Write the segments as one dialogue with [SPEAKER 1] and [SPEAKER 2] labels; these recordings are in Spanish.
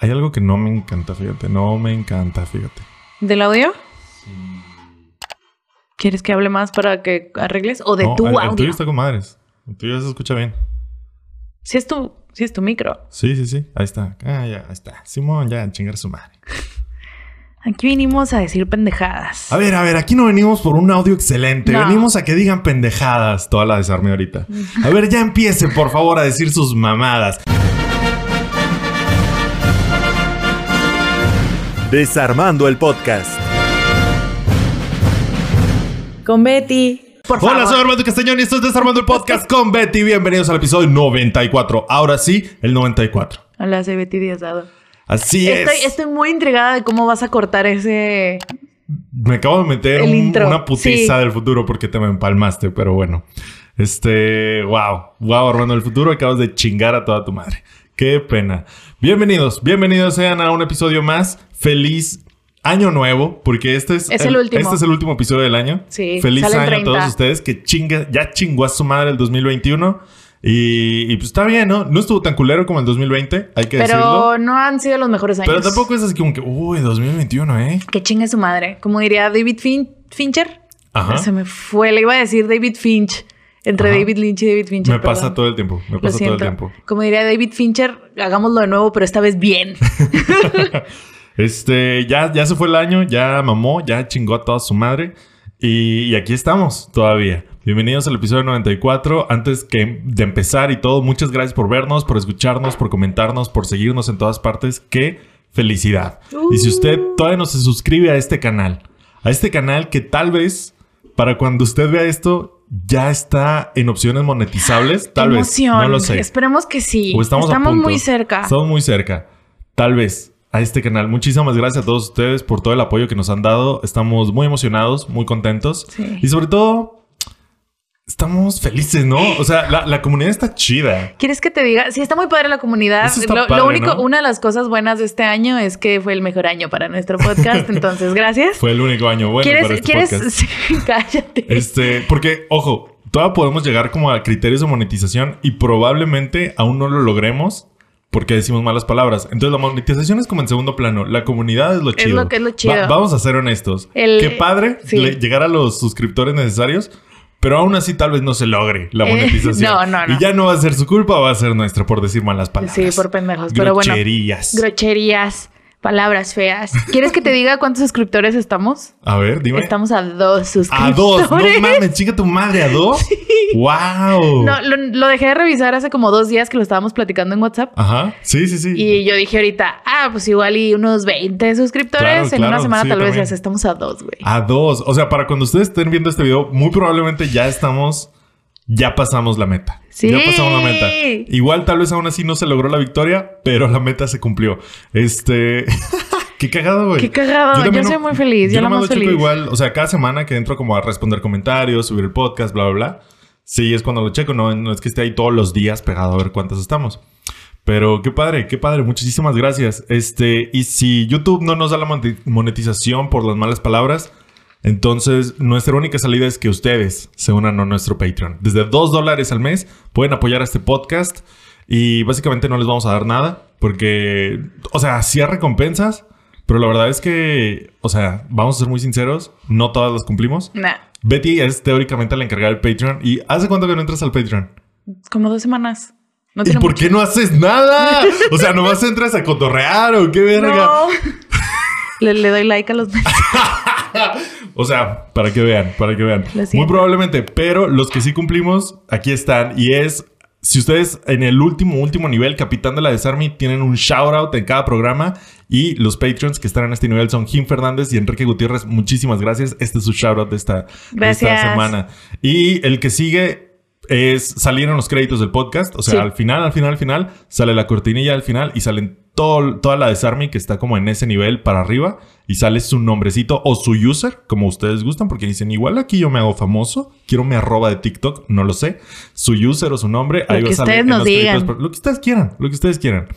[SPEAKER 1] Hay algo que no me encanta, fíjate. No me encanta, fíjate.
[SPEAKER 2] ¿Del audio? ¿Quieres que hable más para que arregles? ¿O de
[SPEAKER 1] No,
[SPEAKER 2] tu
[SPEAKER 1] el, el
[SPEAKER 2] audio?
[SPEAKER 1] tuyo está con madres. El tuyo se escucha bien.
[SPEAKER 2] Sí es tu, sí es tu micro.
[SPEAKER 1] Sí, sí, sí. Ahí está. Ah, ya, ahí está. Simón, ya, chingar su madre.
[SPEAKER 2] Aquí vinimos a decir pendejadas.
[SPEAKER 1] A ver, a ver, aquí no venimos por un audio excelente.
[SPEAKER 2] No.
[SPEAKER 1] Venimos a que digan pendejadas. Toda la desarme ahorita. A ver, ya empiece, por favor, a decir sus mamadas.
[SPEAKER 3] Desarmando el podcast.
[SPEAKER 2] Con Betty. Por
[SPEAKER 1] Hola, soy Armando Castañón y esto es Desarmando el Podcast con Betty. Bienvenidos al episodio 94. Ahora sí, el 94.
[SPEAKER 2] Hola, soy Betty Díaz-Dado.
[SPEAKER 1] Así
[SPEAKER 2] Estoy,
[SPEAKER 1] es.
[SPEAKER 2] estoy muy intrigada de cómo vas a cortar ese...
[SPEAKER 1] Me acabo de meter
[SPEAKER 2] El
[SPEAKER 1] un-
[SPEAKER 2] intro,
[SPEAKER 1] una putiza
[SPEAKER 2] sí.
[SPEAKER 1] del futuro porque te me empalmaste, pero bueno. Este, wow, wow, Armando del futuro, acabas de chingar a toda tu madre. Qué pena. Bienvenidos, bienvenidos sean a un episodio más. Feliz año nuevo, porque este es,
[SPEAKER 2] Es el último.
[SPEAKER 1] Este es el último episodio del año.
[SPEAKER 2] Sí,
[SPEAKER 1] Feliz año
[SPEAKER 2] 30.
[SPEAKER 1] a todos ustedes que chinga, ya chingó a su madre el 2021. Y, y pues está bien, ¿no? No estuvo tan culero como el 2020, hay que decirlo.
[SPEAKER 2] Pero no han sido los mejores años.
[SPEAKER 1] Pero tampoco es así como que, uy, 2021, ¿eh?
[SPEAKER 2] Que chingue su madre. Como diría David Fin- Fincher.
[SPEAKER 1] Ajá.
[SPEAKER 2] Se me fue. Le iba a decir David Finch. Entre
[SPEAKER 1] Ajá.
[SPEAKER 2] David Lynch y David Fincher.
[SPEAKER 1] Me pasa
[SPEAKER 2] perdón.
[SPEAKER 1] todo el tiempo, me pasa todo el tiempo.
[SPEAKER 2] Como diría David Fincher, hagámoslo de nuevo, pero esta vez bien.
[SPEAKER 1] Este, ya, ya se fue el año, ya mamó, ya chingó a toda su madre. Y, y aquí estamos todavía. Bienvenidos al episodio 94. Antes que de empezar y todo, muchas gracias por vernos, por escucharnos, por comentarnos, por seguirnos en todas partes. ¡Qué felicidad! Y si usted todavía no se suscribe a este canal, a este canal que tal vez para cuando usted vea esto ya está en opciones monetizables, tal vez. No lo sé.
[SPEAKER 2] Esperemos que sí.
[SPEAKER 1] O estamos, a punto.
[SPEAKER 2] muy cerca.
[SPEAKER 1] Estamos muy cerca. Tal vez a este canal. Muchísimas gracias a todos ustedes por todo el apoyo que nos han dado. Estamos muy emocionados, muy contentos.
[SPEAKER 2] Sí.
[SPEAKER 1] Y sobre todo, estamos felices, ¿no? O sea, la, la comunidad está chida.
[SPEAKER 2] ¿Quieres que te diga? Sí, está muy padre la comunidad. Lo, único,
[SPEAKER 1] ¿no?
[SPEAKER 2] una de las cosas buenas de este año es que fue el mejor año para nuestro podcast. entonces, gracias.
[SPEAKER 1] Fue el único año bueno
[SPEAKER 2] ¿Quieres?
[SPEAKER 1] para este
[SPEAKER 2] ¿Quieres?
[SPEAKER 1] podcast.
[SPEAKER 2] Sí, cállate.
[SPEAKER 1] Este, porque, ojo, todavía podemos llegar como a criterios de monetización y probablemente aún no lo logremos porque decimos malas palabras. Entonces la monetización es como en segundo plano. La comunidad es lo
[SPEAKER 2] Es
[SPEAKER 1] chido.
[SPEAKER 2] lo que es lo chido.
[SPEAKER 1] Va- vamos a ser honestos.
[SPEAKER 2] El-
[SPEAKER 1] Qué padre
[SPEAKER 2] sí.
[SPEAKER 1] le- llegar a los suscriptores necesarios. Pero aún así tal vez no se logre la
[SPEAKER 2] Eh,
[SPEAKER 1] monetización.
[SPEAKER 2] no, no, no.
[SPEAKER 1] Y ya no va a ser su culpa, va a ser nuestra por decir malas palabras.
[SPEAKER 2] Sí, por pendejos. Pero bueno.
[SPEAKER 1] Grocherías.
[SPEAKER 2] Palabras feas. ¿Quieres que te diga cuántos suscriptores estamos?
[SPEAKER 1] A ver, dime.
[SPEAKER 2] Estamos a dos
[SPEAKER 1] A
[SPEAKER 2] suscriptores.
[SPEAKER 1] dos. No mames, chica tu madre, a dos. Wow.
[SPEAKER 2] No, lo, lo dejé de revisar hace como dos días que lo estábamos platicando en WhatsApp.
[SPEAKER 1] Ajá. Sí, sí, sí.
[SPEAKER 2] Y yo dije ahorita, ah, pues igual y unos 20 suscriptores.
[SPEAKER 1] Claro,
[SPEAKER 2] en una semana
[SPEAKER 1] sí,
[SPEAKER 2] tal vez ya estamos a dos, güey.
[SPEAKER 1] A dos. O sea, para cuando ustedes estén viendo este video, muy probablemente ya estamos. Ya pasamos la meta.
[SPEAKER 2] Sí.
[SPEAKER 1] Ya pasamos la meta. Igual, tal vez aún así no se logró la victoria, pero la meta se cumplió. Este. Qué cagado, güey.
[SPEAKER 2] Qué cagado. Yo,
[SPEAKER 1] también
[SPEAKER 2] soy
[SPEAKER 1] no-
[SPEAKER 2] muy feliz. Yo,
[SPEAKER 1] Yo
[SPEAKER 2] la más
[SPEAKER 1] lo checo
[SPEAKER 2] feliz.
[SPEAKER 1] igual. O sea, cada semana que entro como a responder comentarios, subir el podcast, bla, bla, bla. Sí, es cuando lo checo. No, no es que esté ahí todos los días pegado a ver cuántos estamos. Pero qué padre, qué padre. Muchísimas gracias. Este, y si YouTube no nos da la moneti- monetización por las malas palabras, entonces nuestra única salida es que ustedes se unan a nuestro Patreon. Desde 2 dólares al mes pueden apoyar a este podcast y básicamente no les vamos a dar nada porque, o sea, sí hay recompensas, pero la verdad es que, o sea, vamos a ser muy sinceros, no todas las cumplimos.
[SPEAKER 2] Nah,
[SPEAKER 1] Betty es teóricamente la encargada del Patreon y ¿hace cuánto que no entras al Patreon?
[SPEAKER 2] como dos semanas. No
[SPEAKER 1] ¿Y por
[SPEAKER 2] mucho.
[SPEAKER 1] qué no haces nada? O sea, nomás entras a cotorrear o qué verga.
[SPEAKER 2] No. le, le doy like a los
[SPEAKER 1] O sea, para que vean, para que vean. Muy probablemente, pero los que sí cumplimos, aquí están. Y es, si ustedes en el último, último nivel, Capitán de la Desarme, tienen un shout out en cada programa. Y los Patreons que están en este nivel son Jim Fernández y Enrique Gutiérrez. Muchísimas gracias. Este es su shout out de esta, de esta
[SPEAKER 2] Gracias.
[SPEAKER 1] semana. Y el que sigue es salir en los créditos del podcast. O sea,
[SPEAKER 2] Sí.
[SPEAKER 1] al final, al final, al final, sale la cortinilla al final y salen todo, toda la Desarme que está como en ese nivel para arriba y sale su nombrecito o su user, como ustedes gustan, porque dicen, igual aquí yo me hago famoso, quiero mi arroba de TikTok, no lo sé, su user o su nombre,
[SPEAKER 2] Lo
[SPEAKER 1] ahí va
[SPEAKER 2] que
[SPEAKER 1] a salir lo que ustedes quieran, lo que ustedes quieran.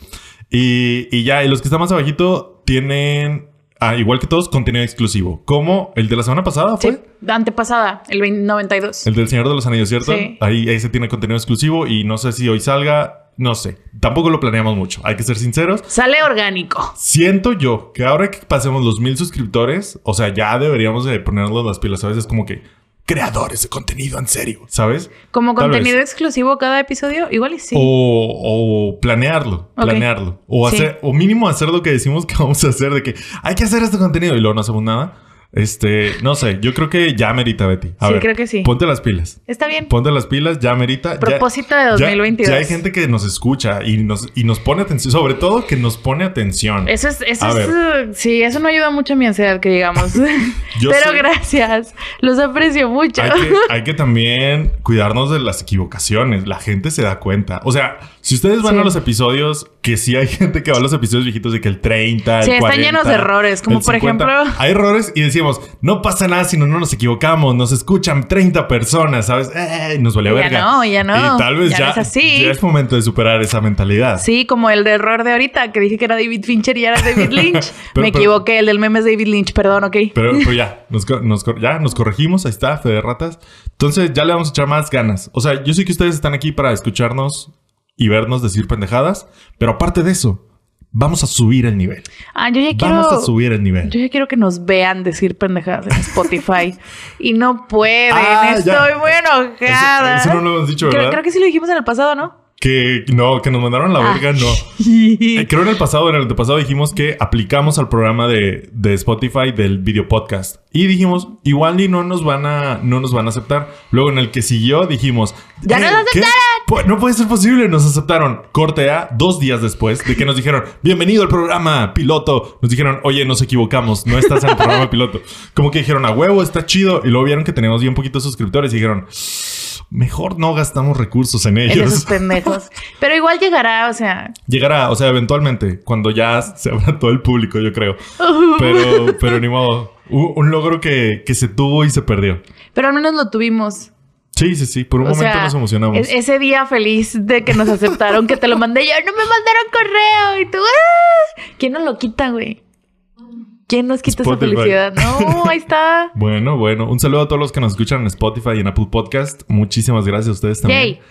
[SPEAKER 1] Y, y ya, y los que están más abajito tienen ah, igual que todos, contenido exclusivo. Como el de la semana pasada fue.
[SPEAKER 2] Sí, antepasada, el 20 92.
[SPEAKER 1] El del Señor de los Anillos, ¿cierto?
[SPEAKER 2] Sí.
[SPEAKER 1] Ahí, ahí se tiene contenido exclusivo y no sé si hoy salga. No sé. Tampoco lo planeamos mucho. Hay que ser sinceros.
[SPEAKER 2] Sale orgánico.
[SPEAKER 1] Siento yo que ahora que pasemos los mil suscriptores, o sea, ya deberíamos de ponernos las pilas. A veces como que creadores de contenido en serio, ¿sabes?
[SPEAKER 2] Como
[SPEAKER 1] Tal
[SPEAKER 2] contenido
[SPEAKER 1] vez.
[SPEAKER 2] exclusivo cada episodio, igual y sí.
[SPEAKER 1] O, o planearlo, planearlo. O
[SPEAKER 2] Sí.
[SPEAKER 1] hacer, o mínimo hacer lo que decimos que vamos a hacer, de que hay que hacer este contenido y luego no hacemos nada. Este, no sé, yo creo que ya merita, Betty. A
[SPEAKER 2] Sí,
[SPEAKER 1] ver,
[SPEAKER 2] creo que sí.
[SPEAKER 1] Ponte las pilas.
[SPEAKER 2] Está bien.
[SPEAKER 1] Ponte las pilas, ya merita. ya-
[SPEAKER 2] Propósito de
[SPEAKER 1] ya-
[SPEAKER 2] 2022.
[SPEAKER 1] Ya, hay gente que nos escucha y nos, y nos pone atención, sobre todo que nos pone atención.
[SPEAKER 2] Eso es, eso
[SPEAKER 1] A
[SPEAKER 2] es,
[SPEAKER 1] ver.
[SPEAKER 2] sí, eso no ayuda mucho a mi ansiedad, que digamos. Pero
[SPEAKER 1] sé-
[SPEAKER 2] gracias, los aprecio mucho.
[SPEAKER 1] Hay que, hay que también cuidarnos de las equivocaciones. La gente se da cuenta. O sea, si ustedes van
[SPEAKER 2] Sí.
[SPEAKER 1] a los episodios, que sí hay gente que va a los episodios viejitos de que el 30, el
[SPEAKER 2] Sí, están
[SPEAKER 1] 40,
[SPEAKER 2] llenos de errores, como por ejemplo-
[SPEAKER 1] Hay errores y decimos, no pasa nada si no, no nos equivocamos. Nos escuchan 30 personas, ¿sabes? Eh, nos vale
[SPEAKER 2] Ya
[SPEAKER 1] verga.
[SPEAKER 2] no, ya no.
[SPEAKER 1] Y tal vez
[SPEAKER 2] Ya
[SPEAKER 1] ya,
[SPEAKER 2] no es así.
[SPEAKER 1] ya es momento de superar esa mentalidad.
[SPEAKER 2] Sí, como el de error de ahorita, que dije que era David Fincher y era David Lynch.
[SPEAKER 1] Pero-
[SPEAKER 2] Me
[SPEAKER 1] pero-
[SPEAKER 2] equivoqué, el del meme es David Lynch, perdón, ok.
[SPEAKER 1] Pero, pero ya, nos, nos ya nos corregimos, ahí está, Fede Ratas. Entonces ya le vamos a echar más ganas. O sea, yo sé que ustedes están aquí para escucharnos y vernos decir pendejadas, pero aparte de eso, vamos a subir el nivel.
[SPEAKER 2] Ah, yo ya quiero.
[SPEAKER 1] Vamos a subir el nivel.
[SPEAKER 2] Yo ya quiero que nos vean decir pendejadas en Spotify. y no pueden.
[SPEAKER 1] Ah, ya.
[SPEAKER 2] Estoy muy enojada.
[SPEAKER 1] Eso- eso no lo hemos dicho,
[SPEAKER 2] Creo-
[SPEAKER 1] ¿verdad?
[SPEAKER 2] Creo, que sí lo dijimos en el pasado, ¿no?
[SPEAKER 1] Que no, que nos mandaron la
[SPEAKER 2] Ah.
[SPEAKER 1] verga, no. Eh, Creo en el pasado, en el antepasado dijimos que aplicamos al programa de, de Spotify del video podcast. Y dijimos, igual ni no nos van a, no nos van a aceptar. Luego en el que siguió dijimos,
[SPEAKER 2] ¡Ya nos
[SPEAKER 1] "Eh, ¿qué?
[SPEAKER 2] aceptaron!
[SPEAKER 1] No puede ser posible, nos aceptaron. Corte A, dos días después de que nos dijeron, bienvenido al programa piloto. Nos dijeron, oye, nos equivocamos, no estás en el programa piloto. Como que dijeron, a huevo, está chido. Y luego vieron que teníamos bien poquitos suscriptores y dijeron, mejor no gastamos recursos en
[SPEAKER 2] En
[SPEAKER 1] ellos.
[SPEAKER 2] esos pendejos. Pero igual llegará, o sea.
[SPEAKER 1] Llegará, o sea, eventualmente, cuando ya se abra todo el público, yo creo. Pero, pero ni modo. Un logro que, que se tuvo y se perdió.
[SPEAKER 2] Pero al menos lo tuvimos.
[SPEAKER 1] Sí, sí, sí. Por un
[SPEAKER 2] O
[SPEAKER 1] momento
[SPEAKER 2] sea,
[SPEAKER 1] nos emocionamos.
[SPEAKER 2] es- ese día feliz de que nos aceptaron, que te lo mandé yo, no me mandaron correo. Y tú, ¡ah! ¿Quién nos lo quita, güey? ¿Quién nos quita
[SPEAKER 1] Spotify.
[SPEAKER 2] esa felicidad? No, ahí está.
[SPEAKER 1] Bueno, bueno. Un saludo a todos los que nos escuchan en Spotify y en Apple Podcast. Muchísimas gracias a ustedes también.
[SPEAKER 2] Yay.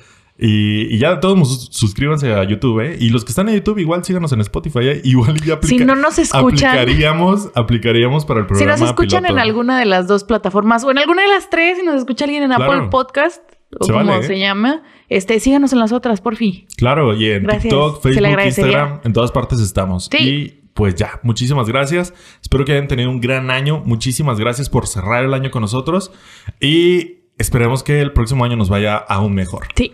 [SPEAKER 1] Y, y ya todos sus- suscríbanse a YouTube, ¿eh? Y los que están en YouTube, igual síganos en Spotify, ¿eh? Igual ya aplica-
[SPEAKER 2] Si no nos escuchan.
[SPEAKER 1] Aplicaríamos, aplicaríamos para el
[SPEAKER 2] Si
[SPEAKER 1] programa
[SPEAKER 2] nos escuchan
[SPEAKER 1] piloto.
[SPEAKER 2] en alguna de las dos plataformas o en alguna de las tres, si nos escucha alguien en
[SPEAKER 1] Claro.
[SPEAKER 2] Apple Podcast o
[SPEAKER 1] Se
[SPEAKER 2] como
[SPEAKER 1] vale, ¿eh?
[SPEAKER 2] se llama, este, síganos en las otras, por fin.
[SPEAKER 1] Claro, y en
[SPEAKER 2] Gracias.
[SPEAKER 1] TikTok, Facebook. Instagram, en todas partes estamos.
[SPEAKER 2] Sí.
[SPEAKER 1] Y pues ya, muchísimas gracias. Espero que hayan tenido un gran año. Muchísimas gracias por cerrar el año con nosotros. Y esperemos que el próximo año nos vaya aún mejor.
[SPEAKER 2] Sí.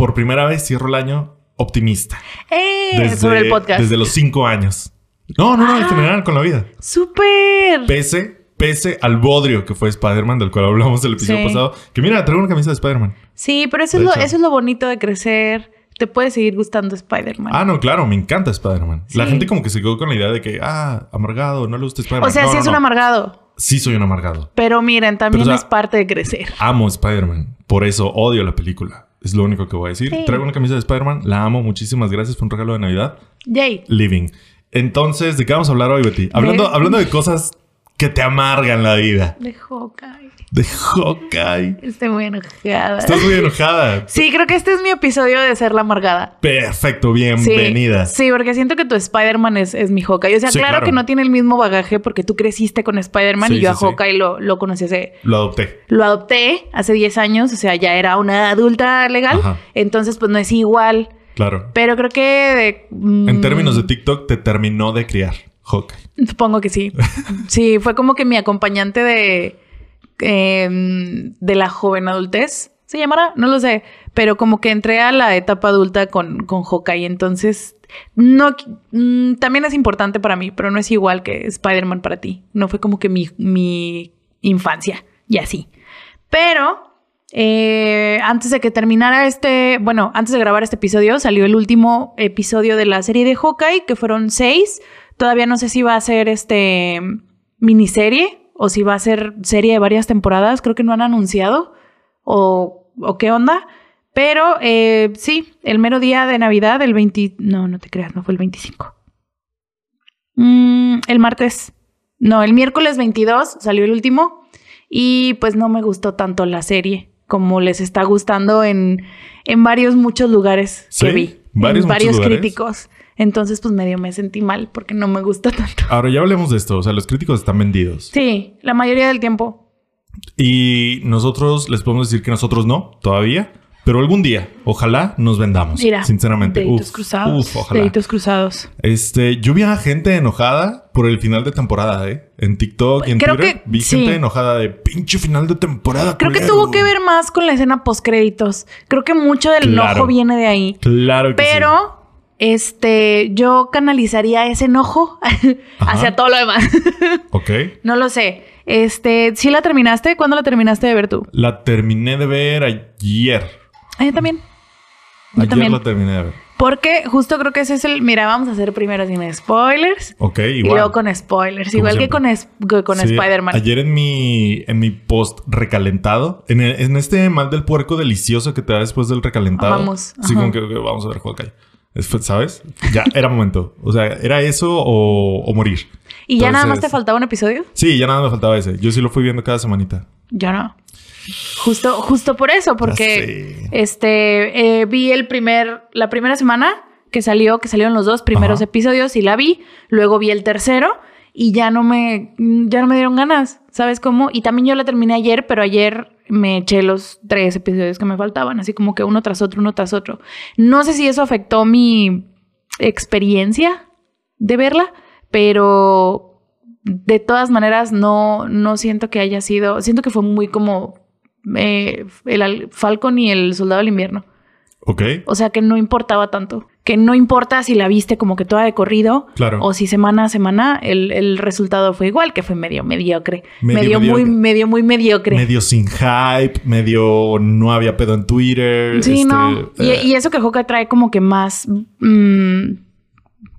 [SPEAKER 1] Por primera vez cierro el año optimista.
[SPEAKER 2] Eh, sobre el podcast.
[SPEAKER 1] Desde los cinco años. No, no, no, en
[SPEAKER 2] Ah.
[SPEAKER 1] general con la vida.
[SPEAKER 2] ¡Súper!
[SPEAKER 1] Pese, pese al bodrio que fue Spider-Man, del cual hablamos el episodio
[SPEAKER 2] Sí.
[SPEAKER 1] pasado. Que mira, traigo una camisa de Spider-Man.
[SPEAKER 2] Sí, pero eso es, lo,
[SPEAKER 1] hecho.
[SPEAKER 2] eso es lo bonito de crecer. Te puede seguir gustando Spider-Man.
[SPEAKER 1] Ah, no, claro, me encanta Spider-Man. La gente como que se quedó con la idea de que, ah, amargado, no le gusta Spider-Man.
[SPEAKER 2] o sea,
[SPEAKER 1] No,
[SPEAKER 2] sí
[SPEAKER 1] no,
[SPEAKER 2] es
[SPEAKER 1] no.
[SPEAKER 2] un amargado.
[SPEAKER 1] Sí soy un amargado.
[SPEAKER 2] Pero miren, también
[SPEAKER 1] Pero, o sea,
[SPEAKER 2] es parte de crecer.
[SPEAKER 1] Amo Spider-Man. Por eso odio la película. Es lo único que voy a decir.
[SPEAKER 2] Sí.
[SPEAKER 1] Traigo una camisa de Spider-Man. La amo. Muchísimas gracias. Fue un regalo de Navidad.
[SPEAKER 2] Yay.
[SPEAKER 1] Living. Entonces, ¿de qué vamos a hablar hoy, Betty? Hablando,
[SPEAKER 2] De-
[SPEAKER 1] hablando de cosas que te amargan la vida.
[SPEAKER 2] De Hawkeye.
[SPEAKER 1] De Hawkeye.
[SPEAKER 2] Estoy muy enojada.
[SPEAKER 1] Estás muy enojada.
[SPEAKER 2] Sí, creo que este es mi episodio de ser la amargada.
[SPEAKER 1] Perfecto.
[SPEAKER 2] Sí,
[SPEAKER 1] Bienvenida.
[SPEAKER 2] Sí, porque siento que tu Spider-Man es, es mi Hawkeye. O sea,
[SPEAKER 1] Sí,
[SPEAKER 2] claro,
[SPEAKER 1] claro.
[SPEAKER 2] que no tiene el mismo bagaje porque tú creciste con Spider-Man
[SPEAKER 1] Sí,
[SPEAKER 2] y yo
[SPEAKER 1] sí,
[SPEAKER 2] a
[SPEAKER 1] sí.
[SPEAKER 2] Hawkeye lo, lo conocí hace...
[SPEAKER 1] Lo adopté.
[SPEAKER 2] Lo adopté hace 10 años, o sea, ya era una adulta legal.
[SPEAKER 1] Ajá.
[SPEAKER 2] Entonces, pues no es igual.
[SPEAKER 1] Claro.
[SPEAKER 2] Pero creo que... de- mm,
[SPEAKER 1] En términos de TikTok, te terminó de criar Hawkeye.
[SPEAKER 2] Supongo que sí. Sí, fue como que mi acompañante de, em, de la joven adultez. ¿Se llamará? No lo sé. Pero como que entré a la etapa adulta con, con Hawkeye. Entonces, no, mm, también es importante para mí, pero no es igual que Spider-Man para ti. No fue como que mi, mi infancia y así. Pero eh, antes de que terminara este, bueno, antes de grabar este episodio, salió el último episodio de la serie de Hawkeye, que fueron seis. Todavía no sé si va a ser este miniserie o si va a ser serie de varias temporadas. Creo que no han anunciado o, o qué onda. Pero eh, sí, el mero día de Navidad, el 20... No, no te creas, no fue el 25. Mm, el martes No, el miércoles 22 salió el último y pues no me gustó tanto la serie como les está gustando en, en varios muchos lugares
[SPEAKER 1] ¿Sí?
[SPEAKER 2] que vi.
[SPEAKER 1] ¿Varios
[SPEAKER 2] en varios
[SPEAKER 1] lugares?
[SPEAKER 2] críticos. Entonces, pues medio me sentí mal porque no me gusta tanto.
[SPEAKER 1] Ahora ya hablemos de esto. O sea, los críticos están vendidos.
[SPEAKER 2] Sí, la mayoría del tiempo.
[SPEAKER 1] Y nosotros les podemos decir que nosotros no, todavía. Pero algún día, ojalá nos vendamos.
[SPEAKER 2] Mira,
[SPEAKER 1] sinceramente.
[SPEAKER 2] deditos
[SPEAKER 1] Uf,
[SPEAKER 2] cruzados.
[SPEAKER 1] uf, ojalá.
[SPEAKER 2] Deditos cruzados.
[SPEAKER 1] Este, yo vi a gente enojada por el final de temporada, ¿eh? En TikTok y en
[SPEAKER 2] Creo
[SPEAKER 1] Twitter.
[SPEAKER 2] que
[SPEAKER 1] vi
[SPEAKER 2] sí.
[SPEAKER 1] gente enojada de pinche final de temporada.
[SPEAKER 2] Creo que
[SPEAKER 1] culero".
[SPEAKER 2] tuvo que ver más con la escena post créditos. Creo que mucho del
[SPEAKER 1] Claro.
[SPEAKER 2] enojo viene de ahí.
[SPEAKER 1] Claro que sí.
[SPEAKER 2] Este, yo canalizaría ese enojo hacia todo lo demás.
[SPEAKER 1] Ok.
[SPEAKER 2] no lo sé. Este, ¿sí la terminaste? ¿Cuándo la terminaste de ver tú?
[SPEAKER 1] La terminé de ver ayer.
[SPEAKER 2] Ah, yo también. Yo
[SPEAKER 1] Ayer
[SPEAKER 2] también.
[SPEAKER 1] la terminé de ver.
[SPEAKER 2] Porque justo creo que ese es el. Mira, vamos a hacer primero sin spoilers.
[SPEAKER 1] Ok,
[SPEAKER 2] Y
[SPEAKER 1] igual.
[SPEAKER 2] luego con spoilers.
[SPEAKER 1] Como
[SPEAKER 2] Igual que
[SPEAKER 1] siempre.
[SPEAKER 2] con, que con
[SPEAKER 1] Sí,
[SPEAKER 2] Spider-Man.
[SPEAKER 1] Ayer en mi, en mi post recalentado, en, el- en este mal del puerco delicioso que te da después del recalentado.
[SPEAKER 2] Vamos,
[SPEAKER 1] Sí,
[SPEAKER 2] ajá.
[SPEAKER 1] como que, que vamos a ver Hawkeye. ¿Sabes? Ya era momento. O sea, era eso o, o morir.
[SPEAKER 2] ¿Y ya nada más te faltaba un episodio?
[SPEAKER 1] Sí, ya nada me faltaba ese. Yo sí lo fui viendo cada semanita.
[SPEAKER 2] Yo no. Justo, justo por eso, porque este eh, vi el primer, la primera semana que salió, que salieron los dos primeros
[SPEAKER 1] Ajá.
[SPEAKER 2] episodios y la vi, luego vi el tercero y ya no me, ya no me dieron ganas, ¿sabes cómo? Y también yo la terminé ayer, pero ayer me eché los tres episodios que me faltaban, así como que uno tras otro, uno tras otro. No sé si eso afectó mi experiencia de verla, pero de todas maneras no, no siento que haya sido, siento que fue muy como eh, el al- Falcon y el Soldado del Invierno.
[SPEAKER 1] Ok.
[SPEAKER 2] O sea que no importaba tanto. Que no importa si la viste como que toda de corrido
[SPEAKER 1] Claro.
[SPEAKER 2] o si semana a semana el, el resultado fue igual, que fue medio mediocre.
[SPEAKER 1] Medio
[SPEAKER 2] Medio, muy, medio muy mediocre.
[SPEAKER 1] Medio sin hype, medio no había pedo en Twitter.
[SPEAKER 2] Sí,
[SPEAKER 1] este,
[SPEAKER 2] no. Y,
[SPEAKER 1] eh,
[SPEAKER 2] y eso que Hawkeye trae como que más mm,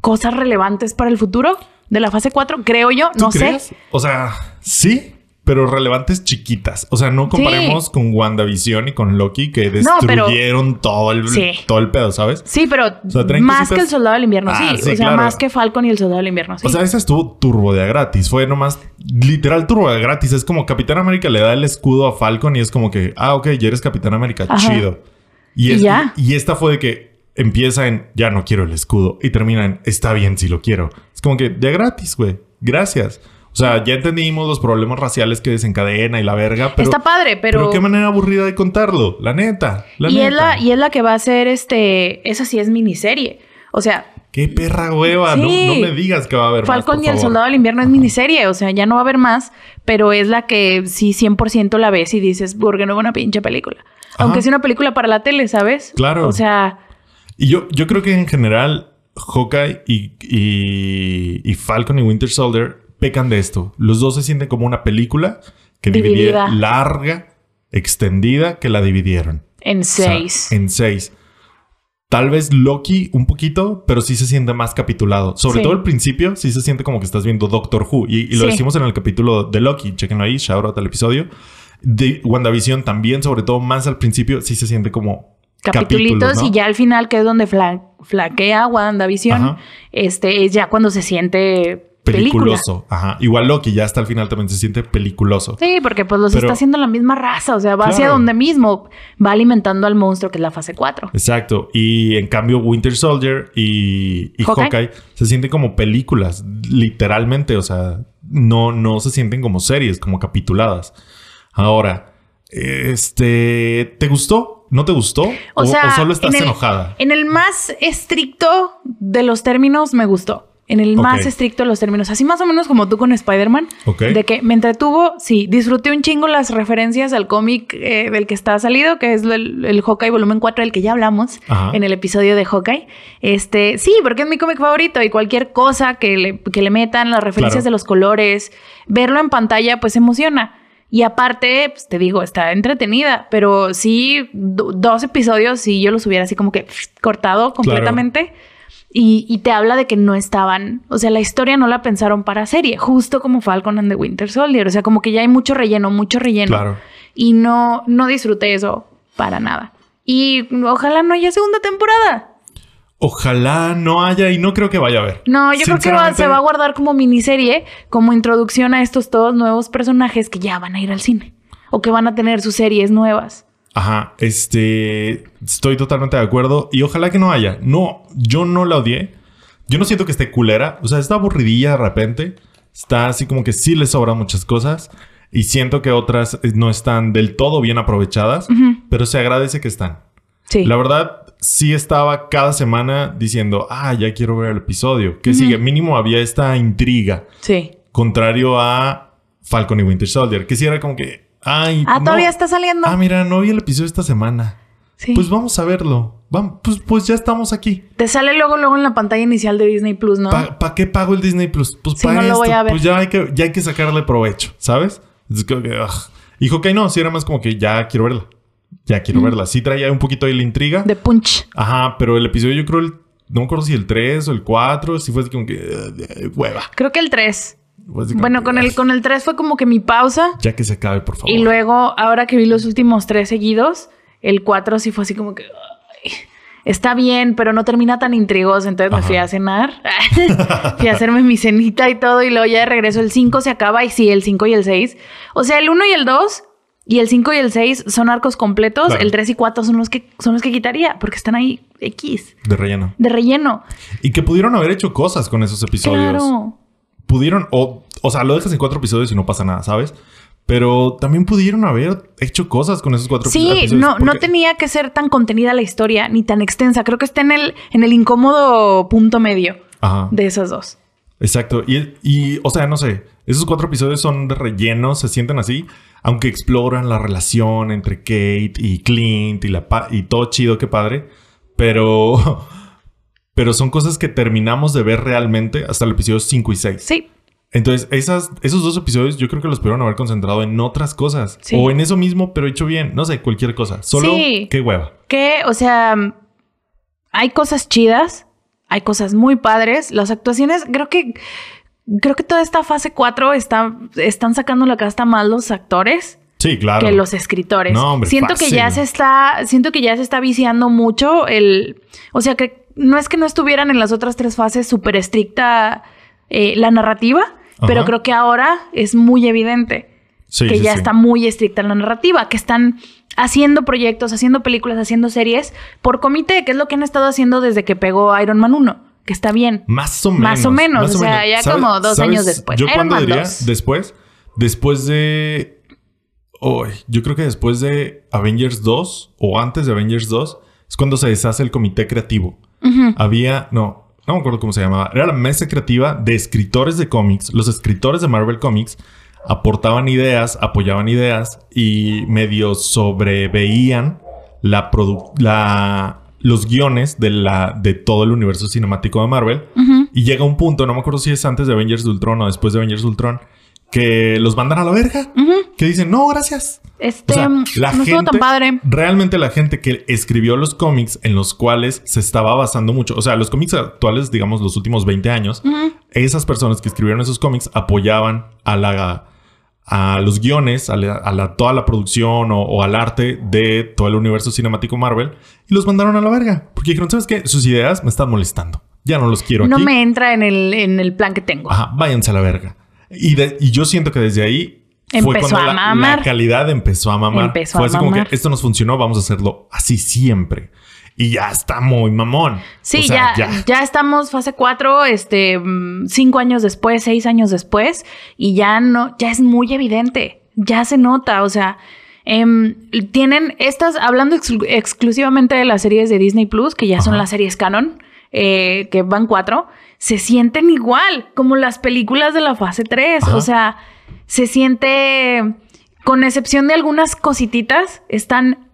[SPEAKER 2] cosas relevantes para el futuro de la fase 4, creo yo,
[SPEAKER 1] ¿tú
[SPEAKER 2] no sé.
[SPEAKER 1] O sea, sí, pero relevantes chiquitas. O sea, no comparemos con WandaVision y con Loki que
[SPEAKER 2] No, pero-
[SPEAKER 1] destruyeron todo, el,
[SPEAKER 2] Sí.
[SPEAKER 1] todo el pedo, ¿sabes?
[SPEAKER 2] Sí, pero
[SPEAKER 1] sea,
[SPEAKER 2] más que el Soldado del Invierno,
[SPEAKER 1] Ah,
[SPEAKER 2] sí.
[SPEAKER 1] sí,
[SPEAKER 2] O sea,
[SPEAKER 1] claro.
[SPEAKER 2] más que Falcon y el Soldado del Invierno, sí.
[SPEAKER 1] O sea, ese estuvo turbo de a gratis. Fue nomás literal turbo de gratis. Es como Capitán América le da el escudo a Falcon y es como que, ah, ok, ya eres Capitán América,
[SPEAKER 2] Ajá.
[SPEAKER 1] chido. Y,
[SPEAKER 2] Y
[SPEAKER 1] es-
[SPEAKER 2] ya.
[SPEAKER 1] y esta fue de que empieza en, ya no quiero el escudo. Y termina en, está bien si lo quiero. Es como que, de gratis, güey. Gracias. O sea, ya entendimos los problemas raciales que desencadena y la verga, pero...
[SPEAKER 2] Está padre, pero...
[SPEAKER 1] qué manera aburrida de contarlo. La neta. La
[SPEAKER 2] y,
[SPEAKER 1] neta.
[SPEAKER 2] es la, y es la que va a ser este... Esa sí es miniserie. O sea,
[SPEAKER 1] Qué perra hueva. No,
[SPEAKER 2] Sí.
[SPEAKER 1] no me digas que va a haber más,
[SPEAKER 2] Falcon y el. Soldado del Invierno es miniserie. O sea, ya no va a haber más. Pero es la que sí 100% la ves y dices, porque no es una pinche película. Aunque sea una película para la tele, ¿sabes?
[SPEAKER 1] Claro.
[SPEAKER 2] O sea...
[SPEAKER 1] Y yo, yo creo que en general Hawkeye y, y, y Falcon y Winter Soldier pecan de esto. Los dos se sienten como una película que
[SPEAKER 2] Dividida.
[SPEAKER 1] larga, extendida, que la dividieron.
[SPEAKER 2] En
[SPEAKER 1] O sea,
[SPEAKER 2] seis.
[SPEAKER 1] en seis. Tal vez Loki un poquito, pero sí se siente más capitulado. Sobre
[SPEAKER 2] Sí.
[SPEAKER 1] todo al principio, sí se siente como que estás viendo Doctor Who. Y, y lo
[SPEAKER 2] Sí.
[SPEAKER 1] decimos en el capítulo de Loki. Chequenlo ahí, shout out al episodio. De WandaVision también, sobre todo más al principio, sí se siente como
[SPEAKER 2] capitulitos
[SPEAKER 1] capítulos, ¿no?
[SPEAKER 2] y ya al final, que es donde fla- flaquea WandaVision,
[SPEAKER 1] Ajá.
[SPEAKER 2] este es ya cuando se siente película.
[SPEAKER 1] peliculoso. Ajá. Igual Loki ya hasta el final también se siente peliculoso.
[SPEAKER 2] Sí, porque pues los
[SPEAKER 1] Pero-
[SPEAKER 2] está haciendo la misma raza, o sea, va hacia donde mismo, va alimentando al monstruo que es la fase 4.
[SPEAKER 1] Exacto. Y en cambio Winter Soldier y, y
[SPEAKER 2] Hawkeye.
[SPEAKER 1] Hawkeye se sienten como películas, literalmente. O sea, no, no se sienten como series, como capituladas. Ahora, este, ¿te gustó? ¿No te gustó?
[SPEAKER 2] O sea,
[SPEAKER 1] solo estás
[SPEAKER 2] en el-
[SPEAKER 1] enojada?
[SPEAKER 2] En el más estricto de los términos me gustó. En el más estricto de los términos, así más o menos como tú con Spider-Man, de que me entretuvo, sí, disfruté un chingo las referencias al cómic eh, del que está salido, que es el, el Hawkeye volumen 4 del que ya hablamos
[SPEAKER 1] Ajá.
[SPEAKER 2] en el episodio de Hawkeye. Este, sí, porque es mi cómic favorito y cualquier cosa que le, que le metan, las referencias
[SPEAKER 1] Claro.
[SPEAKER 2] de los colores, verlo en pantalla, pues emociona. Y aparte, pues te digo, está entretenida, pero sí, do- dos episodios, sí, yo los hubiera así como que cortado completamente. Y, y te habla de que no estaban, o sea, la historia no la pensaron para serie, justo como Falcon and the Winter Soldier. O sea, como que ya hay mucho relleno, mucho relleno.
[SPEAKER 1] Claro.
[SPEAKER 2] Y no, no disfruté eso para nada. Y ojalá no haya segunda temporada.
[SPEAKER 1] Ojalá no haya y no creo que vaya a haber.
[SPEAKER 2] No, yo creo que va- se va a guardar como miniserie, como introducción a estos todos nuevos personajes que ya van a ir al cine. O que van a tener sus series nuevas.
[SPEAKER 1] Ajá, este. Estoy totalmente de acuerdo. Y ojalá que no haya. No, yo no la odié. Yo no siento que esté culera. O sea, está aburridilla de repente. Está así como que sí le sobran muchas cosas. Y siento que otras eh, no están del todo bien aprovechadas. Pero se agradece que están.
[SPEAKER 2] Sí.
[SPEAKER 1] La verdad, sí estaba cada semana diciendo, ah, ya quiero ver el episodio. Que sigue? Mínimo había esta intriga.
[SPEAKER 2] Sí.
[SPEAKER 1] Contrario a Falcon y Winter Soldier. Que sí era como que, ay.
[SPEAKER 2] Ah,
[SPEAKER 1] no.
[SPEAKER 2] todavía está saliendo.
[SPEAKER 1] Ah, mira, no vi el episodio esta semana.
[SPEAKER 2] sí.
[SPEAKER 1] Pues vamos a verlo. Vamos, pues, pues ya estamos aquí.
[SPEAKER 2] Te sale luego, luego en la pantalla inicial de Disney Plus, ¿no?
[SPEAKER 1] ¿Para qué pago el Disney Plus? Pues para
[SPEAKER 2] no lo
[SPEAKER 1] esto.
[SPEAKER 2] voy a ver.
[SPEAKER 1] Pues ya hay, que, ya hay que sacarle provecho, ¿sabes? Es que. Y Hawkeye no, sí era más como que ya quiero verla. Ya quiero verla. Sí traía un poquito ahí la intriga.
[SPEAKER 2] De Punch.
[SPEAKER 1] Ajá, pero el episodio yo creo el... No me acuerdo si el 3 o el 4, sí fue como que... eh, hueva.
[SPEAKER 2] Creo que el 3. Bueno, con el, con el 3 fue como que mi pausa.
[SPEAKER 1] Ya que se acabe, por favor.
[SPEAKER 2] Y luego, ahora que vi los últimos tres seguidos, el 4 sí fue así como que. ay, está bien, pero no termina tan intrigoso. Entonces me
[SPEAKER 1] Ajá.
[SPEAKER 2] fui a cenar. fui a hacerme mi cenita y todo. Y luego ya de regreso el 5 se acaba. Y sí, el 5 y el 6. O sea, el 1 y el 2 y el 5 y el 6 son arcos completos.
[SPEAKER 1] Claro.
[SPEAKER 2] El 3 y 4 son los que son los que quitaría porque están ahí X
[SPEAKER 1] De relleno.
[SPEAKER 2] de relleno.
[SPEAKER 1] Y que pudieron haber hecho cosas con esos episodios.
[SPEAKER 2] Claro.
[SPEAKER 1] Pudieron, o, o sea, lo dejas en cuatro episodios y no pasa nada, ¿sabes? Pero también pudieron haber hecho cosas con esos cuatro
[SPEAKER 2] Sí,
[SPEAKER 1] episodios.
[SPEAKER 2] no, no
[SPEAKER 1] porque-
[SPEAKER 2] tenía que ser tan contenida la historia ni tan extensa. Creo que está en el, en el incómodo punto medio
[SPEAKER 1] Ajá,
[SPEAKER 2] de esas dos.
[SPEAKER 1] exacto. Y, y, o sea, no sé, esos cuatro episodios son de relleno, se sienten así, aunque exploran la relación entre Kate y Clint y, la pa- y todo chido, qué padre. Pero, pero son cosas que terminamos de ver realmente hasta el episodio 5 y 6.
[SPEAKER 2] Sí,
[SPEAKER 1] Entonces, esas, esos dos episodios yo creo que los pudieron haber concentrado en otras cosas.
[SPEAKER 2] Sí.
[SPEAKER 1] O en eso mismo, pero hecho bien. No sé, cualquier cosa. Solo,
[SPEAKER 2] Sí.
[SPEAKER 1] qué hueva.
[SPEAKER 2] que, o sea, hay cosas chidas, hay cosas muy padres. Las actuaciones, creo que, creo que toda esta fase 4 está, están sacando la casta más los actores.
[SPEAKER 1] Sí, claro.
[SPEAKER 2] que los escritores.
[SPEAKER 1] No, hombre,
[SPEAKER 2] siento que ya se está, siento que ya se está viciando mucho el, o sea que no es que no estuvieran en las otras tres fases súper estricta eh, la narrativa, pero creo que ahora es muy evidente
[SPEAKER 1] Sí,
[SPEAKER 2] que
[SPEAKER 1] sí,
[SPEAKER 2] ya
[SPEAKER 1] sí.
[SPEAKER 2] está muy estricta la narrativa, que están haciendo proyectos, haciendo películas, haciendo series por comité, que es lo que han estado haciendo desde que pegó Iron Man 1, que está bien.
[SPEAKER 1] Más o menos.
[SPEAKER 2] Más o menos, o sea, ya como dos años después.
[SPEAKER 1] Yo
[SPEAKER 2] Iron
[SPEAKER 1] cuando
[SPEAKER 2] Man
[SPEAKER 1] diría
[SPEAKER 2] 2.
[SPEAKER 1] después, después de... Uy, yo creo que después de Avengers 2 o antes de Avengers 2 es cuando se deshace el comité creativo. Había, no, no me acuerdo cómo se llamaba. Era la mesa creativa de escritores de cómics. Los escritores de Marvel Comics aportaban ideas, apoyaban ideas y medio sobreveían la, los guiones de, la, de todo el universo cinemático de Marvel. Y llega un punto, no me acuerdo si es antes de Avengers Ultron o después de Avengers Ultron, que los mandan a la verga. Que dicen, no, gracias.
[SPEAKER 2] Este,
[SPEAKER 1] O sea,
[SPEAKER 2] mm,
[SPEAKER 1] la
[SPEAKER 2] no estuvo
[SPEAKER 1] gente,
[SPEAKER 2] tan padre.
[SPEAKER 1] realmente la gente que escribió los cómics en los cuales se estaba basando mucho, o sea, los cómics actuales, digamos, los últimos 20 años, esas personas que escribieron esos cómics apoyaban a la a los guiones, a, la, a la- toda la producción o, o al arte de todo el universo cinemático Marvel y los mandaron a la verga. Porque dijeron, ¿sabes qué? Sus ideas me están molestando. Ya no los quiero
[SPEAKER 2] No
[SPEAKER 1] aquí.
[SPEAKER 2] me entra en el, en el plan que tengo.
[SPEAKER 1] Ajá, váyanse a la verga. Y, de- y yo siento que desde ahí fue
[SPEAKER 2] Empezó
[SPEAKER 1] cuando
[SPEAKER 2] a
[SPEAKER 1] la,
[SPEAKER 2] mamar.
[SPEAKER 1] la calidad empezó a mamar.
[SPEAKER 2] Empezó
[SPEAKER 1] fue
[SPEAKER 2] a
[SPEAKER 1] así como que esto nos funcionó, vamos a hacerlo así siempre. Y ya está muy mamón.
[SPEAKER 2] Sí,
[SPEAKER 1] O sea,
[SPEAKER 2] ya, ya. estamos fase 4, este, mm, cinco años después, seis años después, y ya no, ya es muy evidente, ya se nota, o sea, em, tienen estas, hablando exclu- exclusivamente de las series de Disney Plus, que ya son
[SPEAKER 1] Ajá.
[SPEAKER 2] las series canon, eh, que van cuatro, se sienten igual como las películas de la fase 3,
[SPEAKER 1] Ajá.
[SPEAKER 2] o sea, se siente, con excepción de algunas cosititas, están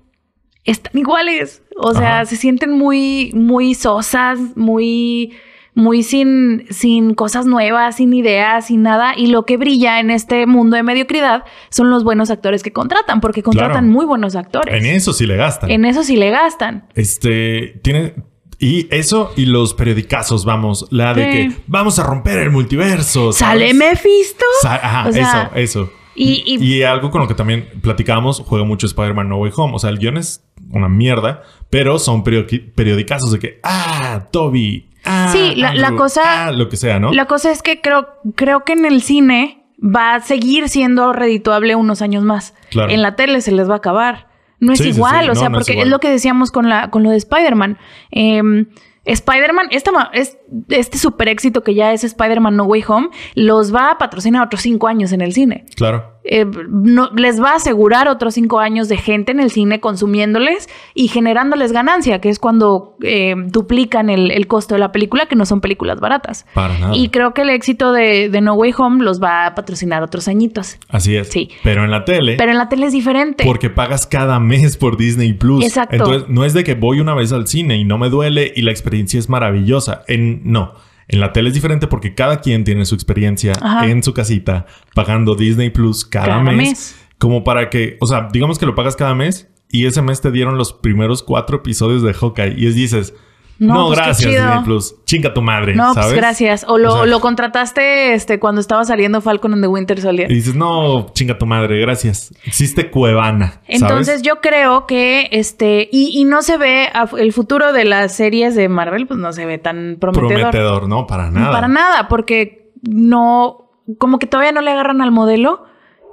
[SPEAKER 2] están iguales. O sea,
[SPEAKER 1] Ajá.
[SPEAKER 2] se sienten muy, muy sosas, muy, muy sin, sin cosas nuevas, sin ideas, sin nada. Y lo que brilla en este mundo de mediocridad son los buenos actores que contratan, porque contratan
[SPEAKER 1] Claro.
[SPEAKER 2] muy buenos actores.
[SPEAKER 1] En eso sí le gastan.
[SPEAKER 2] En eso sí le gastan.
[SPEAKER 1] Este, tiene... Y eso y los periodicazos, vamos. La de
[SPEAKER 2] Sí.
[SPEAKER 1] que vamos a romper el multiverso.
[SPEAKER 2] ¿Sale. Mephisto?
[SPEAKER 1] Sa- Ajá,
[SPEAKER 2] O sea,
[SPEAKER 1] eso, eso.
[SPEAKER 2] y- y-
[SPEAKER 1] y algo con lo que también platicábamos, juega mucho Spider-Man No Way Home. O sea, el guion es una mierda, pero son periodi- periodicazos de que, ah, Toby, ah,
[SPEAKER 2] Sí, la- la cosa-
[SPEAKER 1] ah, lo que sea, ¿no?
[SPEAKER 2] La cosa es que creo, creo que en el cine va a seguir siendo redituable unos años más.
[SPEAKER 1] Claro.
[SPEAKER 2] En la tele se les va a acabar. No es
[SPEAKER 1] Sí,
[SPEAKER 2] igual,
[SPEAKER 1] sí.
[SPEAKER 2] o
[SPEAKER 1] No,
[SPEAKER 2] sea,
[SPEAKER 1] no
[SPEAKER 2] porque es, lo que decíamos con, la, con lo de Spider-Man. Em, Spider-Man, esta es, este super éxito que ya es Spider-Man No Way Home, los va a patrocinar otros cinco años en el cine.
[SPEAKER 1] Claro.
[SPEAKER 2] Eh, no, les va a asegurar otros cinco años de gente en el cine consumiéndoles y generándoles ganancia, que es cuando eh, duplican el, el costo de la película, que no son películas baratas.
[SPEAKER 1] Para nada.
[SPEAKER 2] Y creo que el éxito de, de No Way Home los va a patrocinar otros añitos.
[SPEAKER 1] Así es.
[SPEAKER 2] Sí.
[SPEAKER 1] Pero en la tele,
[SPEAKER 2] Pero en la tele es diferente.
[SPEAKER 1] porque pagas cada mes por Disney Plus.
[SPEAKER 2] Exacto.
[SPEAKER 1] Entonces, no es de que voy una vez al cine y no me duele y la experiencia es maravillosa. En, no. En la tele es diferente porque cada quien tiene su experiencia
[SPEAKER 2] Ajá.
[SPEAKER 1] en su casita pagando Disney Plus cada,
[SPEAKER 2] Cada
[SPEAKER 1] mes,
[SPEAKER 2] mes.
[SPEAKER 1] Como para que, o sea, digamos que lo pagas cada mes y ese mes te dieron los primeros cuatro episodios de Hawkeye y dices, no,
[SPEAKER 2] No, pues,
[SPEAKER 1] gracias. Disney Plus, chinga tu madre,
[SPEAKER 2] no,
[SPEAKER 1] ¿sabes?
[SPEAKER 2] pues gracias. O lo,
[SPEAKER 1] O sea,
[SPEAKER 2] lo contrataste este, cuando estaba saliendo Falcon and the Winter Soldier.
[SPEAKER 1] Y dices, no, chinga tu madre, gracias. Existe Cuevana. ¿sabes?
[SPEAKER 2] Entonces yo creo que este, y, y no se ve, a- el futuro de las series de Marvel, pues no se ve tan prometedor.
[SPEAKER 1] Prometedor, no, para nada.
[SPEAKER 2] Para nada, porque no, como que todavía no le agarran al modelo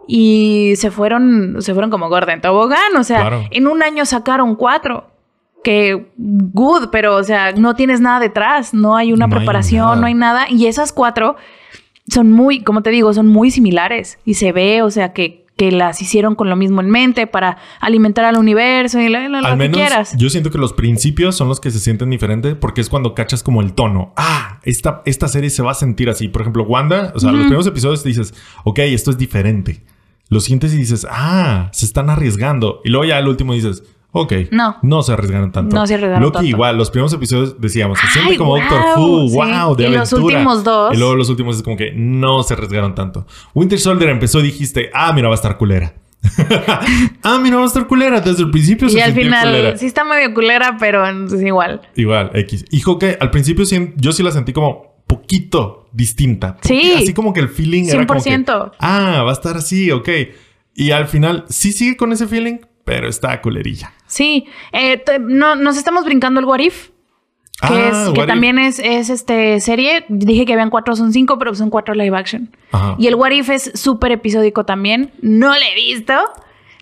[SPEAKER 2] y se fueron, se fueron como gorda en tobogán. O sea,
[SPEAKER 1] Claro.
[SPEAKER 2] en un año sacaron cuatro. Que good, pero o sea, no tienes nada detrás, no hay una
[SPEAKER 1] No
[SPEAKER 2] preparación, no hay nada. Y esas cuatro son muy, como te digo, son muy similares. Y se ve, o sea, que, que las hicieron con lo mismo en mente para alimentar al universo y lo, lo- que quieras.
[SPEAKER 1] yo siento que los principios son los que se sienten diferentes porque es cuando cachas como el tono. Ah, esta, esta serie se va a sentir así. Por ejemplo, Wanda, o sea, los primeros episodios dices, ok, esto es diferente. Lo sientes y dices, ah, se están arriesgando. Y luego ya al último dices, ok,
[SPEAKER 2] No.
[SPEAKER 1] no se arriesgaron tanto.
[SPEAKER 2] No se arriesgaron
[SPEAKER 1] Loki
[SPEAKER 2] tanto.
[SPEAKER 1] igual, los primeros episodios decíamos,
[SPEAKER 2] Ay,
[SPEAKER 1] siente como Doctor
[SPEAKER 2] wow,
[SPEAKER 1] Who,
[SPEAKER 2] sí.
[SPEAKER 1] wow, de
[SPEAKER 2] Y los
[SPEAKER 1] aventura.
[SPEAKER 2] últimos dos.
[SPEAKER 1] Y luego los últimos es como que no se arriesgaron tanto. Winter Soldier empezó y dijiste, ah, mira, va a estar culera. ah, mira, va a estar culera. Desde el principio se
[SPEAKER 2] Y al final
[SPEAKER 1] culera.
[SPEAKER 2] sí está medio culera, pero es igual.
[SPEAKER 1] Igual, X. Hijo que al principio yo sí la sentí como poquito distinta.
[SPEAKER 2] Sí.
[SPEAKER 1] Así como que el feeling era como que,
[SPEAKER 2] 100%.
[SPEAKER 1] ah, va a estar así, ok. Y al final sí sigue con ese feeling, pero está culerilla.
[SPEAKER 2] Sí, eh, no, nos estamos brincando el What If, que,
[SPEAKER 1] Ah,
[SPEAKER 2] es, que también es, es este serie. Dije que habían cuatro, son cinco, pero son cuatro live action.
[SPEAKER 1] Ajá.
[SPEAKER 2] Y el What If es súper episódico también. No lo he visto,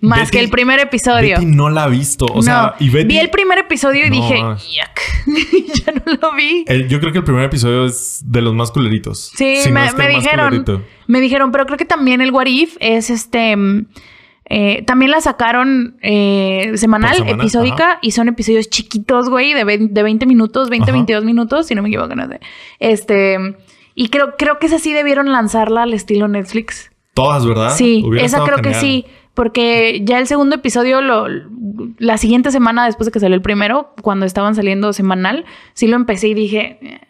[SPEAKER 2] más
[SPEAKER 1] Betty-
[SPEAKER 2] que el primer episodio.
[SPEAKER 1] Betty no la ha visto. O
[SPEAKER 2] no,
[SPEAKER 1] sea, y Betty.
[SPEAKER 2] vi el primer episodio y
[SPEAKER 1] No,
[SPEAKER 2] dije, yuck, ya no lo vi.
[SPEAKER 1] el- yo creo que el primer episodio es de los más culeritos.
[SPEAKER 2] Sí,
[SPEAKER 1] Si no
[SPEAKER 2] me,
[SPEAKER 1] es que
[SPEAKER 2] me dijeron. Me dijeron, pero creo que también el What If es este. Eh, también la sacaron eh, semanal,
[SPEAKER 1] semana,
[SPEAKER 2] episódica, y son episodios chiquitos, güey, de, vein- de 20 minutos, 20,
[SPEAKER 1] Ajá.
[SPEAKER 2] 22 minutos, si no me equivoco, no sé. Este. Y creo, creo que esa sí debieron lanzarla al estilo Netflix.
[SPEAKER 1] Todas, ¿verdad?
[SPEAKER 2] Sí,
[SPEAKER 1] Hubiera
[SPEAKER 2] esa creo que sí. Porque ya el segundo episodio, lo, la siguiente semana después de que salió el primero, cuando estaban saliendo semanal, sí lo empecé y dije, eh,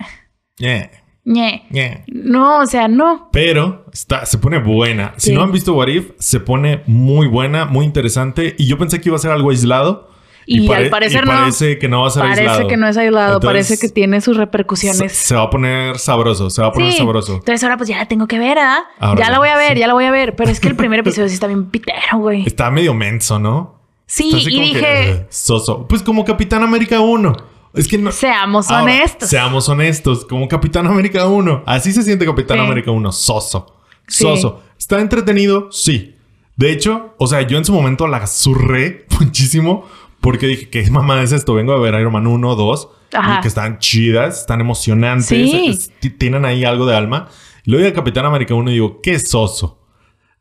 [SPEAKER 1] Yeah,
[SPEAKER 2] ñe.
[SPEAKER 1] yeah.
[SPEAKER 2] No, o sea, no.
[SPEAKER 1] Pero está, se pone buena. Si no han visto What If, se pone muy buena, muy interesante. Y yo pensé que iba a ser algo aislado.
[SPEAKER 2] Y
[SPEAKER 1] pare-
[SPEAKER 2] al parecer
[SPEAKER 1] y
[SPEAKER 2] no.
[SPEAKER 1] parece que no va a ser
[SPEAKER 2] Parece
[SPEAKER 1] aislado.
[SPEAKER 2] que no es aislado,
[SPEAKER 1] Entonces,
[SPEAKER 2] parece que tiene sus repercusiones.
[SPEAKER 1] se va a poner sabroso, se va a poner
[SPEAKER 2] Sí.
[SPEAKER 1] sabroso.
[SPEAKER 2] Entonces ahora pues ya la tengo que ver, ¿ah?
[SPEAKER 1] Ahora
[SPEAKER 2] ya la voy a ver,
[SPEAKER 1] sí.
[SPEAKER 2] ya la voy a ver. Pero es que el primer episodio sí está bien pitero, güey.
[SPEAKER 1] Está medio menso, ¿no?
[SPEAKER 2] Sí, y
[SPEAKER 1] que,
[SPEAKER 2] dije,
[SPEAKER 1] eh, soso. Pues como Capitán América 1. Es que no.
[SPEAKER 2] seamos
[SPEAKER 1] Ahora,
[SPEAKER 2] honestos.
[SPEAKER 1] Seamos honestos. Como Capitán América 1. Así se siente Capitán
[SPEAKER 2] Sí.
[SPEAKER 1] América 1. Soso.
[SPEAKER 2] Sí.
[SPEAKER 1] Soso. ¿Está entretenido? Sí. De hecho, o sea, yo en su momento la zurré muchísimo porque dije, ¿qué mamá es esto? Vengo a ver Iron Man 1, 2,
[SPEAKER 2] Ajá.
[SPEAKER 1] y que están chidas, están emocionantes,
[SPEAKER 2] Sí.
[SPEAKER 1] es- tienen ahí algo de alma. Y luego de Capitán América 1 y digo, qué soso.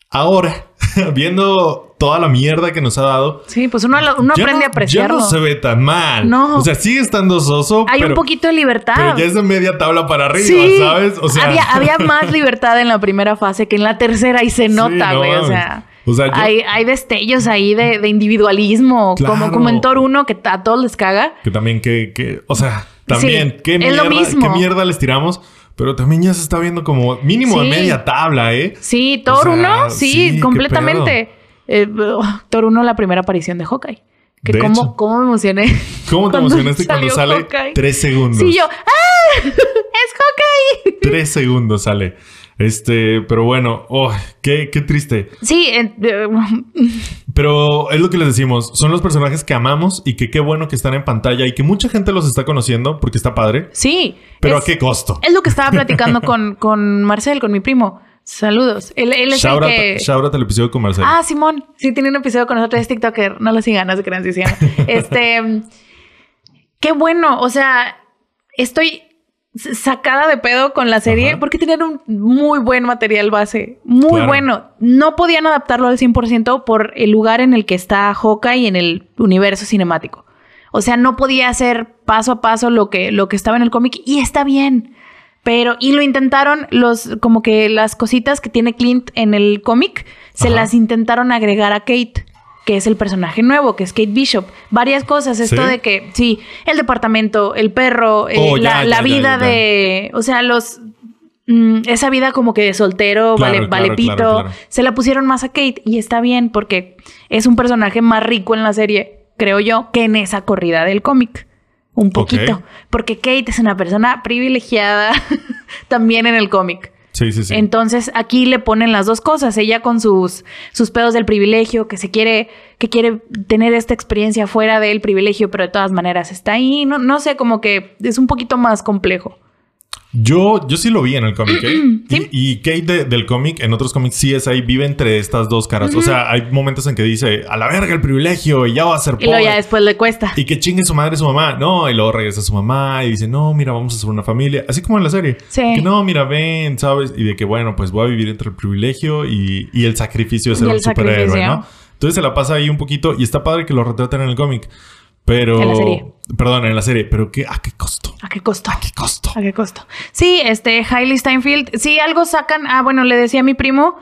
[SPEAKER 1] Ahora, viendo toda la mierda que nos ha dado,
[SPEAKER 2] Sí, pues uno, uno
[SPEAKER 1] ya
[SPEAKER 2] aprende
[SPEAKER 1] no-
[SPEAKER 2] a apreciarlo.
[SPEAKER 1] Ya no se ve tan mal.
[SPEAKER 2] No.
[SPEAKER 1] O sea, sigue estando soso.
[SPEAKER 2] Hay
[SPEAKER 1] pero,
[SPEAKER 2] un poquito de libertad.
[SPEAKER 1] Pero ya es de media tabla para arriba,
[SPEAKER 2] Sí.
[SPEAKER 1] ¿sabes? O sea,
[SPEAKER 2] había, había más libertad en la primera fase que en la tercera y se nota,
[SPEAKER 1] no
[SPEAKER 2] güey. o sea,
[SPEAKER 1] O sea, yo-
[SPEAKER 2] hay, hay destellos ahí de, de individualismo,
[SPEAKER 1] Claro.
[SPEAKER 2] como, como en Thor 1 que a todos les caga.
[SPEAKER 1] que también que, que, o sea, también
[SPEAKER 2] Sí,
[SPEAKER 1] qué mierda,
[SPEAKER 2] lo mismo.
[SPEAKER 1] qué mierda les tiramos, pero también ya se está viendo como mínimo de
[SPEAKER 2] Sí.
[SPEAKER 1] media tabla, ¿eh?
[SPEAKER 2] Sí, Thor
[SPEAKER 1] sea,
[SPEAKER 2] 1, sí,
[SPEAKER 1] sí, qué
[SPEAKER 2] completamente. Eh, 1, la primera aparición de Hawkeye. Que
[SPEAKER 1] De
[SPEAKER 2] cómo,
[SPEAKER 1] hecho.
[SPEAKER 2] cómo me emocioné.
[SPEAKER 1] ¿Cómo te emocionaste cuando sale
[SPEAKER 2] Hawkeye.
[SPEAKER 1] tres segundos?
[SPEAKER 2] Sí, yo, ¡ah! ¡Es Hawkeye!
[SPEAKER 1] Tres segundos sale. Este, pero bueno, oh, qué, qué triste.
[SPEAKER 2] Sí, eh, eh,
[SPEAKER 1] Pero es lo que les decimos, son los personajes que amamos y que qué bueno que están en pantalla y que mucha gente los está conociendo porque está padre.
[SPEAKER 2] sí.
[SPEAKER 1] Pero
[SPEAKER 2] es-
[SPEAKER 1] a qué costo.
[SPEAKER 2] Es lo que estaba platicando con, con Marcel, con mi primo. Saludos. Él, él es el
[SPEAKER 1] Shout out,
[SPEAKER 2] que...
[SPEAKER 1] shout out al episodio con Marcelo.
[SPEAKER 2] Ah, Simón. Sí, tiene un episodio con nosotros. Es TikToker. No lo sigan, no se crean si. Este... Qué bueno. O sea, estoy sacada de pedo con la serie
[SPEAKER 1] Ajá.
[SPEAKER 2] porque tenían un muy buen material base. Muy
[SPEAKER 1] Claro.
[SPEAKER 2] bueno. No podían adaptarlo al 100% por el lugar en el que está Hawkeye en el universo cinemático. O sea, no podía hacer paso a paso lo que, lo que estaba en el cómic y está bien. Pero, y lo intentaron, los, como que las cositas que tiene Clint en el cómic, se
[SPEAKER 1] Ajá.
[SPEAKER 2] las intentaron agregar a Kate, que es el personaje nuevo, que es Kate Bishop. Varias cosas, esto
[SPEAKER 1] ¿Sí?
[SPEAKER 2] de que, sí, el departamento, el perro, eh,
[SPEAKER 1] Oh,
[SPEAKER 2] la,
[SPEAKER 1] ya,
[SPEAKER 2] la
[SPEAKER 1] ya,
[SPEAKER 2] vida
[SPEAKER 1] ya,
[SPEAKER 2] de, o sea, los... mm, esa vida como que de soltero,
[SPEAKER 1] Claro,
[SPEAKER 2] vale,
[SPEAKER 1] claro,
[SPEAKER 2] vale pito,
[SPEAKER 1] claro, claro.
[SPEAKER 2] se la pusieron más a Kate y está bien porque es un personaje más rico en la serie, creo yo, que en esa corrida del cómic. Un poquito. Porque Kate es una persona privilegiada también en el cómic.
[SPEAKER 1] Sí, sí, sí.
[SPEAKER 2] Entonces aquí le ponen las dos cosas. Ella con sus, sus pedos del privilegio, que se quiere, que quiere tener esta experiencia fuera del privilegio, pero de todas maneras está ahí. No, no sé, como que es un poquito más complejo.
[SPEAKER 1] Yo, yo sí lo vi en el cómic, ¿eh?
[SPEAKER 2] Sí.
[SPEAKER 1] Y, y Kate de- del cómic, en otros cómics sí es ahí, vive entre estas dos caras. O sea, hay momentos en que dice, a la verga el privilegio y ya va a ser
[SPEAKER 2] Y luego
[SPEAKER 1] pobre.
[SPEAKER 2] ya después le cuesta.
[SPEAKER 1] Y que chingue su madre su mamá. No, y luego regresa su mamá y dice, no, mira, vamos a hacer una familia. Así como en la serie.
[SPEAKER 2] Sí.
[SPEAKER 1] Que no, mira, ven, ¿sabes? Y de que, bueno, pues voy a vivir entre el privilegio y, y el sacrificio de ser un superhéroe. ¿no? Entonces se la pasa ahí un poquito y está padre que lo retraten en el cómic. Pero...
[SPEAKER 2] En la serie.
[SPEAKER 1] Perdón, en la serie. Pero ¿qué? ¿a qué costo?
[SPEAKER 2] ¿A qué costó?
[SPEAKER 1] ¿A qué costo?
[SPEAKER 2] ¿A qué costo? Sí, este, Hailey Steinfeld. Sí, algo sacan. Ah, bueno, le decía a mi primo,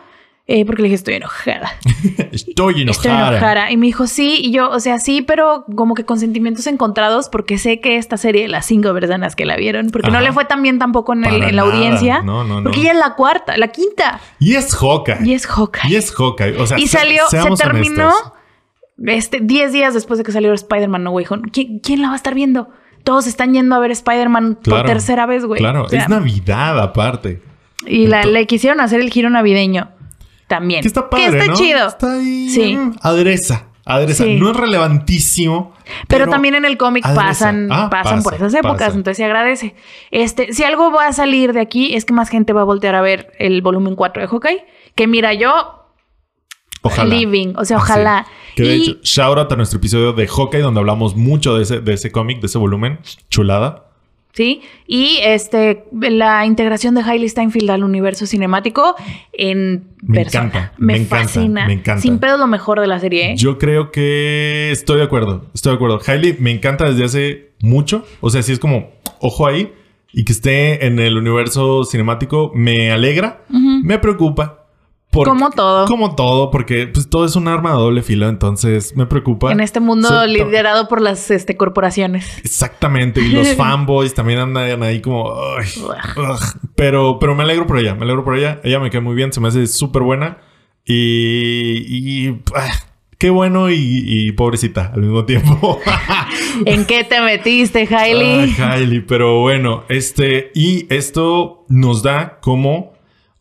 [SPEAKER 2] eh, porque le dije, estoy enojada.
[SPEAKER 1] Estoy enojada.
[SPEAKER 2] Estoy enojada. Y me dijo, sí. Y yo, o sea, sí, pero como que con sentimientos encontrados, porque sé que esta serie, las cinco personas que la vieron, porque no le fue tan bien tampoco en, el-
[SPEAKER 1] Para
[SPEAKER 2] en la audiencia.
[SPEAKER 1] No, no, no.
[SPEAKER 2] Porque ya es la cuarta, la quinta.
[SPEAKER 1] Y es Hawkeye.
[SPEAKER 2] Y es Hawkeye.
[SPEAKER 1] Y es Hawkeye. O sea,
[SPEAKER 2] y salió, se terminó
[SPEAKER 1] honestos.
[SPEAKER 2] Este 10 días después de que salió Spider-Man No Way Home. ¿Quién, quién la va a estar viendo? Todos están yendo a ver Spider-Man por tercera vez, güey.
[SPEAKER 1] Claro,
[SPEAKER 2] O sea,
[SPEAKER 1] es Navidad aparte.
[SPEAKER 2] Y la, le quisieron hacer el giro navideño también.
[SPEAKER 1] Que está padre,
[SPEAKER 2] Que está
[SPEAKER 1] ¿no?
[SPEAKER 2] chido.
[SPEAKER 1] Está ahí.
[SPEAKER 2] Sí.
[SPEAKER 1] Adereza. Adereza.
[SPEAKER 2] Sí.
[SPEAKER 1] No es relevantísimo.
[SPEAKER 2] Pero, también en el cómic pasan,
[SPEAKER 1] Ah,
[SPEAKER 2] pasan
[SPEAKER 1] pasa,
[SPEAKER 2] por esas épocas,
[SPEAKER 1] pasa.
[SPEAKER 2] entonces se agradece. Este, si algo va a salir de aquí es que más gente va a voltear a ver el volumen 4 de Hawkeye. Que mira, yo
[SPEAKER 1] Ojalá.
[SPEAKER 2] living, o sea,
[SPEAKER 1] Así.
[SPEAKER 2] ojalá.
[SPEAKER 1] Que de
[SPEAKER 2] Y-
[SPEAKER 1] hecho, shout out a nuestro episodio de Hawkeye, donde hablamos mucho de ese, de ese cómic, de ese volumen. Chulada.
[SPEAKER 2] ¿sí? Y este, la integración de Hailey Steinfeld al universo cinemático en
[SPEAKER 1] Me
[SPEAKER 2] persona.
[SPEAKER 1] encanta,
[SPEAKER 2] Me,
[SPEAKER 1] me encanta,
[SPEAKER 2] fascina.
[SPEAKER 1] me encanta.
[SPEAKER 2] Sin pedo lo mejor de la serie, ¿eh?
[SPEAKER 1] Yo creo que estoy de acuerdo. Estoy de acuerdo. Hailey me encanta desde hace mucho. O sea, sí es como, ojo ahí. Y que esté en el universo cinemático me alegra, me preocupa. Porque-
[SPEAKER 2] Como todo.
[SPEAKER 1] Como todo, porque pues todo es un arma de doble filo, entonces me preocupa.
[SPEAKER 2] En este mundo
[SPEAKER 1] So-
[SPEAKER 2] liderado por las este, corporaciones.
[SPEAKER 1] Exactamente, y los fanboys también andan ahí como... Pero, pero me alegro por ella, me alegro por ella. Ella me cae muy bien, se me hace súper buena. Y... y ah, qué bueno y, y pobrecita al mismo tiempo.
[SPEAKER 2] ¿En qué te metiste, Hailey?
[SPEAKER 1] Hailey, pero bueno, este... Y esto nos da como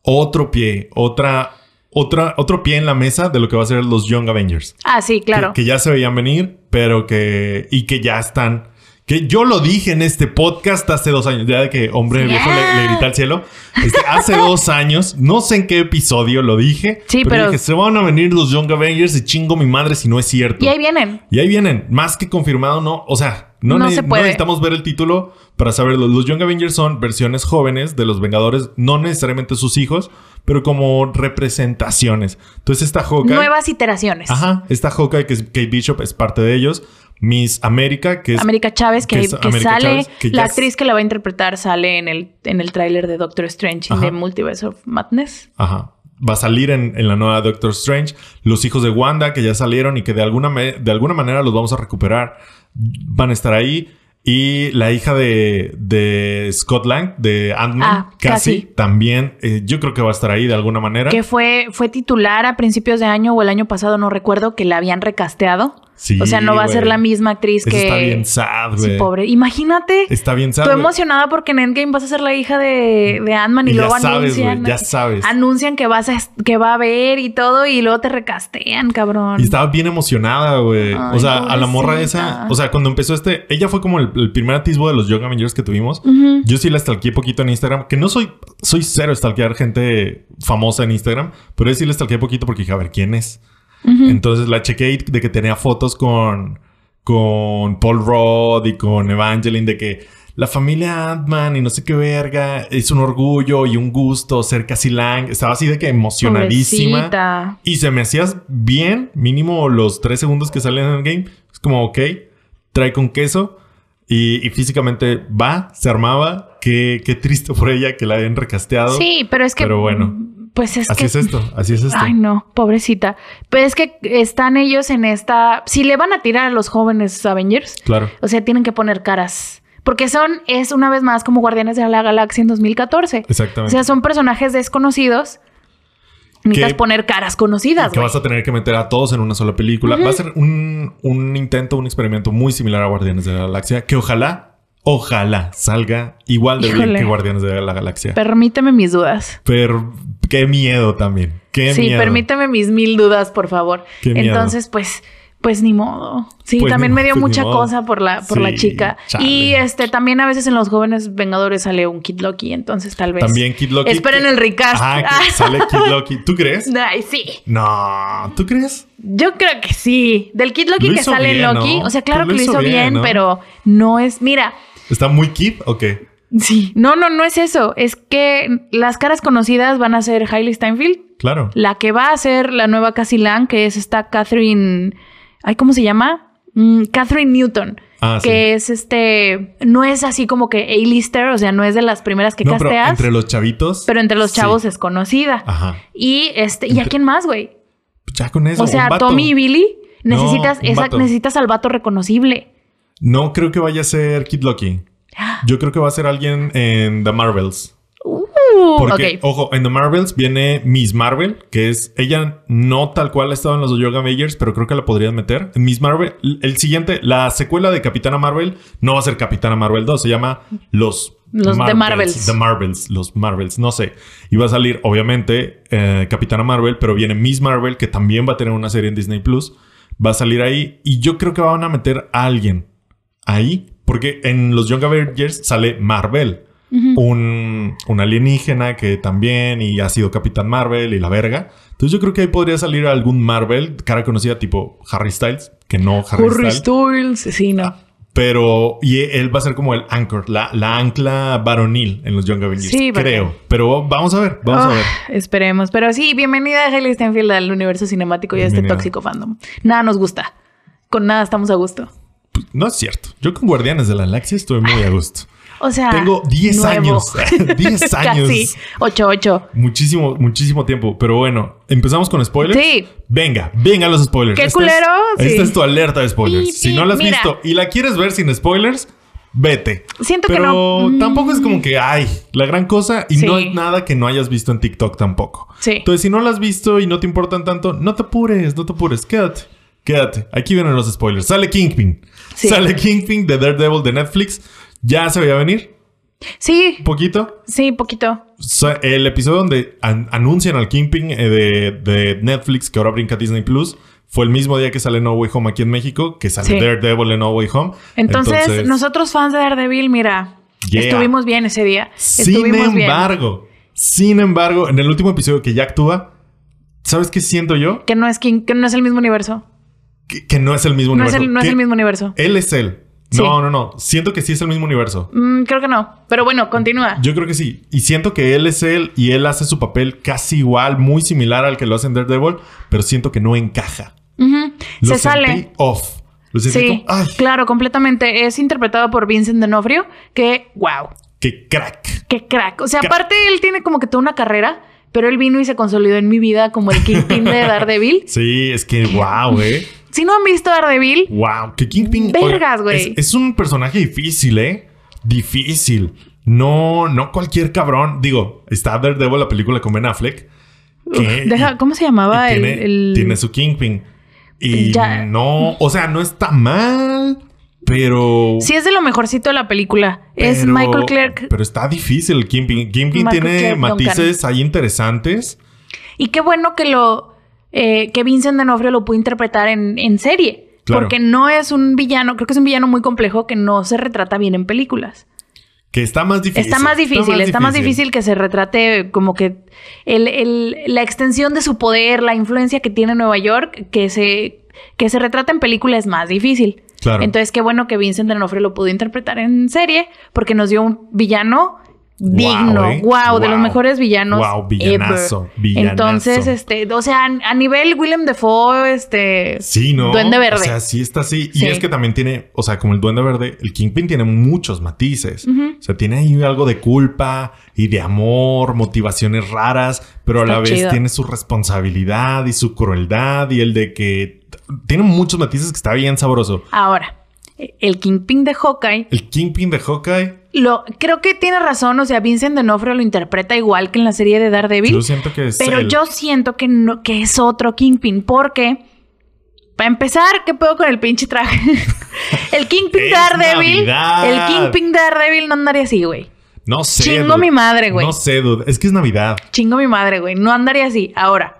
[SPEAKER 1] otro pie, otra... Otra, otro pie en la mesa de lo que va a ser los Young Avengers.
[SPEAKER 2] Ah, sí, claro.
[SPEAKER 1] Que, que ya se veían venir, pero que. Y que ya están. Que yo lo dije en este podcast hace dos años. Ya de que hombre
[SPEAKER 2] Sí.
[SPEAKER 1] viejo le, le grita al cielo. Este, hace dos años. No sé en qué episodio lo dije.
[SPEAKER 2] Sí, pero-
[SPEAKER 1] dije, se van a venir los Young Avengers y chingo mi madre si no es cierto.
[SPEAKER 2] Y ahí vienen.
[SPEAKER 1] Y ahí vienen. Más que confirmado, no. O sea, no,
[SPEAKER 2] No se
[SPEAKER 1] no
[SPEAKER 2] puede.
[SPEAKER 1] necesitamos ver el título para saberlo. Los Young Avengers son versiones jóvenes de los Vengadores, no necesariamente sus hijos, pero como representaciones. Entonces, esta Hawkeye.
[SPEAKER 2] Nuevas iteraciones.
[SPEAKER 1] Ajá, esta Hawkeye que es Kate Bishop es parte de ellos. Miss América, que es
[SPEAKER 2] América Chávez, que,
[SPEAKER 1] que es
[SPEAKER 2] que sale,
[SPEAKER 1] Chávez, que
[SPEAKER 2] la
[SPEAKER 1] es-
[SPEAKER 2] actriz que la va a interpretar sale en el, en el tráiler de Doctor Strange
[SPEAKER 1] Ajá.
[SPEAKER 2] de Multiverse of Madness.
[SPEAKER 1] Ajá. Va a salir en, en la nueva Doctor Strange. Los hijos de Wanda, que ya salieron y que de alguna, de alguna manera los vamos a recuperar, van a estar ahí. Y la hija de, de Scott Lang, de Ant-Man,
[SPEAKER 2] Ah,
[SPEAKER 1] Cassie. también, eh, yo creo que va a estar ahí de alguna manera.
[SPEAKER 2] Que fue, fue titular a principios de año o el año pasado, no recuerdo, que la habían recasteado.
[SPEAKER 1] Sí,
[SPEAKER 2] o sea, no va a ser la misma actriz
[SPEAKER 1] Eso
[SPEAKER 2] que.
[SPEAKER 1] está bien sad,
[SPEAKER 2] Sí,
[SPEAKER 1] güey.
[SPEAKER 2] pobre. Imagínate.
[SPEAKER 1] Está bien sad.
[SPEAKER 2] Estoy
[SPEAKER 1] güey.
[SPEAKER 2] emocionada porque en Endgame vas a ser la hija de, de Ant-Man y,
[SPEAKER 1] Y ya
[SPEAKER 2] luego
[SPEAKER 1] sabes,
[SPEAKER 2] anuncian.
[SPEAKER 1] ya sabes.
[SPEAKER 2] Anuncian que vas a que va a ver y todo, y luego te recastean, cabrón.
[SPEAKER 1] Y estaba bien emocionada, güey. O sea, a la morra esa. O sea, cuando empezó este. Ella fue como el, el primer atisbo de los Young Avengers que tuvimos. Yo sí la stalkeé poquito en Instagram. Que no soy. Soy cero stalkear gente famosa en Instagram. Pero yo sí la stalkeé poquito porque dije, a ver, ¿quién es? Entonces la chequé de que tenía fotos con. Con Paul Rudd y con Evangeline. De que. La familia Ant-Man y no sé qué verga. Es un orgullo y un gusto ser Cassie Lang. Estaba así de que emocionadísima.
[SPEAKER 2] Pobrecita.
[SPEAKER 1] Y se me hacías bien, mínimo los tres segundos que salen en el game. Es como, ok, trae con queso. Y, y físicamente va, se armaba. Qué, qué triste por ella que la hayan recasteado.
[SPEAKER 2] Sí, pero es que.
[SPEAKER 1] Pero bueno.
[SPEAKER 2] Pues es
[SPEAKER 1] Así
[SPEAKER 2] que.
[SPEAKER 1] es esto, así es esto.
[SPEAKER 2] Ay, no, pobrecita. Pero es que están ellos en esta. Si le van a tirar a los jóvenes Avengers,
[SPEAKER 1] Claro.
[SPEAKER 2] o sea, tienen que poner caras. Porque son, es una vez más como Guardianes de la Galaxia en 2014. O
[SPEAKER 1] Exactamente.
[SPEAKER 2] sea, son personajes desconocidos. Necesitas
[SPEAKER 1] Que-
[SPEAKER 2] poner caras conocidas,
[SPEAKER 1] que vas a tener que meter a todos en una sola película. Va a ser un, un intento, un experimento muy similar a Guardianes de la Galaxia. Que ojalá, ojalá salga igual de bien que Guardianes de la Galaxia.
[SPEAKER 2] Permíteme mis dudas.
[SPEAKER 1] Pero qué miedo también. Qué
[SPEAKER 2] sí,
[SPEAKER 1] miedo.
[SPEAKER 2] permíteme mis mil dudas, por favor.
[SPEAKER 1] Qué miedo.
[SPEAKER 2] Entonces, pues, pues ni modo. Sí,
[SPEAKER 1] Pues
[SPEAKER 2] también
[SPEAKER 1] ni
[SPEAKER 2] me dio
[SPEAKER 1] pues
[SPEAKER 2] mucha cosa por la, por la chica.
[SPEAKER 1] chale.
[SPEAKER 2] Y este también a veces en los jóvenes Vengadores sale un Kid Loki, entonces tal vez.
[SPEAKER 1] También Kid Loki.
[SPEAKER 2] Esperen
[SPEAKER 1] que-
[SPEAKER 2] el recast.
[SPEAKER 1] Ah, que sale Kid Loki. ¿Tú crees?
[SPEAKER 2] Ay, sí.
[SPEAKER 1] No, ¿tú crees?
[SPEAKER 2] Yo creo que sí. Del Kid Loki
[SPEAKER 1] Lo
[SPEAKER 2] que sale en
[SPEAKER 1] bien,
[SPEAKER 2] Loki.
[SPEAKER 1] ¿no?
[SPEAKER 2] O sea, claro que
[SPEAKER 1] lo
[SPEAKER 2] hizo
[SPEAKER 1] hizo bien,
[SPEAKER 2] bien,
[SPEAKER 1] ¿no?
[SPEAKER 2] pero no es. Mira,
[SPEAKER 1] ¿Está muy Kid o qué?
[SPEAKER 2] sí. No, no, no es eso. Es que las caras conocidas van a ser Hailey Steinfeld.
[SPEAKER 1] Claro.
[SPEAKER 2] La que va a ser la nueva Cassie Lang, que es esta Catherine. Ay, ¿cómo se llama? Mm, Catherine Newton.
[SPEAKER 1] Ah, sí.
[SPEAKER 2] que es este. No es así como que A-lister, o sea, no es de las primeras que
[SPEAKER 1] no, pero
[SPEAKER 2] casteas.
[SPEAKER 1] entre los chavitos.
[SPEAKER 2] pero entre los
[SPEAKER 1] sí.
[SPEAKER 2] chavos es conocida.
[SPEAKER 1] Ajá.
[SPEAKER 2] Y este. ¿Y a
[SPEAKER 1] Entre-
[SPEAKER 2] quién más, güey?
[SPEAKER 1] Ya con eso.
[SPEAKER 2] O sea. Tommy y Billy. Necesitas,
[SPEAKER 1] un
[SPEAKER 2] esa- necesitas al vato reconocible.
[SPEAKER 1] No creo que vaya a ser Kid Loki. Yo creo que va a ser alguien en The Marvels.
[SPEAKER 2] Uh,
[SPEAKER 1] Porque, ojo, en The Marvels viene Miss Marvel, que es ella no tal cual ha estado en los Yoga Avengers, pero creo que la podrían meter. En Miss Marvel, el siguiente, la secuela de Capitana Marvel no va a ser Capitana Marvel 2, se llama Los
[SPEAKER 2] Los The Marvels.
[SPEAKER 1] The Marvels, los Marvels, no sé. Y va a salir, obviamente, eh, Capitana Marvel, pero viene Miss Marvel, que también va a tener una serie en Disney Plus. Va a salir ahí y yo creo que van a meter a alguien ahí, porque en los Young Avengers sale Marvel un, un alienígena que también y ha sido Capitán Marvel y la verga. Entonces yo creo que ahí podría salir algún Marvel, cara conocida tipo Harry Styles, que no Harry,
[SPEAKER 2] Harry
[SPEAKER 1] Styles,
[SPEAKER 2] Styles. Sí, no.
[SPEAKER 1] pero y él va a ser como el anchor, la, la ancla varonil en los Young Avengers,
[SPEAKER 2] Sí, porque-
[SPEAKER 1] creo. Pero vamos a ver, vamos a
[SPEAKER 2] Ah,
[SPEAKER 1] ver.
[SPEAKER 2] Esperemos. Pero sí, bienvenida a Hailey Steinfeld al universo cinemático y a este
[SPEAKER 1] Bienvenida.
[SPEAKER 2] tóxico fandom. Nada nos gusta. Con nada estamos a gusto.
[SPEAKER 1] No es cierto. Yo con Guardianes de la Galaxia estoy muy a gusto.
[SPEAKER 2] O sea,
[SPEAKER 1] Tengo 10
[SPEAKER 2] nuevo.
[SPEAKER 1] años. 10 años.
[SPEAKER 2] Casi. 8-8.
[SPEAKER 1] Muchísimo, muchísimo tiempo. Pero bueno, empezamos con spoilers.
[SPEAKER 2] Sí.
[SPEAKER 1] Venga, venga los spoilers.
[SPEAKER 2] Qué
[SPEAKER 1] Esta es-
[SPEAKER 2] culero,
[SPEAKER 1] Esta es tu alerta de spoilers.
[SPEAKER 2] Pi,
[SPEAKER 1] si
[SPEAKER 2] pi,
[SPEAKER 1] no la has
[SPEAKER 2] mira.
[SPEAKER 1] visto y la quieres ver sin spoilers, vete.
[SPEAKER 2] Siento que no. Mm.
[SPEAKER 1] tampoco es como que hay la gran cosa y
[SPEAKER 2] Sí.
[SPEAKER 1] no hay nada que no hayas visto en TikTok tampoco.
[SPEAKER 2] Sí.
[SPEAKER 1] Entonces, si no la has visto y no te importan tanto, no te apures, no te apures. Quédate, quédate. Aquí vienen los spoilers. Sale Kingpin.
[SPEAKER 2] Sí.
[SPEAKER 1] Sale Kingpin de Daredevil de Netflix. Ya se veía venir
[SPEAKER 2] Sí,
[SPEAKER 1] un poquito.
[SPEAKER 2] sí, poquito.
[SPEAKER 1] El episodio donde an- anuncian al Kingpin eh, de, de Netflix, que ahora brinca Disney Plus, fue el mismo día que sale No Way Home aquí en México, que sale
[SPEAKER 2] Sí.
[SPEAKER 1] Daredevil en No Way Home.
[SPEAKER 2] Entonces, nosotros fans de Daredevil, mira,
[SPEAKER 1] Yeah.
[SPEAKER 2] estuvimos bien ese día.
[SPEAKER 1] Sin
[SPEAKER 2] Estuvimos bien.
[SPEAKER 1] embargo, sin embargo, en el último episodio que ya actúa, ¿sabes qué siento yo?
[SPEAKER 2] Que no es King, que no es el mismo universo.
[SPEAKER 1] Que, que no es el mismo
[SPEAKER 2] No es
[SPEAKER 1] universo.
[SPEAKER 2] el, no es
[SPEAKER 1] Que
[SPEAKER 2] el mismo universo.
[SPEAKER 1] Él es él.
[SPEAKER 2] Sí.
[SPEAKER 1] No, no, no. Siento que sí es el mismo universo.
[SPEAKER 2] Mm, creo que no. Pero bueno, continúa.
[SPEAKER 1] Yo creo que sí. Y siento que él es él y él hace su papel casi igual, muy similar al que lo hace en Daredevil, pero siento que no encaja.
[SPEAKER 2] Ujú.
[SPEAKER 1] Lo
[SPEAKER 2] Se sale.
[SPEAKER 1] off. Lo
[SPEAKER 2] Sí,
[SPEAKER 1] como,
[SPEAKER 2] claro, completamente. Es interpretado por Vincent D'Onofrio, que, wow,
[SPEAKER 1] qué crack.
[SPEAKER 2] qué crack. O sea,
[SPEAKER 1] Crack.
[SPEAKER 2] aparte él tiene como que toda una carrera, pero él vino y se consolidó en mi vida como el Kingpin de Daredevil.
[SPEAKER 1] Sí, es que wow, eh.
[SPEAKER 2] Si no han visto Daredevil,
[SPEAKER 1] Wow, que Kingpin.
[SPEAKER 2] Vergas, güey.
[SPEAKER 1] Es, es un personaje difícil, eh. Difícil. No, no cualquier cabrón. Digo, está Daredevil, la película con Ben Affleck. que-
[SPEAKER 2] deja, ¿cómo se llamaba el,
[SPEAKER 1] tiene,
[SPEAKER 2] el-
[SPEAKER 1] tiene su Kingpin. Y
[SPEAKER 2] Ya.
[SPEAKER 1] no, o sea, no está mal, pero...
[SPEAKER 2] Sí, es de lo mejorcito de la película. es Michael Clark.
[SPEAKER 1] Pero está difícil el Kingpin. Kingpin tiene
[SPEAKER 2] Clark
[SPEAKER 1] matices ahí interesantes.
[SPEAKER 2] Y qué bueno que lo. Eh, que Vincent D'Onofrio lo pudo interpretar en, en serie.
[SPEAKER 1] Claro.
[SPEAKER 2] Porque no es un villano, creo que es un villano muy complejo que no se retrata bien en películas.
[SPEAKER 1] Que está más difícil.
[SPEAKER 2] Está más difícil, está más difícil que se retrate como que el, el- la extensión de su poder, la influencia que tiene en Nueva York, que se, que se retrata en película es más difícil.
[SPEAKER 1] Claro.
[SPEAKER 2] Entonces, qué bueno que Vincent D'Onofrio lo pudo interpretar en serie, porque nos dio un villano digno.
[SPEAKER 1] ¿eh?
[SPEAKER 2] Wow, de los mejores villanos.
[SPEAKER 1] Wow, villanazo, villanazo.
[SPEAKER 2] Entonces, este, o sea, a nivel Willem Dafoe, este.
[SPEAKER 1] Sí, ¿no?
[SPEAKER 2] Duende Verde.
[SPEAKER 1] O sea, sí está así. Y es que también tiene, o sea, como el Duende Verde, el Kingpin tiene muchos matices. O sea, tiene ahí algo de culpa y de amor, motivaciones raras, pero a la vez tiene su responsabilidad y su crueldad y el de que tiene muchos matices que está bien sabroso.
[SPEAKER 2] Ahora, el Kingpin de Hawkeye
[SPEAKER 1] El Kingpin de Hawkeye,
[SPEAKER 2] Lo, creo que tiene razón, o sea, Vincent D'Onofrio lo interpreta igual que en la serie de Daredevil,
[SPEAKER 1] yo siento que es
[SPEAKER 2] pero
[SPEAKER 1] él.
[SPEAKER 2] yo siento que no, que es otro Kingpin, porque para empezar, ¿qué puedo con el pinche traje? el Kingpin Daredevil,
[SPEAKER 1] Navidad.
[SPEAKER 2] el Kingpin Daredevil no andaría así, güey.
[SPEAKER 1] No sé.
[SPEAKER 2] Chingo
[SPEAKER 1] dude.
[SPEAKER 2] mi madre, güey.
[SPEAKER 1] No sé, dude. Es que es Navidad.
[SPEAKER 2] Chingo mi madre, güey, no andaría así. Ahora,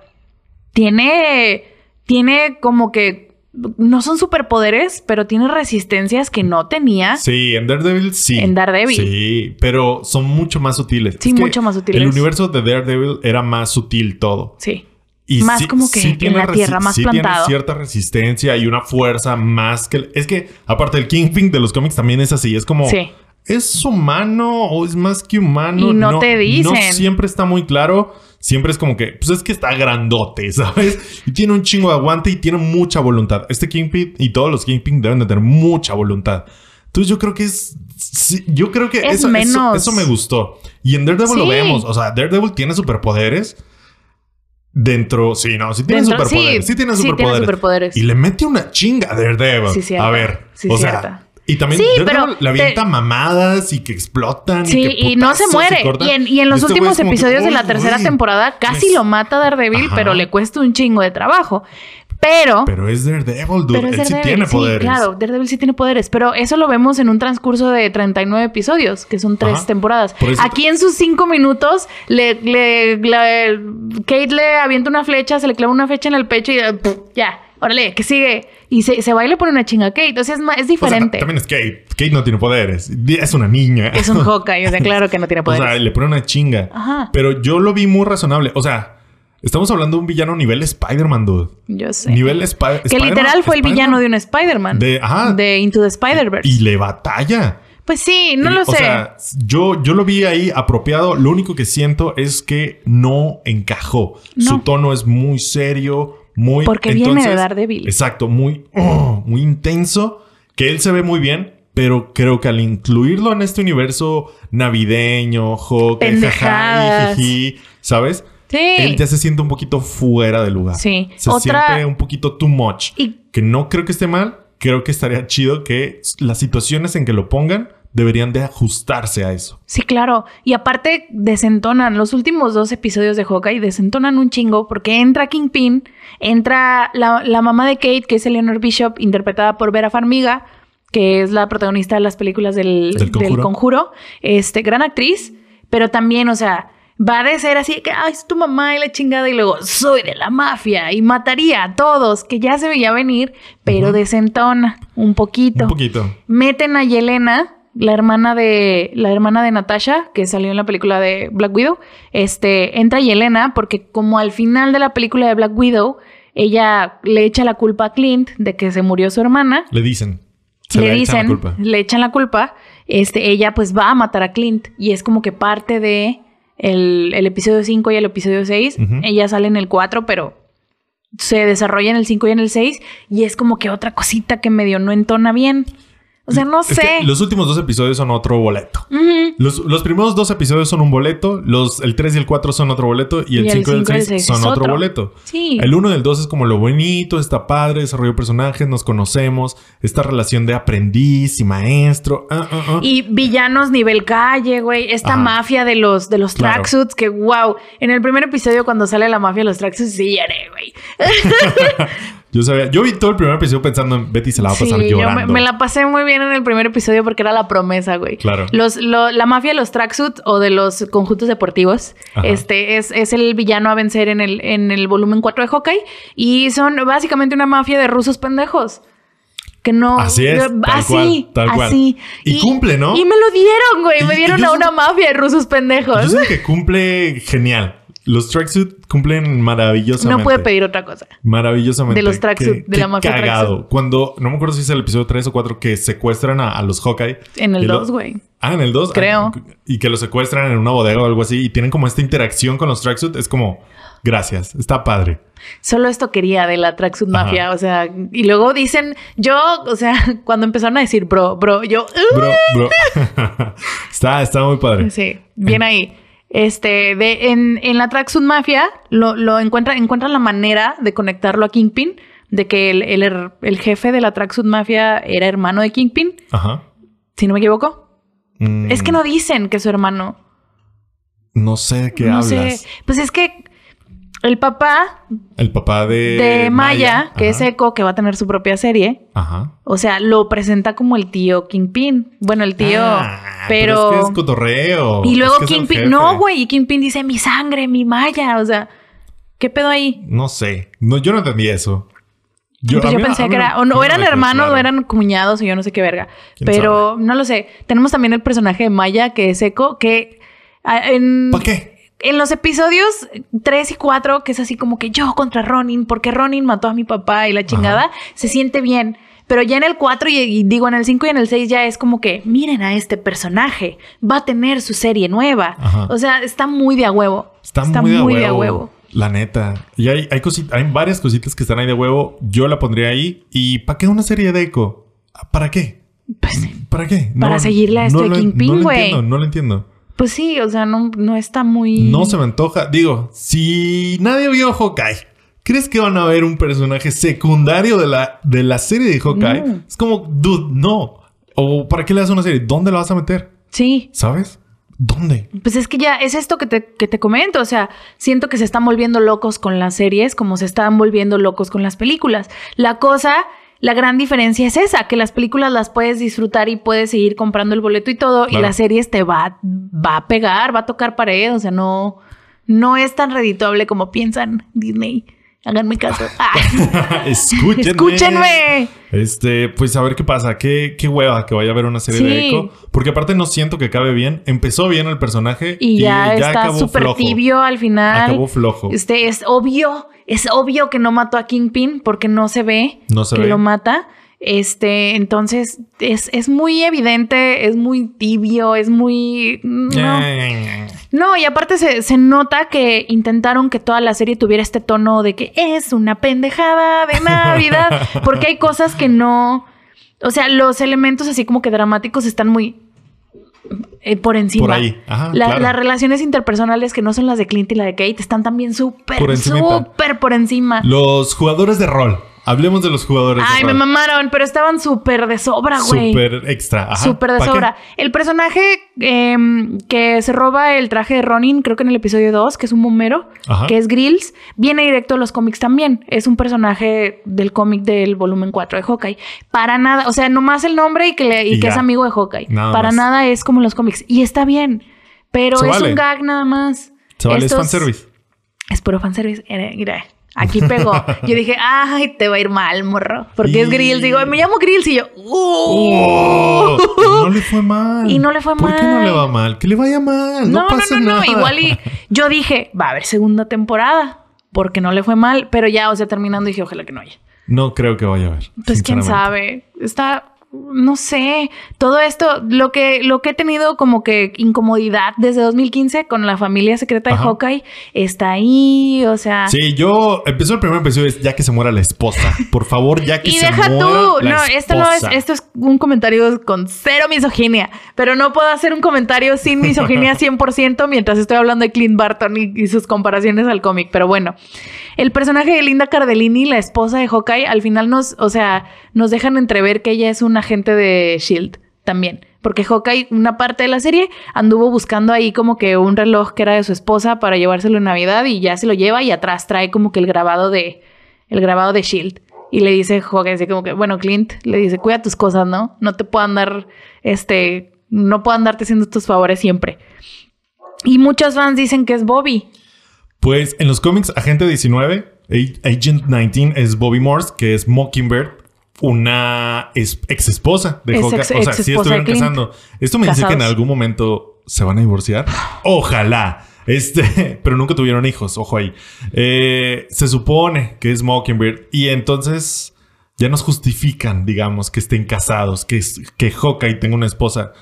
[SPEAKER 2] tiene tiene como que no son superpoderes, pero tiene resistencias que no tenía.
[SPEAKER 1] Sí, en Daredevil sí.
[SPEAKER 2] En Daredevil.
[SPEAKER 1] Sí, pero son mucho más sutiles.
[SPEAKER 2] Sí,
[SPEAKER 1] Es
[SPEAKER 2] mucho más sutiles.
[SPEAKER 1] El universo de Daredevil era más sutil todo.
[SPEAKER 2] Sí.
[SPEAKER 1] Y
[SPEAKER 2] Más como que en
[SPEAKER 1] tiene
[SPEAKER 2] la tierra, más
[SPEAKER 1] sí
[SPEAKER 2] plantado.
[SPEAKER 1] tiene cierta resistencia y una fuerza más que... Es que, aparte, el Kingpin de los cómics también es así. Es como...
[SPEAKER 2] Sí.
[SPEAKER 1] ¿Es humano o es más que humano?
[SPEAKER 2] Y no te dicen.
[SPEAKER 1] No siempre está muy claro. Siempre es como que... Pues es que está grandote, ¿sabes? Y tiene un chingo de aguante y tiene mucha voluntad. Este Kingpin y todos los Kingpin deben de tener mucha voluntad. Entonces yo creo que es... sí, yo creo que
[SPEAKER 2] Es
[SPEAKER 1] eso, eso-
[SPEAKER 2] menos.
[SPEAKER 1] eso me gustó. Y en Daredevil lo vemos. O sea, Daredevil tiene superpoderes. Dentro, sí, no, sí tiene
[SPEAKER 2] Dentro-
[SPEAKER 1] superpoderes. Sí,
[SPEAKER 2] sí,
[SPEAKER 1] tiene superpoderes. Y le mete una chinga a Daredevil.
[SPEAKER 2] Sí, cierto.
[SPEAKER 1] A ver,
[SPEAKER 2] Sí,
[SPEAKER 1] o sea,
[SPEAKER 2] cierto.
[SPEAKER 1] Y también
[SPEAKER 2] Sí,
[SPEAKER 1] Daredevil
[SPEAKER 2] pero
[SPEAKER 1] le avienta
[SPEAKER 2] te-
[SPEAKER 1] mamadas y que explotan.
[SPEAKER 2] Sí,
[SPEAKER 1] y, que
[SPEAKER 2] y no se muere. Y en, y en los
[SPEAKER 1] Este
[SPEAKER 2] últimos
[SPEAKER 1] que,
[SPEAKER 2] episodios de la
[SPEAKER 1] "Uy,
[SPEAKER 2] tercera
[SPEAKER 1] güey".
[SPEAKER 2] temporada casi
[SPEAKER 1] Es-
[SPEAKER 2] lo mata Daredevil,
[SPEAKER 1] Ajá.
[SPEAKER 2] pero le cuesta un chingo de trabajo. Pero...
[SPEAKER 1] Pero es Daredevil, dude.
[SPEAKER 2] pero es
[SPEAKER 1] Él sí tiene
[SPEAKER 2] sí,
[SPEAKER 1] poderes.
[SPEAKER 2] claro, Daredevil sí tiene poderes, pero eso lo vemos en un transcurso de 39 episodios, que son tres
[SPEAKER 1] Ajá.
[SPEAKER 2] temporadas. Aquí en sus cinco minutos, le, le, le- Kate le avienta una flecha, se le clava una flecha en el pecho y ¡puf! ya, órale, que sigue. Y se, se va y le pone una chinga a Kate. O sea, es, ma- es
[SPEAKER 1] O sea,
[SPEAKER 2] diferente.
[SPEAKER 1] también es Kate. Kate no tiene poderes. Es una niña.
[SPEAKER 2] es un Hawkeye, o sea, claro que no tiene
[SPEAKER 1] O
[SPEAKER 2] poderes.
[SPEAKER 1] sea, le pone una chinga.
[SPEAKER 2] Ajá.
[SPEAKER 1] Pero yo lo vi muy razonable. O sea, estamos hablando de un villano nivel Spider-Man, dude.
[SPEAKER 2] Yo sé.
[SPEAKER 1] Nivel
[SPEAKER 2] que
[SPEAKER 1] Spider-Man-
[SPEAKER 2] literal fue el villano de un Spider-Man.
[SPEAKER 1] De- ajá.
[SPEAKER 2] De Into the Spider-Verse.
[SPEAKER 1] Y le batalla.
[SPEAKER 2] Pues sí, no
[SPEAKER 1] Y,
[SPEAKER 2] lo
[SPEAKER 1] o
[SPEAKER 2] sé.
[SPEAKER 1] sea, yo, yo lo vi ahí apropiado. Lo único que siento es que no encajó. Su
[SPEAKER 2] No.
[SPEAKER 1] tono es muy serio, muy...
[SPEAKER 2] Porque viene de Daredevil.
[SPEAKER 1] Exacto, muy, oh, muy intenso. Que él se ve muy bien, pero creo que al incluirlo en este universo navideño, Hawkeye,
[SPEAKER 2] Pendejadas.
[SPEAKER 1] jaja, jiji, ¿sabes?
[SPEAKER 2] Sí.
[SPEAKER 1] Él ya se siente un poquito fuera de lugar.
[SPEAKER 2] Sí.
[SPEAKER 1] Se
[SPEAKER 2] Otra-
[SPEAKER 1] siente un poquito too much.
[SPEAKER 2] Y-
[SPEAKER 1] Que no creo que esté mal. Creo que estaría chido que las situaciones en que lo pongan deberían de ajustarse a eso.
[SPEAKER 2] Sí, claro. Y aparte desentonan. Los últimos dos episodios de Hawkeye desentonan un chingo porque entra Kingpin, entra la, la mamá de Kate, que es Eleanor Bishop, interpretada por Vera Farmiga, que es la protagonista de las películas del,
[SPEAKER 1] Del
[SPEAKER 2] del
[SPEAKER 1] Conjuro.
[SPEAKER 2] Este, gran actriz, pero también, o sea, va de ser así que, ay, es tu mamá y la chingada, y luego soy de la mafia y mataría a todos, que ya se veía venir, pero desentona un poquito
[SPEAKER 1] Un poquito.
[SPEAKER 2] meten a Yelena, la hermana de la hermana de Natasha, que salió en la película de Black Widow. Este, entra Yelena porque como al final de la película de Black Widow, ella le echa la culpa a Clint de que se murió su hermana.
[SPEAKER 1] Le dicen. Se
[SPEAKER 2] le
[SPEAKER 1] echan la
[SPEAKER 2] dicen,
[SPEAKER 1] culpa.
[SPEAKER 2] le echan la culpa. Este, ella pues va a matar a Clint y es como que parte de el, el episodio 5 y el episodio 6.
[SPEAKER 1] Ujú.
[SPEAKER 2] Ella sale en el 4, pero se desarrolla en el 5 y en el 6 y es como que otra cosita que medio no entona bien. O sea, no
[SPEAKER 1] Es
[SPEAKER 2] sé.
[SPEAKER 1] los últimos dos episodios son otro boleto. Los, los primeros dos episodios son un boleto, los, el 3 y el 4 son otro boleto y el
[SPEAKER 2] Y el
[SPEAKER 1] 5 y el
[SPEAKER 2] cinco y el
[SPEAKER 1] 6
[SPEAKER 2] seis
[SPEAKER 1] son otro,
[SPEAKER 2] otro.
[SPEAKER 1] boleto.
[SPEAKER 2] Sí.
[SPEAKER 1] El 1 y el 2 es como lo bonito, está padre, desarrollo de personajes, nos conocemos, esta relación de aprendiz y maestro. ah, ah, ah.
[SPEAKER 2] Y villanos nivel calle, güey. Esta
[SPEAKER 1] Ajá.
[SPEAKER 2] mafia de los, de los
[SPEAKER 1] Claro.
[SPEAKER 2] tracksuits, que wow. En el primer episodio, cuando sale la mafia de los tracksuits, sí lloré, güey.
[SPEAKER 1] Yo sabía, yo vi todo el primer episodio pensando en Betty se la va a pasar
[SPEAKER 2] Sí, yo
[SPEAKER 1] llorando.
[SPEAKER 2] me, me la pasé muy bien en el primer episodio porque era la promesa, güey.
[SPEAKER 1] Claro.
[SPEAKER 2] Los, lo- la mafia de los tracksuit o de los conjuntos deportivos
[SPEAKER 1] Ajá.
[SPEAKER 2] este es, es el villano a vencer en el, en el volumen 4 de Hawkeye. Y son básicamente una mafia de rusos pendejos. Que no...
[SPEAKER 1] Así es, tal
[SPEAKER 2] así,
[SPEAKER 1] cual, tal cual.
[SPEAKER 2] así.
[SPEAKER 1] Y cumple, ¿no?
[SPEAKER 2] Y me lo dieron, güey.
[SPEAKER 1] Y-
[SPEAKER 2] me
[SPEAKER 1] y
[SPEAKER 2] dieron a una mafia de rusos pendejos.
[SPEAKER 1] Yo sé que cumple genial. Los tracksuit cumplen maravillosamente.
[SPEAKER 2] No puede pedir otra cosa.
[SPEAKER 1] Maravillosamente.
[SPEAKER 2] De los tracksuit, de la mafia
[SPEAKER 1] cagado.
[SPEAKER 2] tracksuit.
[SPEAKER 1] Cuando, no me acuerdo si es el episodio 3 o 4 que secuestran a, a los Hawkeye.
[SPEAKER 2] En el
[SPEAKER 1] Y lo-
[SPEAKER 2] 2, güey.
[SPEAKER 1] Ah, en el 2.
[SPEAKER 2] Creo.
[SPEAKER 1] y que los secuestran en una bodega o algo así y tienen como esta interacción con los tracksuit. Es como, gracias, está padre.
[SPEAKER 2] Solo esto quería de la Tracksuit
[SPEAKER 1] Ajá.
[SPEAKER 2] Mafia, o sea, y luego dicen, yo, o sea, cuando empezaron a decir bro, bro, yo, "Uh".
[SPEAKER 1] Bro, bro. está, está muy padre.
[SPEAKER 2] sí, bien ahí. Este, de, en, en la Tracksuit Mafia lo, lo encuentra, encuentran la manera de conectarlo a Kingpin, de que el, el, el jefe de la Tracksuit Mafia era hermano de Kingpin,
[SPEAKER 1] Ajá.
[SPEAKER 2] si no me equivoco.
[SPEAKER 1] Mm,
[SPEAKER 2] Es que no dicen que es su hermano.
[SPEAKER 1] No sé de qué
[SPEAKER 2] no
[SPEAKER 1] hablas.
[SPEAKER 2] sé. Pues es que el papá
[SPEAKER 1] El papá de...
[SPEAKER 2] de Maya, que es. Echo, que va a tener su propia serie,
[SPEAKER 1] Ajá.
[SPEAKER 2] O sea, lo presenta como el tío Kingpin. Bueno, el tío,
[SPEAKER 1] Ah,
[SPEAKER 2] pero...
[SPEAKER 1] es que es cotorreo.
[SPEAKER 2] y luego
[SPEAKER 1] Es que
[SPEAKER 2] Kingpin... No, güey. Y Kingpin dice, mi sangre, mi malla. O sea, ¿qué pedo ahí?
[SPEAKER 1] No sé. No, yo no entendí eso.
[SPEAKER 2] Yo,
[SPEAKER 1] mí- a
[SPEAKER 2] pensé que era... O no eran hermanos
[SPEAKER 1] claro.
[SPEAKER 2] o eran cuñados o yo no sé qué verga.
[SPEAKER 1] ¿Quién
[SPEAKER 2] Pero no lo sé. Tenemos también el personaje de Maya, que es Echo, que... ah, En,
[SPEAKER 1] ¿Para qué?
[SPEAKER 2] En los episodios 3 y 4, que es así como que yo contra Ronin, porque Ronin mató a mi papá y la chingada, se siente bien. Pero ya en el 4 y, y digo en el 5 y en el 6 ya es como que miren a este personaje, va a tener su serie nueva.
[SPEAKER 1] Ajá.
[SPEAKER 2] O sea, está muy de a huevo.
[SPEAKER 1] Está, muy, de, a huevo, La neta. Y hay, hay, cosit- hay varias cositas que están ahí de huevo. Yo la pondría ahí. ¿Y para qué una serie de eco? ¿Para qué?
[SPEAKER 2] Pues,
[SPEAKER 1] ¿Para qué?
[SPEAKER 2] Para seguirle a este
[SPEAKER 1] lo-
[SPEAKER 2] Kingpin,
[SPEAKER 1] No lo
[SPEAKER 2] güey.
[SPEAKER 1] entiendo, no lo entiendo.
[SPEAKER 2] Pues sí, o sea, no, no está muy...
[SPEAKER 1] No se me antoja. Digo, si nadie vio Hawkeye, ¿crees que van a ver un personaje secundario de la, de la serie de Hawkeye?
[SPEAKER 2] No.
[SPEAKER 1] Es como, dude, no. ¿O para qué le das una serie? ¿Dónde la vas a meter?
[SPEAKER 2] Sí.
[SPEAKER 1] ¿Sabes? ¿Dónde?
[SPEAKER 2] Pues es que ya es esto que te, que te comento. O sea, siento que se están volviendo locos con las series como se están volviendo locos con las películas. La cosa, la gran diferencia es esa, que las películas las puedes disfrutar y puedes seguir comprando el boleto y todo, y las series te va, va a pegar, va a tocar pared. O sea, no, no es tan redituable como piensan Disney. Háganme caso. Ah,
[SPEAKER 1] Escúchenme.
[SPEAKER 2] Escúchenme.
[SPEAKER 1] Este, pues a ver qué pasa. Qué, qué hueva que vaya a haber una serie de. Echo. Porque aparte no siento que acabe bien. Empezó bien el personaje
[SPEAKER 2] Y ya, está
[SPEAKER 1] acabó
[SPEAKER 2] súper tibio al final.
[SPEAKER 1] Acabó flojo.
[SPEAKER 2] Este es obvio, es obvio que no mató a Kingpin porque no se ve
[SPEAKER 1] No se
[SPEAKER 2] que
[SPEAKER 1] ve.
[SPEAKER 2] lo mata. Este, entonces es, es muy evidente, es muy tibio, es muy. No, no y aparte se, se nota que intentaron que toda la serie tuviera este tono de que es una pendejada de Navidad, porque hay cosas que no. O sea, los elementos así como que dramáticos están muy eh, por encima.
[SPEAKER 1] Por ahí. Ajá,
[SPEAKER 2] La-
[SPEAKER 1] claro.
[SPEAKER 2] Las relaciones interpersonales que no son las de Clint y la de Kate están también súper, súper por encima.
[SPEAKER 1] Los jugadores de rol. Hablemos de los jugadores
[SPEAKER 2] Ay, me mamaron, pero estaban súper de sobra, güey.
[SPEAKER 1] Súper extra.
[SPEAKER 2] Súper de sobra. El personaje em, que se roba el traje de Ronin, creo que en el episodio 2, que es un bombero,
[SPEAKER 1] Ajá.
[SPEAKER 2] que es Grills, viene directo a los cómics también. Es un personaje del cómic del volumen 4 de Hawkeye. Para nada, o sea, nomás el nombre y que, le- y
[SPEAKER 1] Y
[SPEAKER 2] que es amigo de Hawkeye.
[SPEAKER 1] Nada
[SPEAKER 2] Para
[SPEAKER 1] más.
[SPEAKER 2] nada es como los cómics. Y está bien, pero
[SPEAKER 1] Se
[SPEAKER 2] es
[SPEAKER 1] vale.
[SPEAKER 2] un gag nada más.
[SPEAKER 1] Se vale, es
[SPEAKER 2] Estos-
[SPEAKER 1] fanservice.
[SPEAKER 2] es puro fanservice. Mira, mira, aquí pegó. Yo dije, ay, te va a ir mal, morro. Porque es Grills. Digo, me llamo Grills y yo, ¡uh!
[SPEAKER 1] ¡Oh! no le fue mal.
[SPEAKER 2] Y no le fue
[SPEAKER 1] ¿Por qué no
[SPEAKER 2] mal.
[SPEAKER 1] le va mal? Que le vaya mal. No,
[SPEAKER 2] No, no,
[SPEAKER 1] pasa
[SPEAKER 2] no, no,
[SPEAKER 1] nada.
[SPEAKER 2] Igual y yo dije, va a haber segunda temporada. Porque no le fue mal. Pero ya, o sea, terminando dije, ojalá que no haya.
[SPEAKER 1] No creo que vaya a haber.
[SPEAKER 2] Pues quién sabe. Está, no sé. Todo esto, lo que, lo que he tenido como que incomodidad desde 2015 con la familia secreta de
[SPEAKER 1] Ajá.
[SPEAKER 2] Hawkeye está ahí. O sea.
[SPEAKER 1] Sí, yo empezó el primer episodio es ya que se muera la esposa. Por favor, ya que
[SPEAKER 2] Y
[SPEAKER 1] se
[SPEAKER 2] deja
[SPEAKER 1] muera
[SPEAKER 2] tú,
[SPEAKER 1] la
[SPEAKER 2] no, esto no es,
[SPEAKER 1] esposa.
[SPEAKER 2] esto es un comentario con cero misoginia, pero no puedo hacer un comentario sin misoginia 100% mientras estoy hablando de Clint Barton y, y sus comparaciones al cómic, pero bueno, el personaje de Linda Cardellini, la esposa de Hawkeye, al final nos, o sea, nos dejan entrever que ella es un agente de S.H.I.E.L.D. también. Porque Hawkeye, una parte de la serie, anduvo buscando ahí como que un reloj que era de su esposa para llevárselo en Navidad y ya se lo lleva y atrás trae como que el grabado de, el grabado de S.H.I.E.L.D. Y le dice Hawkeye así como que, bueno, Clint, le dice, cuida tus cosas, ¿no? No te puedo andar, este, no puedo andarte haciendo tus favores siempre. Y muchos fans dicen que es Bobby.
[SPEAKER 1] Pues en los cómics, Agente 19, Agent 19 es Bobby Morse, que es Mockingbird, una ex esposa de
[SPEAKER 2] ex-
[SPEAKER 1] o sea, sí estuvieron casando. Esto me dice que en algún momento se van a divorciar. Ojalá. Este, pero nunca tuvieron hijos, ojo ahí. Eh, se supone que es Mockingbird y entonces ya nos justifican, digamos, que estén casados, que, que Hawkeye tenga una esposa.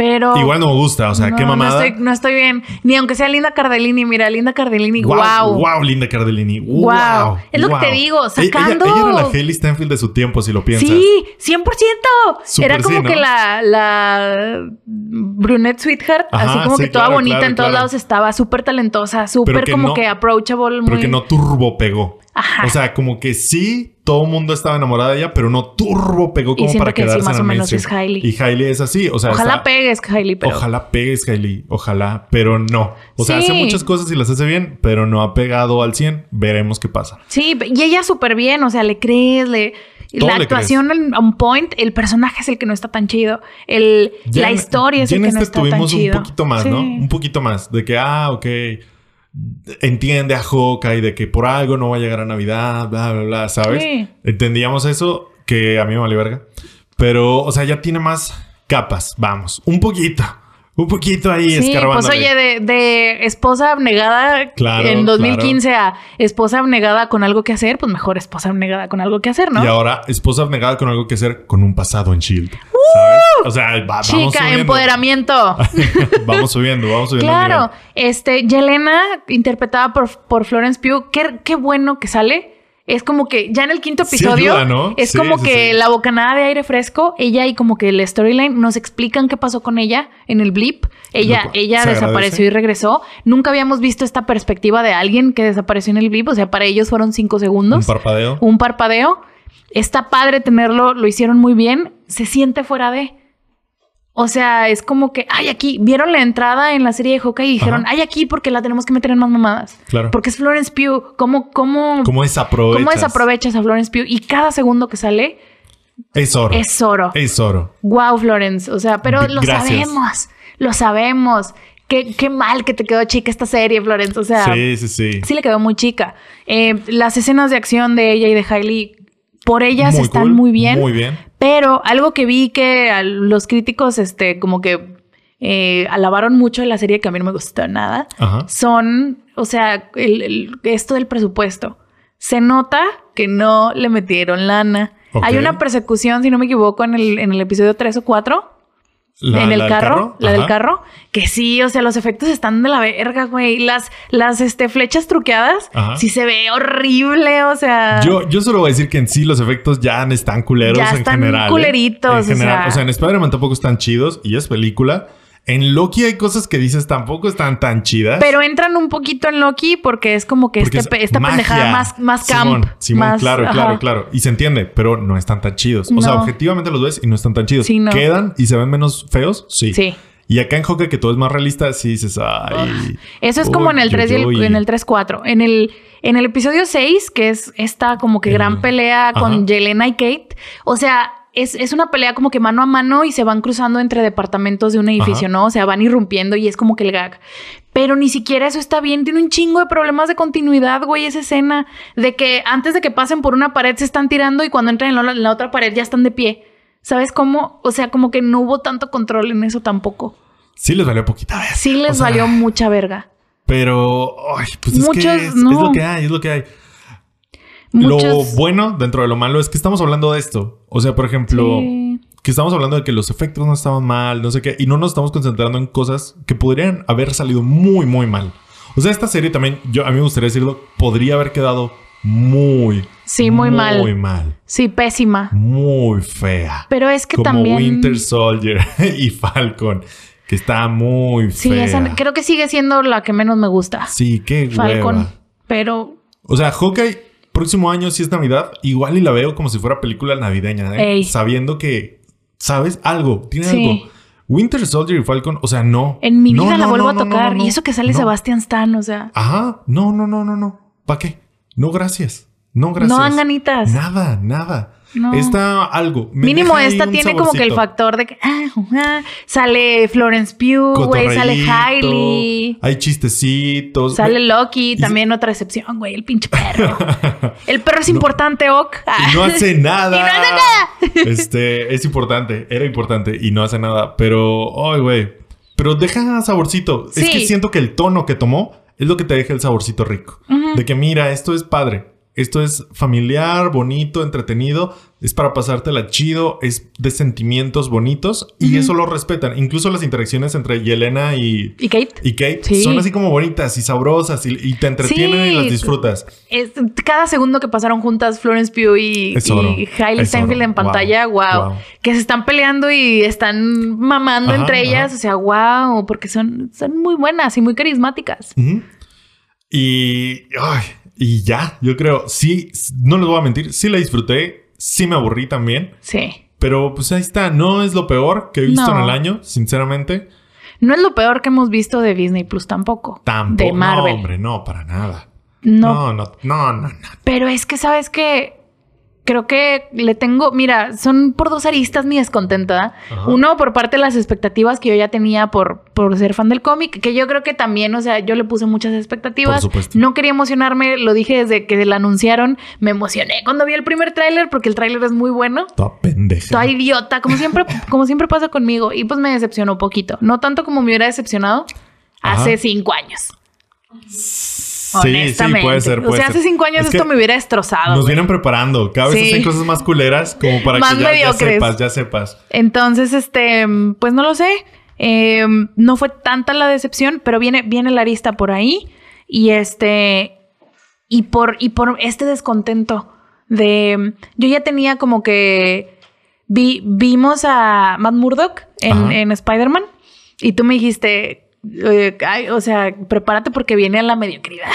[SPEAKER 2] Pero.
[SPEAKER 1] Igual no me gusta, o sea,
[SPEAKER 2] no,
[SPEAKER 1] qué mamada.
[SPEAKER 2] No estoy, no estoy bien. Ni aunque sea Linda Cardellini. Mira, Linda Cardellini. Wow.
[SPEAKER 1] Wow, wow, Linda Cardellini. Wow.
[SPEAKER 2] Wow. Es lo que te digo,
[SPEAKER 1] ella-
[SPEAKER 2] sacando-
[SPEAKER 1] Ella, era la Haley Stanfield de su tiempo, si lo piensas.
[SPEAKER 2] Sí, 100%.
[SPEAKER 1] Súper
[SPEAKER 2] Era como
[SPEAKER 1] sí, ¿no?
[SPEAKER 2] que la, la brunette sweetheart,
[SPEAKER 1] Ajá,
[SPEAKER 2] así como
[SPEAKER 1] sí,
[SPEAKER 2] que toda
[SPEAKER 1] claro,
[SPEAKER 2] bonita
[SPEAKER 1] claro,
[SPEAKER 2] en todos
[SPEAKER 1] claro.
[SPEAKER 2] lados estaba, súper talentosa, súper como que approachable.
[SPEAKER 1] Pero
[SPEAKER 2] muy-
[SPEAKER 1] que no turbo pegó.
[SPEAKER 2] Ajá.
[SPEAKER 1] O sea, como que sí, todo el mundo estaba enamorado de ella, pero no turbo pegó como
[SPEAKER 2] siento
[SPEAKER 1] para
[SPEAKER 2] que sí,
[SPEAKER 1] quedarse
[SPEAKER 2] más
[SPEAKER 1] en
[SPEAKER 2] o menos es Hailey.
[SPEAKER 1] Y Hailey es así, o sea,
[SPEAKER 2] Ojalá
[SPEAKER 1] está-
[SPEAKER 2] pegues, Kylie, pero.
[SPEAKER 1] Ojalá pegues, Hailey. Ojalá, pero no. O sea,
[SPEAKER 2] Sí.
[SPEAKER 1] hace muchas cosas y las hace bien, pero no ha pegado al 100. Veremos qué pasa.
[SPEAKER 2] Sí, y ella súper bien, o sea, le crees, le.
[SPEAKER 1] Todo
[SPEAKER 2] la actuación en- on point, el personaje es el que no está tan chido. El,
[SPEAKER 1] Ya
[SPEAKER 2] la historia es el que no
[SPEAKER 1] este
[SPEAKER 2] está tan
[SPEAKER 1] tuvimos
[SPEAKER 2] chido.
[SPEAKER 1] un poquito más, ¿no?
[SPEAKER 2] Sí.
[SPEAKER 1] Un poquito más. De que, ah, ok. Entiende a Hawkeye de que por algo no va a llegar a Navidad, bla, bla, bla, ¿sabes?
[SPEAKER 2] Sí.
[SPEAKER 1] Entendíamos eso, que a mí me vale verga. Pero, o sea, ya tiene más capas, vamos. Un poquito. Un poquito ahí
[SPEAKER 2] Sí, pues oye, de, de esposa abnegada
[SPEAKER 1] Claro,
[SPEAKER 2] en 2015 a esposa abnegada con algo que hacer, pues mejor esposa abnegada con algo que hacer, ¿no?
[SPEAKER 1] Y ahora, esposa abnegada con algo que hacer con un pasado en Shield. ¿Sabes? O sea, va- vamos
[SPEAKER 2] Chica,
[SPEAKER 1] subiendo.
[SPEAKER 2] empoderamiento.
[SPEAKER 1] vamos subiendo, vamos subiendo.
[SPEAKER 2] claro. Este, Yelena, interpretada por, por Florence Pugh, qué, qué bueno que sale. Es como que ya en el quinto
[SPEAKER 1] Sí
[SPEAKER 2] episodio
[SPEAKER 1] ayuda, ¿no?
[SPEAKER 2] es
[SPEAKER 1] Sí,
[SPEAKER 2] como
[SPEAKER 1] sí,
[SPEAKER 2] que la bocanada de aire fresco, ella y como que el storyline nos explican qué pasó con ella en el blip. Ella, ella
[SPEAKER 1] se
[SPEAKER 2] desapareció
[SPEAKER 1] agradece.
[SPEAKER 2] y regresó. Nunca habíamos visto esta perspectiva de alguien que desapareció en el blip. O sea, para ellos fueron cinco
[SPEAKER 1] Un
[SPEAKER 2] segundos.
[SPEAKER 1] parpadeo.
[SPEAKER 2] un parpadeo. Está padre tenerlo, lo hicieron muy bien. Se siente fuera de. O sea, es como que, ay, aquí, vieron la entrada en la serie de Hawkeye y dijeron,
[SPEAKER 1] Ajá.
[SPEAKER 2] ay, aquí porque la tenemos que meter en más mamadas.
[SPEAKER 1] Claro.
[SPEAKER 2] Porque es Florence Pugh. ¿Cómo, cómo,
[SPEAKER 1] ¿Cómo desaprovechas?
[SPEAKER 2] cómo desaprovechas a Florence Pugh? Y cada segundo que sale
[SPEAKER 1] Es oro.
[SPEAKER 2] es oro.
[SPEAKER 1] Es oro.
[SPEAKER 2] Wow, Florence. O sea, pero lo
[SPEAKER 1] Gracias.
[SPEAKER 2] sabemos. Lo sabemos. Qué, qué mal que te quedó chica esta serie, Florence. O sea,
[SPEAKER 1] Sí, sí, sí.
[SPEAKER 2] sí le quedó muy chica. Eh, las escenas de acción de ella y de Hailey, por ellas
[SPEAKER 1] Muy
[SPEAKER 2] están
[SPEAKER 1] cool,
[SPEAKER 2] muy bien.
[SPEAKER 1] Muy bien.
[SPEAKER 2] Pero algo que vi que a los críticos, este, como que eh, alabaron mucho de la serie que a mí no me gustó nada,
[SPEAKER 1] Ajá.
[SPEAKER 2] son, o sea, el- el- esto del presupuesto. Se nota que no le metieron lana. Hay una persecución, si no me equivoco, en el, en el episodio 3 o 4.
[SPEAKER 1] La-
[SPEAKER 2] en el
[SPEAKER 1] la
[SPEAKER 2] carro, la del carro, que sí, o sea, los efectos están de la verga, güey. Las, las este, flechas truqueadas,
[SPEAKER 1] Ajá.
[SPEAKER 2] sí se ve horrible, o sea.
[SPEAKER 1] Yo, yo solo voy a decir que en sí los efectos ya están culeros
[SPEAKER 2] Ya
[SPEAKER 1] en
[SPEAKER 2] están
[SPEAKER 1] general. ¿eh?
[SPEAKER 2] culeritos,
[SPEAKER 1] En
[SPEAKER 2] o
[SPEAKER 1] general.
[SPEAKER 2] sea.
[SPEAKER 1] O sea, en Spider-Man tampoco están chidos y es película. En Loki hay cosas que dices tampoco están tan chidas.
[SPEAKER 2] Pero entran un poquito en Loki porque es como que este,
[SPEAKER 1] es
[SPEAKER 2] esta
[SPEAKER 1] magia.
[SPEAKER 2] pendejada más, más camp.
[SPEAKER 1] Simón, Simón,
[SPEAKER 2] más-
[SPEAKER 1] claro,
[SPEAKER 2] ajá.
[SPEAKER 1] claro, claro. Y se entiende, pero no están tan chidos. O sea, objetivamente los ves y no están tan chidos.
[SPEAKER 2] Sí, no.
[SPEAKER 1] ¿Quedan y se ven menos feos? Sí.
[SPEAKER 2] Sí.
[SPEAKER 1] Y acá en Hawkeye, que todo es más realista, sí dices, ay.
[SPEAKER 2] Eso es como en el
[SPEAKER 1] uy,
[SPEAKER 2] 3 y el, en el 3-4. En el, en el episodio 6, que es esta como que
[SPEAKER 1] El-
[SPEAKER 2] gran pelea con
[SPEAKER 1] ajá.
[SPEAKER 2] Yelena y Kate. O sea, es, es una pelea como que mano a mano y se van cruzando entre departamentos de un edificio,
[SPEAKER 1] Ajá.
[SPEAKER 2] ¿no? O sea, van irrumpiendo y es como que el gag. Pero ni siquiera eso está bien. Tiene un chingo de problemas de continuidad, güey, esa escena. De que antes de que pasen por una pared se están tirando y cuando entran en la, en la otra pared ya están de pie. ¿Sabes cómo? O sea, como que no hubo tanto control en eso tampoco.
[SPEAKER 1] Sí les valió poquita vez.
[SPEAKER 2] Sí les valió mucha verga.
[SPEAKER 1] Pero, ay, pues es
[SPEAKER 2] Muchos
[SPEAKER 1] que es, es
[SPEAKER 2] no.
[SPEAKER 1] lo que hay, es lo que hay. Lo bueno dentro de lo malo es que estamos hablando de esto. O sea, por ejemplo,
[SPEAKER 2] Sí.
[SPEAKER 1] que estamos hablando de que los efectos no estaban mal, no sé qué, y no nos estamos concentrando en cosas que podrían haber salido muy, muy mal. O sea, esta serie también, yo a mí me gustaría decirlo, podría haber quedado muy,
[SPEAKER 2] Sí, muy mal.
[SPEAKER 1] muy mal,
[SPEAKER 2] Sí, pésima.
[SPEAKER 1] muy fea.
[SPEAKER 2] Pero es que
[SPEAKER 1] Como
[SPEAKER 2] también.
[SPEAKER 1] Winter Soldier y Falcon, que está muy
[SPEAKER 2] Sí,
[SPEAKER 1] fea.
[SPEAKER 2] esa creo que sigue siendo la que menos me gusta.
[SPEAKER 1] Sí, qué
[SPEAKER 2] Falcon.
[SPEAKER 1] hueva.
[SPEAKER 2] Pero.
[SPEAKER 1] O sea, Hawkeye, próximo año, si es Navidad, igual y la veo como si fuera película navideña, ¿eh? Sabiendo que, ¿sabes? Algo, tiene
[SPEAKER 2] Sí.
[SPEAKER 1] algo. Winter Soldier y Falcon, o sea, no.
[SPEAKER 2] En mi
[SPEAKER 1] No,
[SPEAKER 2] vida la
[SPEAKER 1] no,
[SPEAKER 2] vuelvo
[SPEAKER 1] no,
[SPEAKER 2] a tocar. y eso que sale. Sebastián Stan, o sea.
[SPEAKER 1] Ajá, no, no, no, no, no. ¿Para qué? No, gracias. No, gracias.
[SPEAKER 2] No dan ganitas.
[SPEAKER 1] Nada, nada.
[SPEAKER 2] No.
[SPEAKER 1] Está algo. me
[SPEAKER 2] Mínimo esta tiene como que el factor de que ah, ah, sale Florence Pugh, güey, sale Hailey,
[SPEAKER 1] Hay chistecitos.
[SPEAKER 2] sale Loki,
[SPEAKER 1] y-
[SPEAKER 2] también otra excepción, güey, el pinche perro. el perro es
[SPEAKER 1] No.
[SPEAKER 2] importante, Ok.
[SPEAKER 1] Y no hace nada.
[SPEAKER 2] Y no hace nada.
[SPEAKER 1] Este, es importante, era importante y no hace nada. Pero, ay, güey. Pero deja saborcito. Es que siento que el tono que tomó es lo que te deja el saborcito rico. De que mira, esto es padre. Esto es familiar, bonito, entretenido. Es para pasártela chido. Es de sentimientos bonitos. Y eso lo respetan. Incluso las interacciones entre Yelena y,
[SPEAKER 2] ¿Y Kate?
[SPEAKER 1] y Kate
[SPEAKER 2] Sí.
[SPEAKER 1] son así como bonitas y sabrosas. Y, y te entretienen
[SPEAKER 2] Sí.
[SPEAKER 1] y las disfrutas.
[SPEAKER 2] Es- cada segundo que pasaron juntas Florence Pugh y, y Hailey Steinfeld en pantalla, wow.
[SPEAKER 1] Wow. Wow.
[SPEAKER 2] Que se están peleando y están mamando
[SPEAKER 1] Ajá,
[SPEAKER 2] entre ellas, o sea, wow, porque son, son muy buenas y muy carismáticas.
[SPEAKER 1] Y, ay, y ya, yo creo, sí, no les voy a mentir, sí la disfruté, sí me aburrí también,
[SPEAKER 2] Sí.
[SPEAKER 1] pero pues ahí está, no es lo peor que he visto
[SPEAKER 2] No.
[SPEAKER 1] en el año, sinceramente.
[SPEAKER 2] No es lo peor que hemos visto de Disney Plus tampoco.
[SPEAKER 1] Tampoco.
[SPEAKER 2] De Marvel.
[SPEAKER 1] No, hombre, no, para nada.
[SPEAKER 2] No,
[SPEAKER 1] No, no, no, no, no.
[SPEAKER 2] Pero es que, ¿sabes que Creo que le tengo, mira, son por dos aristas mi descontenta.
[SPEAKER 1] Ajá.
[SPEAKER 2] Uno, por parte de las expectativas que yo ya tenía por, por ser fan del cómic, que yo creo que también, o sea, yo le puse muchas expectativas.
[SPEAKER 1] Por supuesto.
[SPEAKER 2] No quería emocionarme, lo dije desde que la anunciaron. Me emocioné cuando vi el primer tráiler porque el tráiler es muy bueno.
[SPEAKER 1] Toda pendeja.
[SPEAKER 2] Toda idiota, como siempre, como siempre pasa conmigo. Y pues me decepcionó poquito. No tanto como me hubiera decepcionado
[SPEAKER 1] Ajá.
[SPEAKER 2] hace cinco años.
[SPEAKER 1] Sí,
[SPEAKER 2] honestamente.
[SPEAKER 1] sí, puede ser.
[SPEAKER 2] o
[SPEAKER 1] puede
[SPEAKER 2] sea,
[SPEAKER 1] ser.
[SPEAKER 2] hace cinco años
[SPEAKER 1] Es
[SPEAKER 2] esto me hubiera destrozado.
[SPEAKER 1] Nos vienen preparando. Cada vez
[SPEAKER 2] Sí.
[SPEAKER 1] hacen cosas más culeras como para
[SPEAKER 2] Más
[SPEAKER 1] que ya, ya sepas, ya sepas.
[SPEAKER 2] Entonces, este, pues no lo sé. Eh, no fue tanta la decepción, pero viene, viene la arista por ahí. Y este. Y por, y por este descontento de. Yo ya tenía como que. Vi, vimos a Matt Murdock en, en Spider-Man. Y tú me dijiste. Eh, ay, o sea, prepárate porque viene a la mediocridad.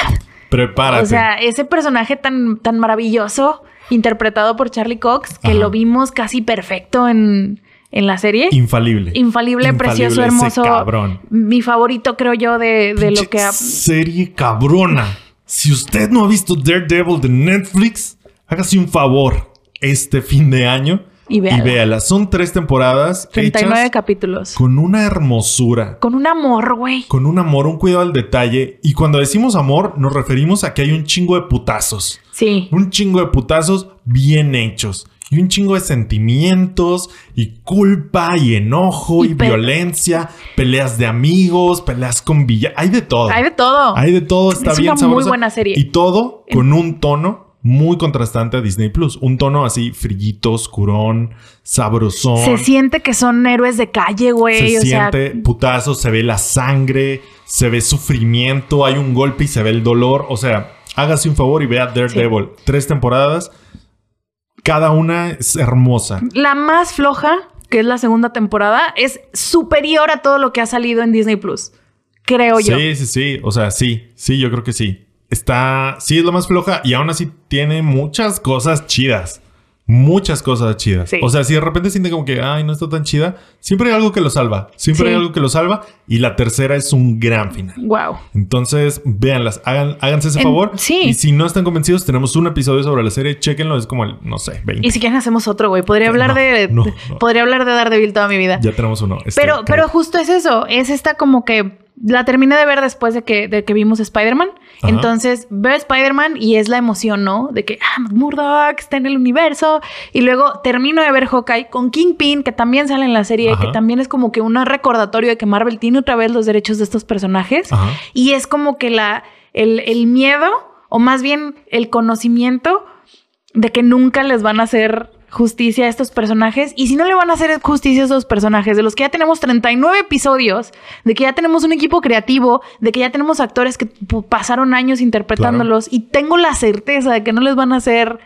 [SPEAKER 1] Prepárate.
[SPEAKER 2] O sea, ese personaje tan, tan maravilloso, interpretado por Charlie Cox, que
[SPEAKER 1] Ajá.
[SPEAKER 2] lo vimos casi perfecto en, en la serie.
[SPEAKER 1] Infalible.
[SPEAKER 2] Infalible, precioso, hermoso.
[SPEAKER 1] cabrón.
[SPEAKER 2] Mi favorito, creo yo, de, de lo que ha.
[SPEAKER 1] Serie cabrona. Si usted no ha visto Daredevil de Netflix, hágase un favor este fin de año
[SPEAKER 2] Y véala.
[SPEAKER 1] véala. Son tres temporadas
[SPEAKER 2] 39
[SPEAKER 1] hechas
[SPEAKER 2] capítulos.
[SPEAKER 1] con una hermosura,
[SPEAKER 2] Con un amor, güey.
[SPEAKER 1] con un amor, un cuidado al detalle. Y cuando decimos amor, nos referimos a que hay un chingo de putazos.
[SPEAKER 2] Sí.
[SPEAKER 1] Un chingo de putazos bien hechos. Y un chingo de sentimientos y culpa y enojo y,
[SPEAKER 2] Y pe-
[SPEAKER 1] violencia, peleas de amigos, peleas con villanos. Hay de todo.
[SPEAKER 2] Hay de todo.
[SPEAKER 1] Hay de todo, está
[SPEAKER 2] Es
[SPEAKER 1] bien
[SPEAKER 2] una muy
[SPEAKER 1] sabrosa.
[SPEAKER 2] buena serie.
[SPEAKER 1] Y todo con un tono muy contrastante a Disney Plus. Un tono así frillito, oscurón, sabrosón.
[SPEAKER 2] Se siente que son héroes de calle, güey.
[SPEAKER 1] Se
[SPEAKER 2] O sea,
[SPEAKER 1] siente putazo, se ve la sangre, se ve sufrimiento, hay un golpe y se ve el dolor. O sea, hágase un favor y vea Daredevil. Tres temporadas, cada una es hermosa.
[SPEAKER 2] la más floja, que es la segunda temporada, es superior a todo lo que ha salido en Disney Plus. Creo yo.
[SPEAKER 1] Sí, sí, sí. O sea, sí, sí, yo creo que sí. Está, sí, es lo más floja y aún así tiene muchas cosas chidas. Muchas cosas chidas.
[SPEAKER 2] Sí.
[SPEAKER 1] O sea, si de repente siente como que, ay, no está tan chida, siempre hay algo que lo salva. Siempre
[SPEAKER 2] Sí.
[SPEAKER 1] hay algo que lo salva. Y la tercera es un gran final.
[SPEAKER 2] Wow.
[SPEAKER 1] Entonces, véanlas, hagan, háganse ese
[SPEAKER 2] En-
[SPEAKER 1] favor.
[SPEAKER 2] sí.
[SPEAKER 1] Y si no están convencidos, tenemos un episodio sobre la serie. Chéquenlo, es como el, no sé, 20.
[SPEAKER 2] Y si quieren hacemos otro, güey. Podría hablar
[SPEAKER 1] No,
[SPEAKER 2] de,
[SPEAKER 1] no, no.
[SPEAKER 2] podría hablar de Daredevil toda mi vida.
[SPEAKER 1] Ya tenemos uno. Este,
[SPEAKER 2] pero, pero justo es eso. Es esta como que la terminé de ver después de que, de que vimos Spider-Man. Entonces veo Spider-Man y es la emoción, ¿no? De que, ah, Murdoch está en el universo. Y luego termino de ver Hawkeye con Kingpin, que también sale en la serie,
[SPEAKER 1] Ajá.
[SPEAKER 2] que también es como que un recordatorio de que Marvel tiene otra vez los derechos de estos personajes.
[SPEAKER 1] Ajá.
[SPEAKER 2] Y es como que la, el, el miedo, o más bien el conocimiento de que nunca les van a hacer justicia a estos personajes. Y si no le van a hacer justicia a esos personajes, de los que ya tenemos 39 episodios, de que ya tenemos un equipo creativo, de que ya tenemos actores que pasaron años interpretándolos, y tengo la certeza de que no les van a hacer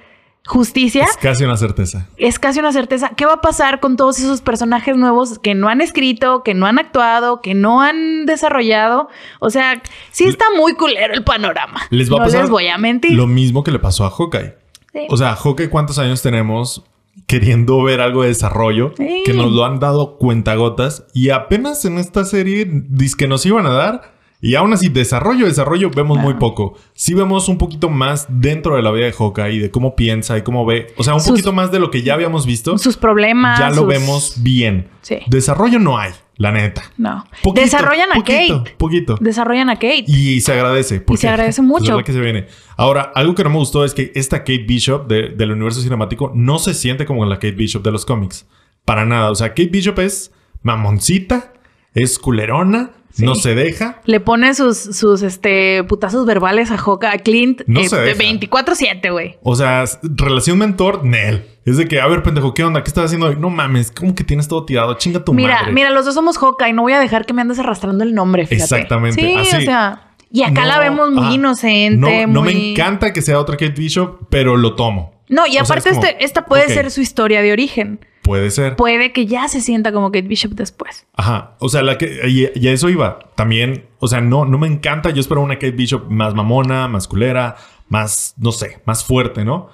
[SPEAKER 2] justicia.
[SPEAKER 1] Es casi una certeza.
[SPEAKER 2] Es casi una certeza. ¿Qué va a pasar con todos esos personajes nuevos que no han escrito, que no han actuado, que no han desarrollado? O sea, sí está muy culero el panorama.
[SPEAKER 1] Les va
[SPEAKER 2] no
[SPEAKER 1] a pasar
[SPEAKER 2] les voy a mentir.
[SPEAKER 1] lo mismo que le pasó a Hawkeye.
[SPEAKER 2] Sí.
[SPEAKER 1] O sea, Hawkeye, ¿cuántos años tenemos queriendo ver algo de desarrollo?
[SPEAKER 2] Sí.
[SPEAKER 1] Que nos lo han dado cuentagotas y apenas en esta serie que nos iban a dar Y aún así, desarrollo, desarrollo, vemos muy poco. Sí vemos un poquito más dentro de la vida de Hawkeye, de cómo piensa y cómo ve. O sea, un
[SPEAKER 2] Sus-
[SPEAKER 1] poquito más de lo que ya habíamos visto.
[SPEAKER 2] Sus problemas.
[SPEAKER 1] ya lo
[SPEAKER 2] sus-
[SPEAKER 1] vemos bien.
[SPEAKER 2] Sí.
[SPEAKER 1] Desarrollo no hay, la neta.
[SPEAKER 2] No.
[SPEAKER 1] Poquito,
[SPEAKER 2] Desarrollan a
[SPEAKER 1] poquito,
[SPEAKER 2] Kate.
[SPEAKER 1] Poquito.
[SPEAKER 2] Desarrollan a Kate.
[SPEAKER 1] Y se agradece. porque
[SPEAKER 2] se agradece mucho.
[SPEAKER 1] que se viene. Ahora, algo que no me gustó es que esta Kate Bishop de- del universo cinemático no se siente como la Kate Bishop de los cómics. Para nada. O sea, Kate Bishop es mamoncita, es culerona,
[SPEAKER 2] Sí.
[SPEAKER 1] no se deja.
[SPEAKER 2] Le pone sus, sus este, putazos verbales a Hawkeye, a Clint.
[SPEAKER 1] No
[SPEAKER 2] eh,
[SPEAKER 1] se deja.
[SPEAKER 2] 24-7, güey.
[SPEAKER 1] O sea, relación mentor, Nel. Es de que, a ver, pendejo, ¿qué onda? ¿Qué estás haciendo? No mames, ¿cómo que tienes todo tirado? Chinga tu
[SPEAKER 2] Mira,
[SPEAKER 1] madre.
[SPEAKER 2] mira, los dos somos Hawkeye. No voy a dejar que me andes arrastrando el nombre, fíjate.
[SPEAKER 1] Exactamente,
[SPEAKER 2] Sí,
[SPEAKER 1] así.
[SPEAKER 2] o sea... Y acá la vemos muy
[SPEAKER 1] ajá.
[SPEAKER 2] inocente,
[SPEAKER 1] No, no
[SPEAKER 2] muy...
[SPEAKER 1] me encanta que sea otra Kate Bishop, pero lo tomo.
[SPEAKER 2] No, y
[SPEAKER 1] O sea,
[SPEAKER 2] aparte
[SPEAKER 1] es como,
[SPEAKER 2] este, esta puede ser su historia de origen.
[SPEAKER 1] Puede ser.
[SPEAKER 2] Puede que ya se sienta como Kate Bishop después.
[SPEAKER 1] Ajá. O sea, la que, y, y a eso iba. También, o sea, no, no me encanta. Yo espero una Kate Bishop más mamona, más culera, más, no sé, más fuerte, ¿no?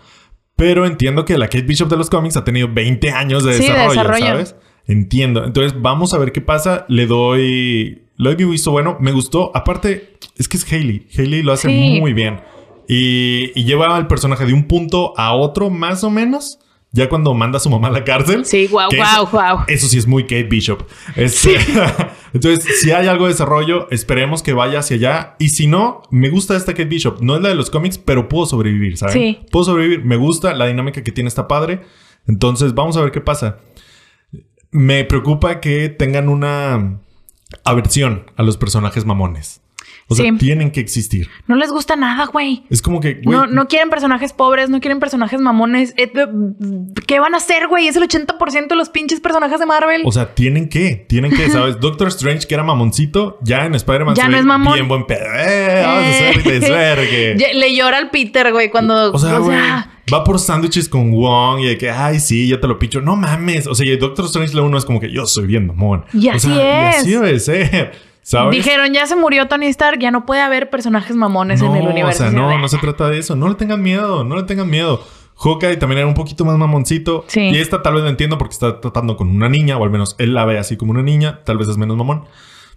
[SPEAKER 1] Pero entiendo que la Kate Bishop de los cómics ha tenido 20 años de
[SPEAKER 2] Sí, de
[SPEAKER 1] desarrollo. ¿sabes? Entiendo. Entonces, vamos a ver qué pasa. Le doy. Le doy mi visto bueno. Me gustó. Aparte, es que es Hailey. Hailey lo hace
[SPEAKER 2] Sí.
[SPEAKER 1] muy bien. Y, y lleva al personaje de un punto a otro, más o menos. Ya cuando manda a su mamá a la cárcel.
[SPEAKER 2] Sí, guau,
[SPEAKER 1] Que
[SPEAKER 2] guau,
[SPEAKER 1] eso- sí es muy Kate Bishop. Este, Entonces, si hay algo de desarrollo, esperemos que vaya hacia allá. Y si no, me gusta esta Kate Bishop. No es la de los cómics, pero puedo sobrevivir, ¿sabes?
[SPEAKER 2] Sí.
[SPEAKER 1] Puedo sobrevivir. Me gusta la dinámica que tiene esta padre. Entonces, vamos a ver qué pasa. Me preocupa que tengan una aversión a los personajes mamones. O sea,
[SPEAKER 2] Sí.
[SPEAKER 1] tienen que existir.
[SPEAKER 2] No les gusta nada, güey.
[SPEAKER 1] Es como que, güey,
[SPEAKER 2] No, no quieren personajes pobres, no quieren personajes mamones. Eh, eh, ¿Qué van a hacer, güey? Es el 80% de los pinches personajes de Marvel.
[SPEAKER 1] O sea, tienen que, tienen que, ¿sabes? Doctor Strange, que era mamoncito, ya en Spider-Man
[SPEAKER 2] Ya no es mamón.
[SPEAKER 1] bien buen pedo. ¡Eh! Vamos a hacer desvergue.
[SPEAKER 2] Le llora al Peter, güey, cuando.
[SPEAKER 1] O sea, güey, va por sándwiches con Wong y de que, ay, sí, yo te lo picho. No mames. O sea, y el Doctor Strange lo uno es como que yo soy bien mamón.
[SPEAKER 2] Y
[SPEAKER 1] O
[SPEAKER 2] así
[SPEAKER 1] sea,
[SPEAKER 2] es.
[SPEAKER 1] Y así debe ser. ¿Sabes?
[SPEAKER 2] Dijeron, ya se murió Tony Stark, ya no puede haber personajes mamones en el universo.
[SPEAKER 1] O sea, no, no se trata de eso. No le tengan miedo, no le tengan miedo. Hawkeye también era un poquito más mamoncito.
[SPEAKER 2] Sí.
[SPEAKER 1] Y esta tal vez la entiendo porque está tratando con una niña, o al menos él la ve así como una niña. Tal vez es menos mamón.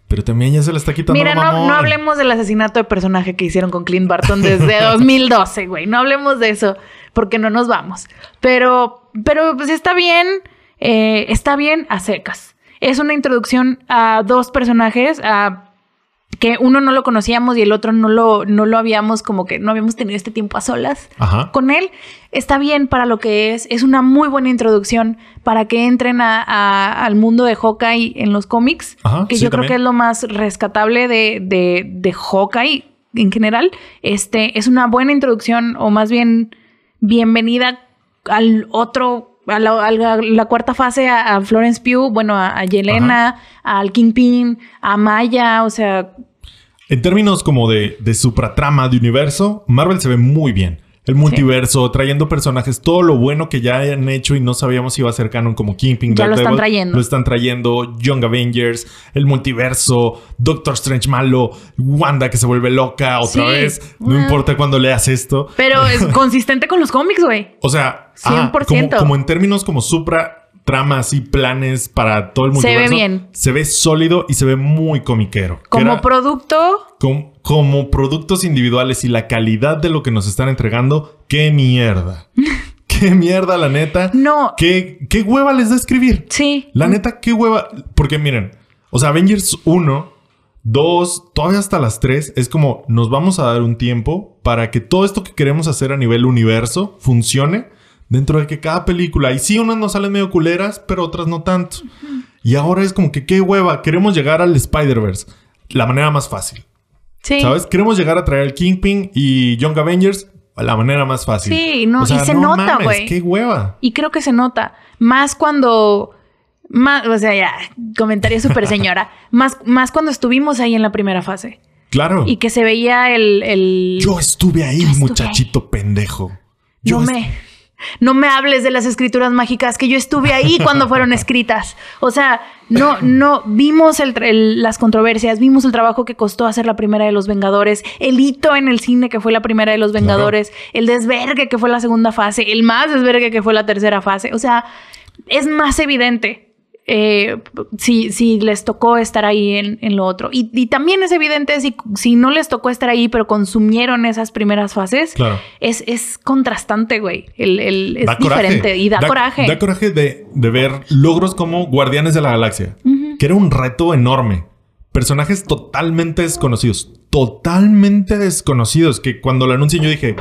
[SPEAKER 1] Pero también ya se le está quitando
[SPEAKER 2] Mira, no, no hablemos del asesinato de personaje que hicieron con Clint Barton desde 2012, güey. No hablemos de eso, porque no nos vamos. Pero, pero pues está bien, eh, está bien a secas. Es una introducción a dos personajes, a que uno no lo conocíamos y el otro no lo, no lo habíamos como que no habíamos tenido este tiempo a solas
[SPEAKER 1] Ajá.
[SPEAKER 2] con él. Está bien para lo que es. Es una muy buena introducción para que entren a- a- al mundo de Hawkeye en los cómics.
[SPEAKER 1] Ajá,
[SPEAKER 2] que
[SPEAKER 1] sí,
[SPEAKER 2] yo creo que es lo más rescatable de, de, de Hawkeye en general. Este es una buena introducción, o más bien bienvenida al otro. A la, a la- la cuarta fase a, a Florence Pugh, bueno, a, a Yelena, al Kingpin, a Maya, o sea,
[SPEAKER 1] En términos como de, de supratrama de universo, Marvel se ve muy bien. El multiverso, trayendo personajes, todo lo bueno que ya han hecho y no sabíamos si iba a ser canon como Kingpin.
[SPEAKER 2] Ya lo están trayendo.
[SPEAKER 1] Lo están trayendo, Young Avengers, el multiverso, Doctor Strange malo, Wanda que se vuelve loca otra
[SPEAKER 2] Sí.
[SPEAKER 1] vez. No
[SPEAKER 2] Ah.
[SPEAKER 1] importa cuándo leas esto.
[SPEAKER 2] pero es consistente con los cómics, güey.
[SPEAKER 1] O sea, ah,
[SPEAKER 2] 100%.
[SPEAKER 1] como, como en términos como supra tramas y planes para todo el
[SPEAKER 2] Se ve bien.
[SPEAKER 1] Se ve sólido y se ve muy comiquero. Que
[SPEAKER 2] Como
[SPEAKER 1] era-
[SPEAKER 2] producto,
[SPEAKER 1] com- como productos individuales y la calidad de lo que nos están entregando, qué mierda. qué mierda, la neta.
[SPEAKER 2] No.
[SPEAKER 1] ¿Qué, qué hueva les da escribir?
[SPEAKER 2] sí.
[SPEAKER 1] La neta, qué hueva. Porque miren, o sea, Avengers 1, 2, todavía hasta las 3, es como nos vamos a dar un tiempo para que todo esto que queremos hacer a nivel universo funcione dentro de que cada película, y sí, unas nos salen medio culeras, pero otras no tanto. Y ahora es como que qué hueva, queremos llegar al Spider-Verse. La manera más fácil.
[SPEAKER 2] Sí.
[SPEAKER 1] ¿Sabes? Queremos llegar a traer al Kingpin y Young Avengers la manera más fácil.
[SPEAKER 2] Sí, no, y se nota, güey.
[SPEAKER 1] Qué hueva.
[SPEAKER 2] Y creo que se nota. Más cuando. Más, o sea, ya, comentario súper señora. más, más cuando estuvimos ahí en la primera fase.
[SPEAKER 1] Claro.
[SPEAKER 2] Y que se veía el. el-
[SPEAKER 1] Yo estuve ahí,
[SPEAKER 2] Yo estuve
[SPEAKER 1] muchachito pendejo. Yo
[SPEAKER 2] no me. No me hables de las escrituras mágicas, que yo estuve ahí cuando fueron escritas. O sea, no, no, vimos el tra- el- las controversias, vimos el trabajo que costó hacer la primera de los Vengadores, el hito en el cine que fue la primera de los Vengadores, el desvergue que fue la segunda fase, el más desvergue que fue la tercera fase. O sea, es más evidente eh, si, si les tocó estar ahí en, en lo otro. Y, y también es evidente si, si no les tocó estar ahí, pero consumieron esas primeras fases,
[SPEAKER 1] Claro.
[SPEAKER 2] es, es contrastante, güey. El, el- es
[SPEAKER 1] Da coraje.
[SPEAKER 2] diferente y da, coraje.
[SPEAKER 1] Da coraje de, de ver logros como Guardianes de la Galaxia, que era un reto enorme. Personajes totalmente desconocidos, totalmente desconocidos, que cuando lo anuncian yo dije,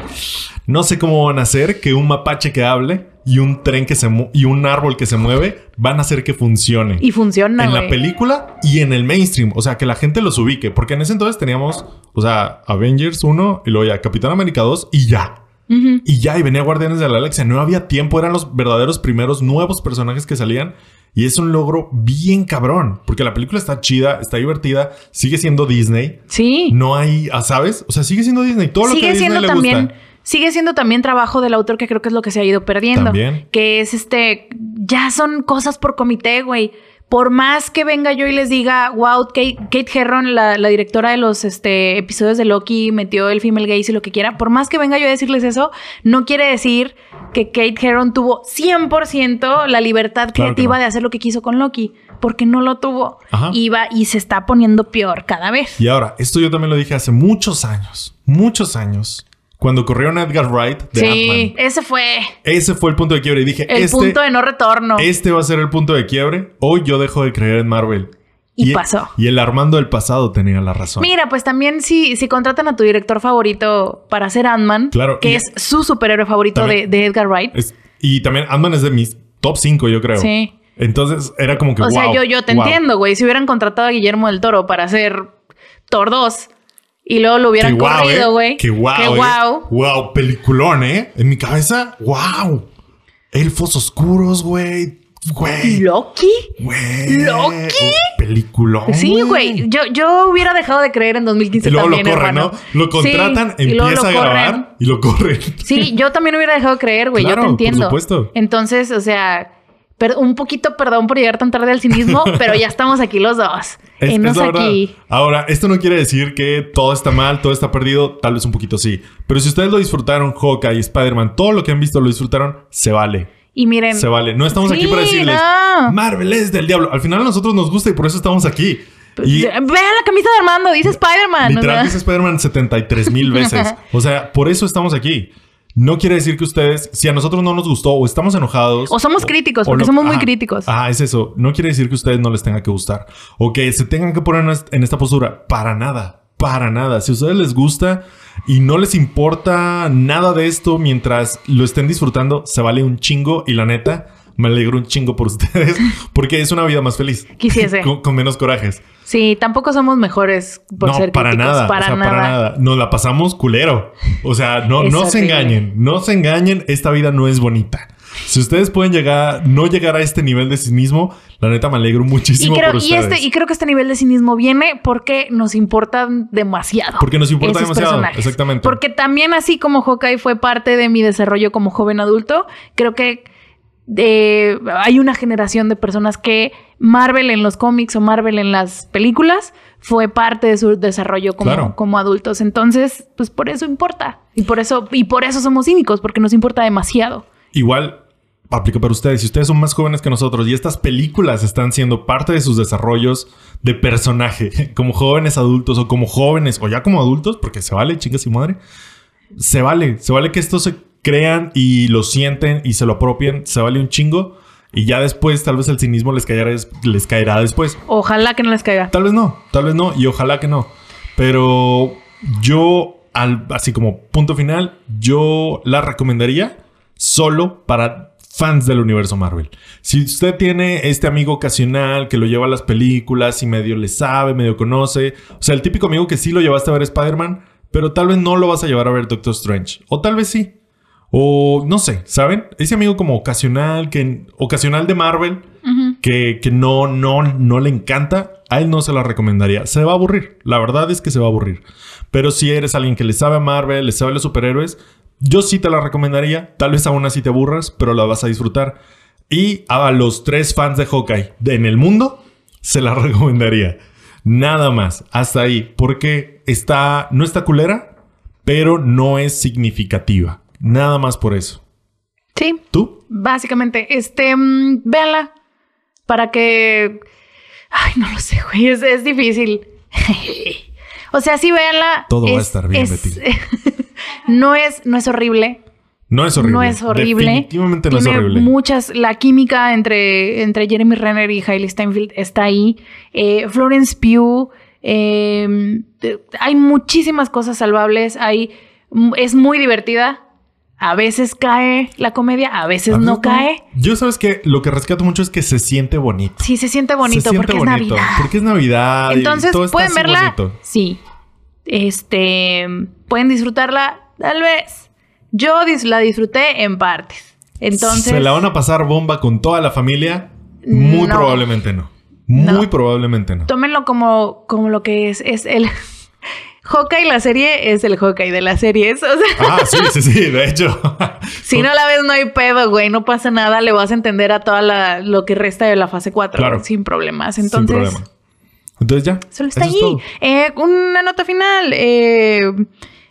[SPEAKER 1] no sé cómo van a hacer que un mapache que hable y un tren que se y un árbol que se mueve van a hacer que funcione.
[SPEAKER 2] y funciona,
[SPEAKER 1] en la película y en el mainstream. O sea, que la gente los ubique. Porque en ese entonces teníamos, o sea, Avengers 1 y luego ya Capitán América 2 y ya. Y ya, y venía Guardianes de la Galaxia. No había tiempo, eran los verdaderos primeros nuevos personajes que salían. Y es un logro bien cabrón. Porque la película está chida, está divertida, sigue siendo Disney.
[SPEAKER 2] Sí.
[SPEAKER 1] No hay, ah, ¿sabes? O sea, sigue siendo Disney. Todo lo que a
[SPEAKER 2] sigue
[SPEAKER 1] Disney
[SPEAKER 2] siendo
[SPEAKER 1] le
[SPEAKER 2] también
[SPEAKER 1] gusta.
[SPEAKER 2] sigue siendo también trabajo del autor que creo que es lo que se ha ido perdiendo
[SPEAKER 1] También.
[SPEAKER 2] que es este ya son cosas por comité güey por más que venga yo y les diga wow Kate, Kate Herron la, la directora de los este, episodios de Loki metió el female gaze y lo que quiera por más que venga yo a decirles eso no quiere decir que Kate Herron tuvo 100% la libertad
[SPEAKER 1] Claro
[SPEAKER 2] creativa
[SPEAKER 1] no.
[SPEAKER 2] de hacer lo que quiso con Loki porque no lo tuvo
[SPEAKER 1] Ajá.
[SPEAKER 2] va y se está poniendo peor cada vez
[SPEAKER 1] Y ahora, esto yo también lo dije hace muchos años. Muchos años. Cuando corrieron a Edgar Wright de
[SPEAKER 2] sí
[SPEAKER 1] Ant-Man.
[SPEAKER 2] ese fue
[SPEAKER 1] Ese fue el punto de quiebre. Y dije,
[SPEAKER 2] el
[SPEAKER 1] este,
[SPEAKER 2] punto de no retorno
[SPEAKER 1] este va a ser el punto de quiebre. Hoy yo dejo de creer en Marvel.
[SPEAKER 2] Y pasó.
[SPEAKER 1] Y el Armando del pasado tenía la razón.
[SPEAKER 2] Mira, pues también si, si contratan a tu director favorito para hacer Ant-Man,
[SPEAKER 1] Claro,
[SPEAKER 2] que es su superhéroe favorito de,
[SPEAKER 1] También-
[SPEAKER 2] de Edgar Wright.
[SPEAKER 1] Es- y también Ant-Man es de mis top 5, yo creo.
[SPEAKER 2] Sí.
[SPEAKER 1] Entonces era como que.
[SPEAKER 2] O sea, yo, yo te
[SPEAKER 1] wow.
[SPEAKER 2] entiendo, güey. Si hubieran contratado a Guillermo del Toro para hacer Thor 2 y luego lo hubieran
[SPEAKER 1] guau,
[SPEAKER 2] corrido,
[SPEAKER 1] eh.
[SPEAKER 2] güey.
[SPEAKER 1] Qué guau.
[SPEAKER 2] Qué
[SPEAKER 1] eh.
[SPEAKER 2] guau.
[SPEAKER 1] Wow, peliculón, ¿eh? En mi cabeza, wow. Elfos oscuros, güey. Güey.
[SPEAKER 2] ¿Loki?
[SPEAKER 1] Güey.
[SPEAKER 2] ¿Loki?
[SPEAKER 1] Oh, Peliculón.
[SPEAKER 2] Sí, güey. Yo, yo hubiera dejado de creer en 2015
[SPEAKER 1] Y luego
[SPEAKER 2] también,
[SPEAKER 1] lo corren,
[SPEAKER 2] hermano.
[SPEAKER 1] ¿no? Lo contratan,
[SPEAKER 2] Sí,
[SPEAKER 1] empieza a
[SPEAKER 2] corren.
[SPEAKER 1] grabar y lo corren.
[SPEAKER 2] Sí, yo también hubiera dejado de creer, güey.
[SPEAKER 1] Claro,
[SPEAKER 2] yo te
[SPEAKER 1] por
[SPEAKER 2] entiendo.
[SPEAKER 1] supuesto.
[SPEAKER 2] Entonces, o sea, un poquito perdón por llegar tan tarde al cinismo, pero ya estamos aquí los dos.
[SPEAKER 1] Es, es
[SPEAKER 2] aquí.
[SPEAKER 1] Ahora, esto no quiere decir que todo está mal, todo está perdido, tal vez un poquito sí. Pero si ustedes lo disfrutaron, Hawkeye, Spider-Man, todo lo que han visto lo disfrutaron, se vale.
[SPEAKER 2] Y miren.
[SPEAKER 1] Se vale. No estamos aquí
[SPEAKER 2] Sí,
[SPEAKER 1] para decirles,
[SPEAKER 2] no.
[SPEAKER 1] Marvel es del diablo. Al final a nosotros nos gusta y por eso estamos aquí. Y
[SPEAKER 2] Vean la camisa de Armando, dice Spider-Man. o
[SPEAKER 1] literal
[SPEAKER 2] sea.
[SPEAKER 1] dice Spider-Man 73 mil veces. O sea, por eso estamos aquí. No quiere decir que ustedes, si a nosotros no nos gustó o estamos enojados.
[SPEAKER 2] O somos críticos, porque somos muy críticos.
[SPEAKER 1] Ah, es eso. No quiere decir que a ustedes no les tenga que gustar. O que se tengan que poner en esta postura. Para nada. Para nada. Si a ustedes les gusta y no les importa nada de esto mientras lo estén disfrutando, se vale un chingo. Y la neta, me alegro un chingo por ustedes porque es una vida más feliz.
[SPEAKER 2] Quisiese.
[SPEAKER 1] con, con menos corajes.
[SPEAKER 2] Sí, tampoco somos mejores por
[SPEAKER 1] no,
[SPEAKER 2] ser
[SPEAKER 1] para
[SPEAKER 2] críticos.
[SPEAKER 1] nada.
[SPEAKER 2] Para,
[SPEAKER 1] o sea,
[SPEAKER 2] nada.
[SPEAKER 1] para nada. Nos la pasamos culero. O sea, no, no se engañen. No se engañen. Esta vida no es bonita. Si ustedes pueden llegar, no llegar a este nivel de cinismo, la neta me alegro
[SPEAKER 2] Y
[SPEAKER 1] muchísimo
[SPEAKER 2] creo,
[SPEAKER 1] por
[SPEAKER 2] y,
[SPEAKER 1] ustedes.
[SPEAKER 2] este, y creo que este nivel de cinismo viene porque nos importan demasiado.
[SPEAKER 1] Porque nos importa demasiado,
[SPEAKER 2] personajes.
[SPEAKER 1] exactamente.
[SPEAKER 2] Porque también así como Hawkeye fue parte de mi desarrollo como joven adulto, creo que eh, hay una generación de personas que Marvel en los cómics o Marvel en las películas fue parte de su desarrollo como,
[SPEAKER 1] Claro.
[SPEAKER 2] como adultos. Entonces, pues por eso importa. Y por eso, y por eso somos cínicos, porque nos importa demasiado.
[SPEAKER 1] Igual aplica para ustedes. Si ustedes son más jóvenes que nosotros y estas películas están siendo parte de sus desarrollos de personaje, como jóvenes adultos o como jóvenes o ya como adultos, porque se vale, chicas y madre, se vale, se vale que esto se crean y lo sienten y se lo apropien, se vale un chingo. Y ya después, tal vez el cinismo les caerá, les caerá después.
[SPEAKER 2] Ojalá que no les caiga.
[SPEAKER 1] Tal vez no, tal vez no, y ojalá que no. Pero yo, al, así como punto final, yo la recomendaría solo para fans del universo Marvel. Si usted tiene este amigo ocasional que lo lleva a las películas y medio le sabe, medio conoce, o sea, el típico amigo que sí lo llevaste a ver Spider-Man, pero tal vez no lo vas a llevar a ver Doctor Strange, o tal vez sí. O no sé, ¿saben? Ese amigo como ocasional, que ocasional de Marvel, que, que no, no, no le encanta, a él no se la recomendaría. Se va a aburrir. La verdad es que se va a aburrir. Pero si eres alguien que le sabe a Marvel, le sabe a los superhéroes, yo sí te la recomendaría. Tal vez aún así te aburras, pero la vas a disfrutar. Y a los tres fans de Hawkeye de- en el mundo, se la recomendaría. Nada más. Hasta ahí. Porque está, no está culera, pero no es significativa. Nada más por eso.
[SPEAKER 2] Sí,
[SPEAKER 1] ¿Tú?
[SPEAKER 2] básicamente. Este, mm, véanla. para que... Ay, no lo sé, güey, es, es difícil. o sea, sí, véanla.
[SPEAKER 1] Todo va a
[SPEAKER 2] es-
[SPEAKER 1] estar bien,
[SPEAKER 2] es-
[SPEAKER 1] Betty.
[SPEAKER 2] no es, no es horrible.
[SPEAKER 1] No es horrible.
[SPEAKER 2] No es horrible.
[SPEAKER 1] Definitivamente no
[SPEAKER 2] Tiene
[SPEAKER 1] es horrible.
[SPEAKER 2] muchas. La química entre, entre Jeremy Renner y Hailey Steinfeld está ahí. Eh, Florence Pugh. eh, hay muchísimas cosas salvables. Hay, es muy divertida. A veces cae la comedia, a veces
[SPEAKER 1] A
[SPEAKER 2] no cae.
[SPEAKER 1] Yo sabes que lo que rescato mucho es que se siente bonito.
[SPEAKER 2] Sí, se siente bonito
[SPEAKER 1] se siente
[SPEAKER 2] porque
[SPEAKER 1] bonito,
[SPEAKER 2] es Navidad.
[SPEAKER 1] Porque es Navidad. y
[SPEAKER 2] Entonces,
[SPEAKER 1] todo está
[SPEAKER 2] ¿pueden
[SPEAKER 1] así
[SPEAKER 2] verla?
[SPEAKER 1] bonito.
[SPEAKER 2] Sí. Este, pueden disfrutarla, tal vez. Yo la disfruté en partes. Entonces,
[SPEAKER 1] ¿Se la van a pasar bomba con toda la familia? Muy
[SPEAKER 2] No.
[SPEAKER 1] probablemente no. Muy
[SPEAKER 2] No.
[SPEAKER 1] probablemente no.
[SPEAKER 2] tómenlo como, como lo que es. Es el Hawkeye, la serie es el Hawkeye de las series. O sea,
[SPEAKER 1] Ah, sí, sí, sí, de hecho.
[SPEAKER 2] si no la ves, no hay pedo, güey. No pasa nada. Le vas a entender a toda la, lo que resta de la fase 4
[SPEAKER 1] Claro.
[SPEAKER 2] sin problemas.
[SPEAKER 1] Sin
[SPEAKER 2] Entonces,
[SPEAKER 1] problema. Entonces ya.
[SPEAKER 2] solo está
[SPEAKER 1] es
[SPEAKER 2] allí. Eh, una nota final. Eh,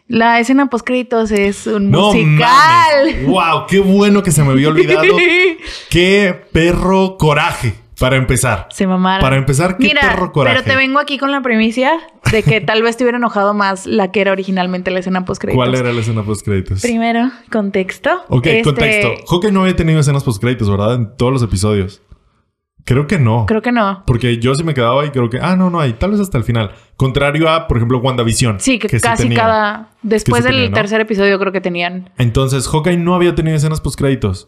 [SPEAKER 2] la escena post créditos es un
[SPEAKER 1] No
[SPEAKER 2] musical.
[SPEAKER 1] Wow, qué bueno que se me había olvidado. qué perro coraje para empezar.
[SPEAKER 2] Se mamaron.
[SPEAKER 1] Para empezar, qué
[SPEAKER 2] Mira,
[SPEAKER 1] perro coraje.
[SPEAKER 2] pero te vengo aquí con la primicia de que tal vez te hubiera enojado más la que era originalmente la escena post créditos.
[SPEAKER 1] ¿Cuál era la escena post créditos?
[SPEAKER 2] Primero, contexto.
[SPEAKER 1] Ok,
[SPEAKER 2] Este,
[SPEAKER 1] contexto. Hawkeye no había tenido escenas post créditos, ¿verdad? En todos los episodios. Creo que no.
[SPEAKER 2] Creo que no.
[SPEAKER 1] Porque yo sí me quedaba y creo que, ah, no, no hay, tal vez hasta el final. Contrario a, por ejemplo, WandaVision.
[SPEAKER 2] Sí, que, casi
[SPEAKER 1] tenía.
[SPEAKER 2] cada. Después
[SPEAKER 1] sí
[SPEAKER 2] del
[SPEAKER 1] tenía, ¿no?
[SPEAKER 2] tercer episodio, creo que tenían.
[SPEAKER 1] Entonces, Hawkeye no había tenido escenas post créditos.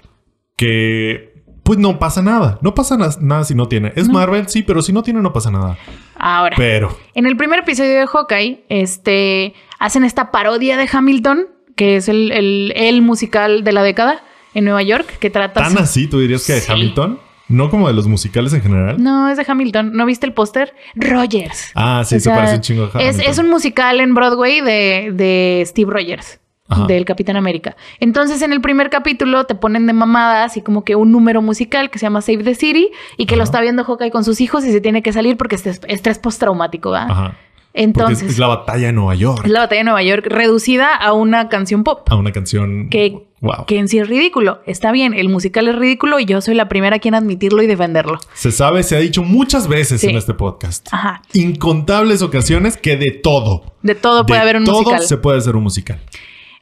[SPEAKER 1] Que, pues no pasa nada. No pasa na- nada si no tiene. Es Marvel, sí, pero si no tiene, no pasa nada.
[SPEAKER 2] Ahora,
[SPEAKER 1] Pero,
[SPEAKER 2] en el primer episodio de Hawkeye, este, hacen esta parodia de Hamilton, que es el, el, el musical de la década en Nueva York, que trata.
[SPEAKER 1] tan así, tú dirías que de
[SPEAKER 2] Sí.
[SPEAKER 1] Hamilton. No como de los musicales en general.
[SPEAKER 2] No, es de Hamilton. ¿No viste el póster? Rogers.
[SPEAKER 1] Ah, sí,
[SPEAKER 2] O
[SPEAKER 1] se
[SPEAKER 2] sea,
[SPEAKER 1] parece un chingo a
[SPEAKER 2] Es,
[SPEAKER 1] Hamilton.
[SPEAKER 2] es un musical en Broadway de, de Steve Rogers,
[SPEAKER 1] Ajá.
[SPEAKER 2] del Capitán América. Entonces, en el primer capítulo te ponen de mamada así como que un número musical que se llama Save the City y que lo está viendo Hawkeye con sus hijos y se tiene que salir porque es es estrés postraumático, ¿va?
[SPEAKER 1] Ajá.
[SPEAKER 2] Entonces,
[SPEAKER 1] es, es la batalla de Nueva York.
[SPEAKER 2] es la batalla de Nueva York reducida a una canción pop.
[SPEAKER 1] A una canción.
[SPEAKER 2] Que,
[SPEAKER 1] Wow.
[SPEAKER 2] que en sí es ridículo. Está bien, el musical es ridículo y yo soy la primera quien admitirlo y defenderlo.
[SPEAKER 1] Se sabe, se ha dicho muchas veces
[SPEAKER 2] Sí.
[SPEAKER 1] en este podcast.
[SPEAKER 2] Ajá.
[SPEAKER 1] Incontables ocasiones que de todo.
[SPEAKER 2] De todo puede
[SPEAKER 1] de
[SPEAKER 2] haber un
[SPEAKER 1] todo
[SPEAKER 2] musical.
[SPEAKER 1] se puede hacer un musical.